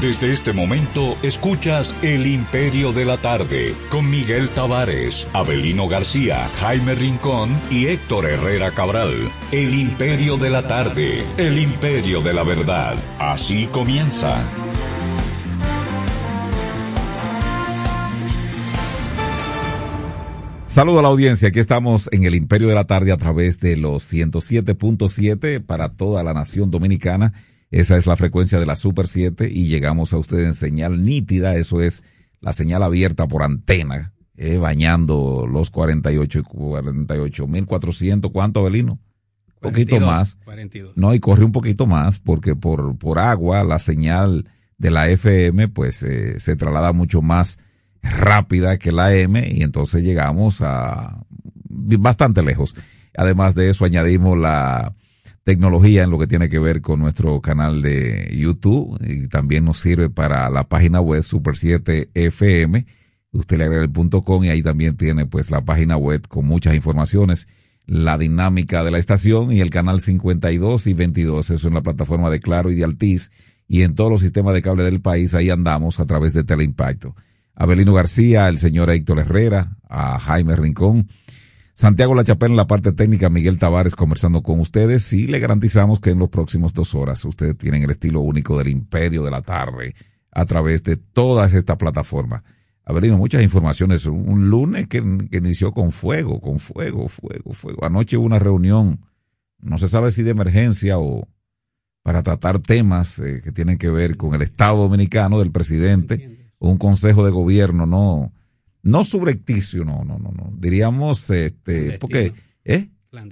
Desde este momento escuchas El Imperio de la Tarde con Miguel Tavares, Abelino García, Jaime Rincón y Héctor Herrera Cabral. El Imperio de la Tarde, el Imperio de la Verdad. Así comienza. Saludo a la audiencia, aquí estamos en el Imperio de la Tarde a través de los 107.7 para toda la nación dominicana. Esa es la frecuencia de la Super 7 y llegamos a ustedes en señal nítida, eso es la señal abierta por antena, eh, bañando los 48 y 48.400, ¿cuánto, Abelino? Un poquito más. 42. No, y corre un poquito más porque por, por agua la señal de la FM pues eh, se traslada mucho más rápida que la M y entonces llegamos a bastante lejos. Además de eso añadimos la tecnología en lo que tiene que ver con nuestro canal de YouTube y también nos sirve para la página web Super 7 FM. Usted le agrega el punto com y ahí también tiene pues la página web con muchas informaciones, la dinámica de la estación y el canal 52 y 22. Eso en la plataforma de Claro y de Altiz y en todos los sistemas de cable del país. Ahí andamos a través de Teleimpacto. Abelino García, el señor Héctor Herrera, a Jaime Rincón, Santiago La Chapela en la parte técnica, Miguel Tavares conversando con ustedes y le garantizamos que en los próximos dos horas ustedes tienen el estilo único del imperio de la tarde a través de todas estas plataformas. Abelino, muchas informaciones. Un lunes que, que inició con fuego, con fuego, fuego, fuego. Anoche hubo una reunión, no se sabe si de emergencia o para tratar temas eh, que tienen que ver con el Estado dominicano del presidente un consejo de gobierno no no subrepticio no no no no. Diríamos este porque eh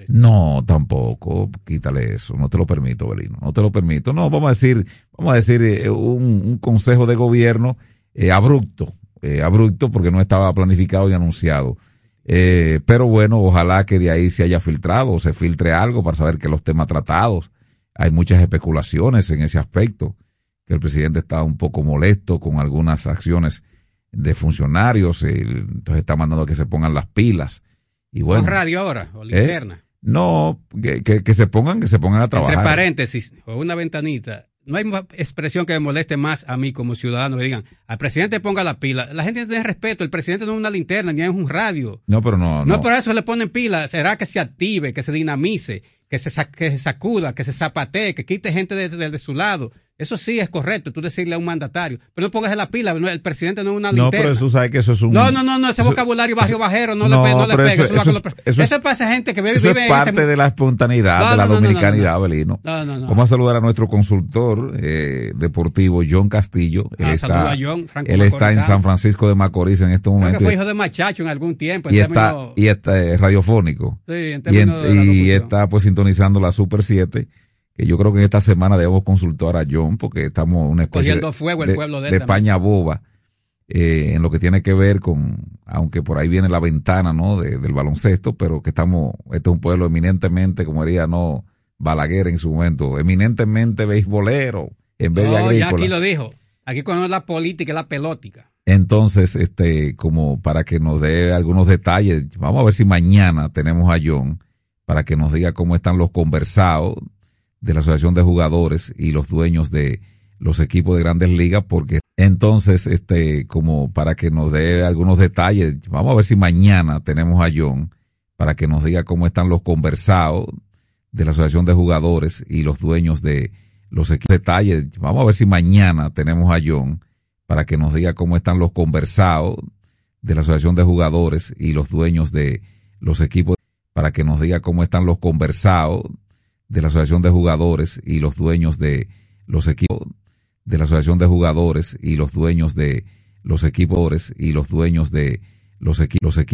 no tampoco. Quítale eso. No te lo permito Belino. No te lo permito. No vamos a decir vamos a decir eh, un, un, consejo de gobierno eh, abrupto eh, abrupto porque no estaba planificado y anunciado. Eh, pero bueno ojalá que de ahí se haya filtrado o se filtre algo para saber que los temas tratados hay muchas especulaciones en ese aspecto que el presidente está un poco molesto con algunas acciones de funcionarios, entonces está mandando que se pongan las pilas. Y bueno, ¿Con radio ahora o linterna? Eh, no, que, que, que, se pongan, que se pongan a trabajar. Entre paréntesis, o una ventanita, no hay expresión que me moleste más a mí como ciudadano que digan, al presidente ponga la pila. La gente tiene respeto, el presidente no es una linterna, ni es un radio. No, pero no. No, no por eso le ponen pila, será que se active, que se dinamice, que se, que se sacuda, que se zapatee, que quite gente de, de, de su lado. Eso sí es correcto, tú decirle a un mandatario. Pero no pongas en la pila, no, el presidente no es una No, linterna. pero eso sabe que eso es un... No, no, no, no, ese eso- vocabulario barrio eso- bajero no, no, le, no le pega. eso- Eso, es eso lo es- eso para esa gente que vive, Eso vive es en ese parte de la espontaneidad, No, de la no, no, no, dominicanidad, no, no. Abelino. No, no, no. Vamos a saludar a nuestro consultor eh, deportivo, John Castillo. Él Ah, está, a John, Franco él está en. San Francisco de Macorís en este Creo momento. que fue hijo de machacho en algún tiempo. en y está, y está eh, radiofónico. Sí, en y, la y está pues sintonizando la Super 7. Que yo creo que en esta semana debemos consultar a John porque estamos en una especie Cogiendo de, fuego el de- pueblo de él de también. paña boba eh, en lo que tiene que ver con, aunque por ahí viene la ventana ¿no? de- del baloncesto, pero que estamos, este es un pueblo eminentemente, como diría no Balaguer en su momento, eminentemente beisbolero en vez de No, ya agrícola. aquí lo dijo. Aquí cuando es la política, es la pelótica. Entonces, este, como para que nos dé algunos detalles, vamos a ver si mañana tenemos a John para que nos diga cómo están los conversados de la Asociación de Jugadores y los dueños de los equipos de grandes ligas, porque entonces, este, como para que nos dé algunos detalles, vamos a ver si mañana tenemos a John para que nos diga cómo están los conversados de la Asociación de Jugadores y los dueños de los equipos. Detalles, vamos a ver si mañana tenemos a John para que nos diga cómo están los conversados de la Asociación de Jugadores y los dueños de los equipos, para que nos diga cómo están los conversados de la Asociación de Jugadores y los dueños de los equipos, de la Asociación de Jugadores y los dueños de los equipos y los dueños de los equipos,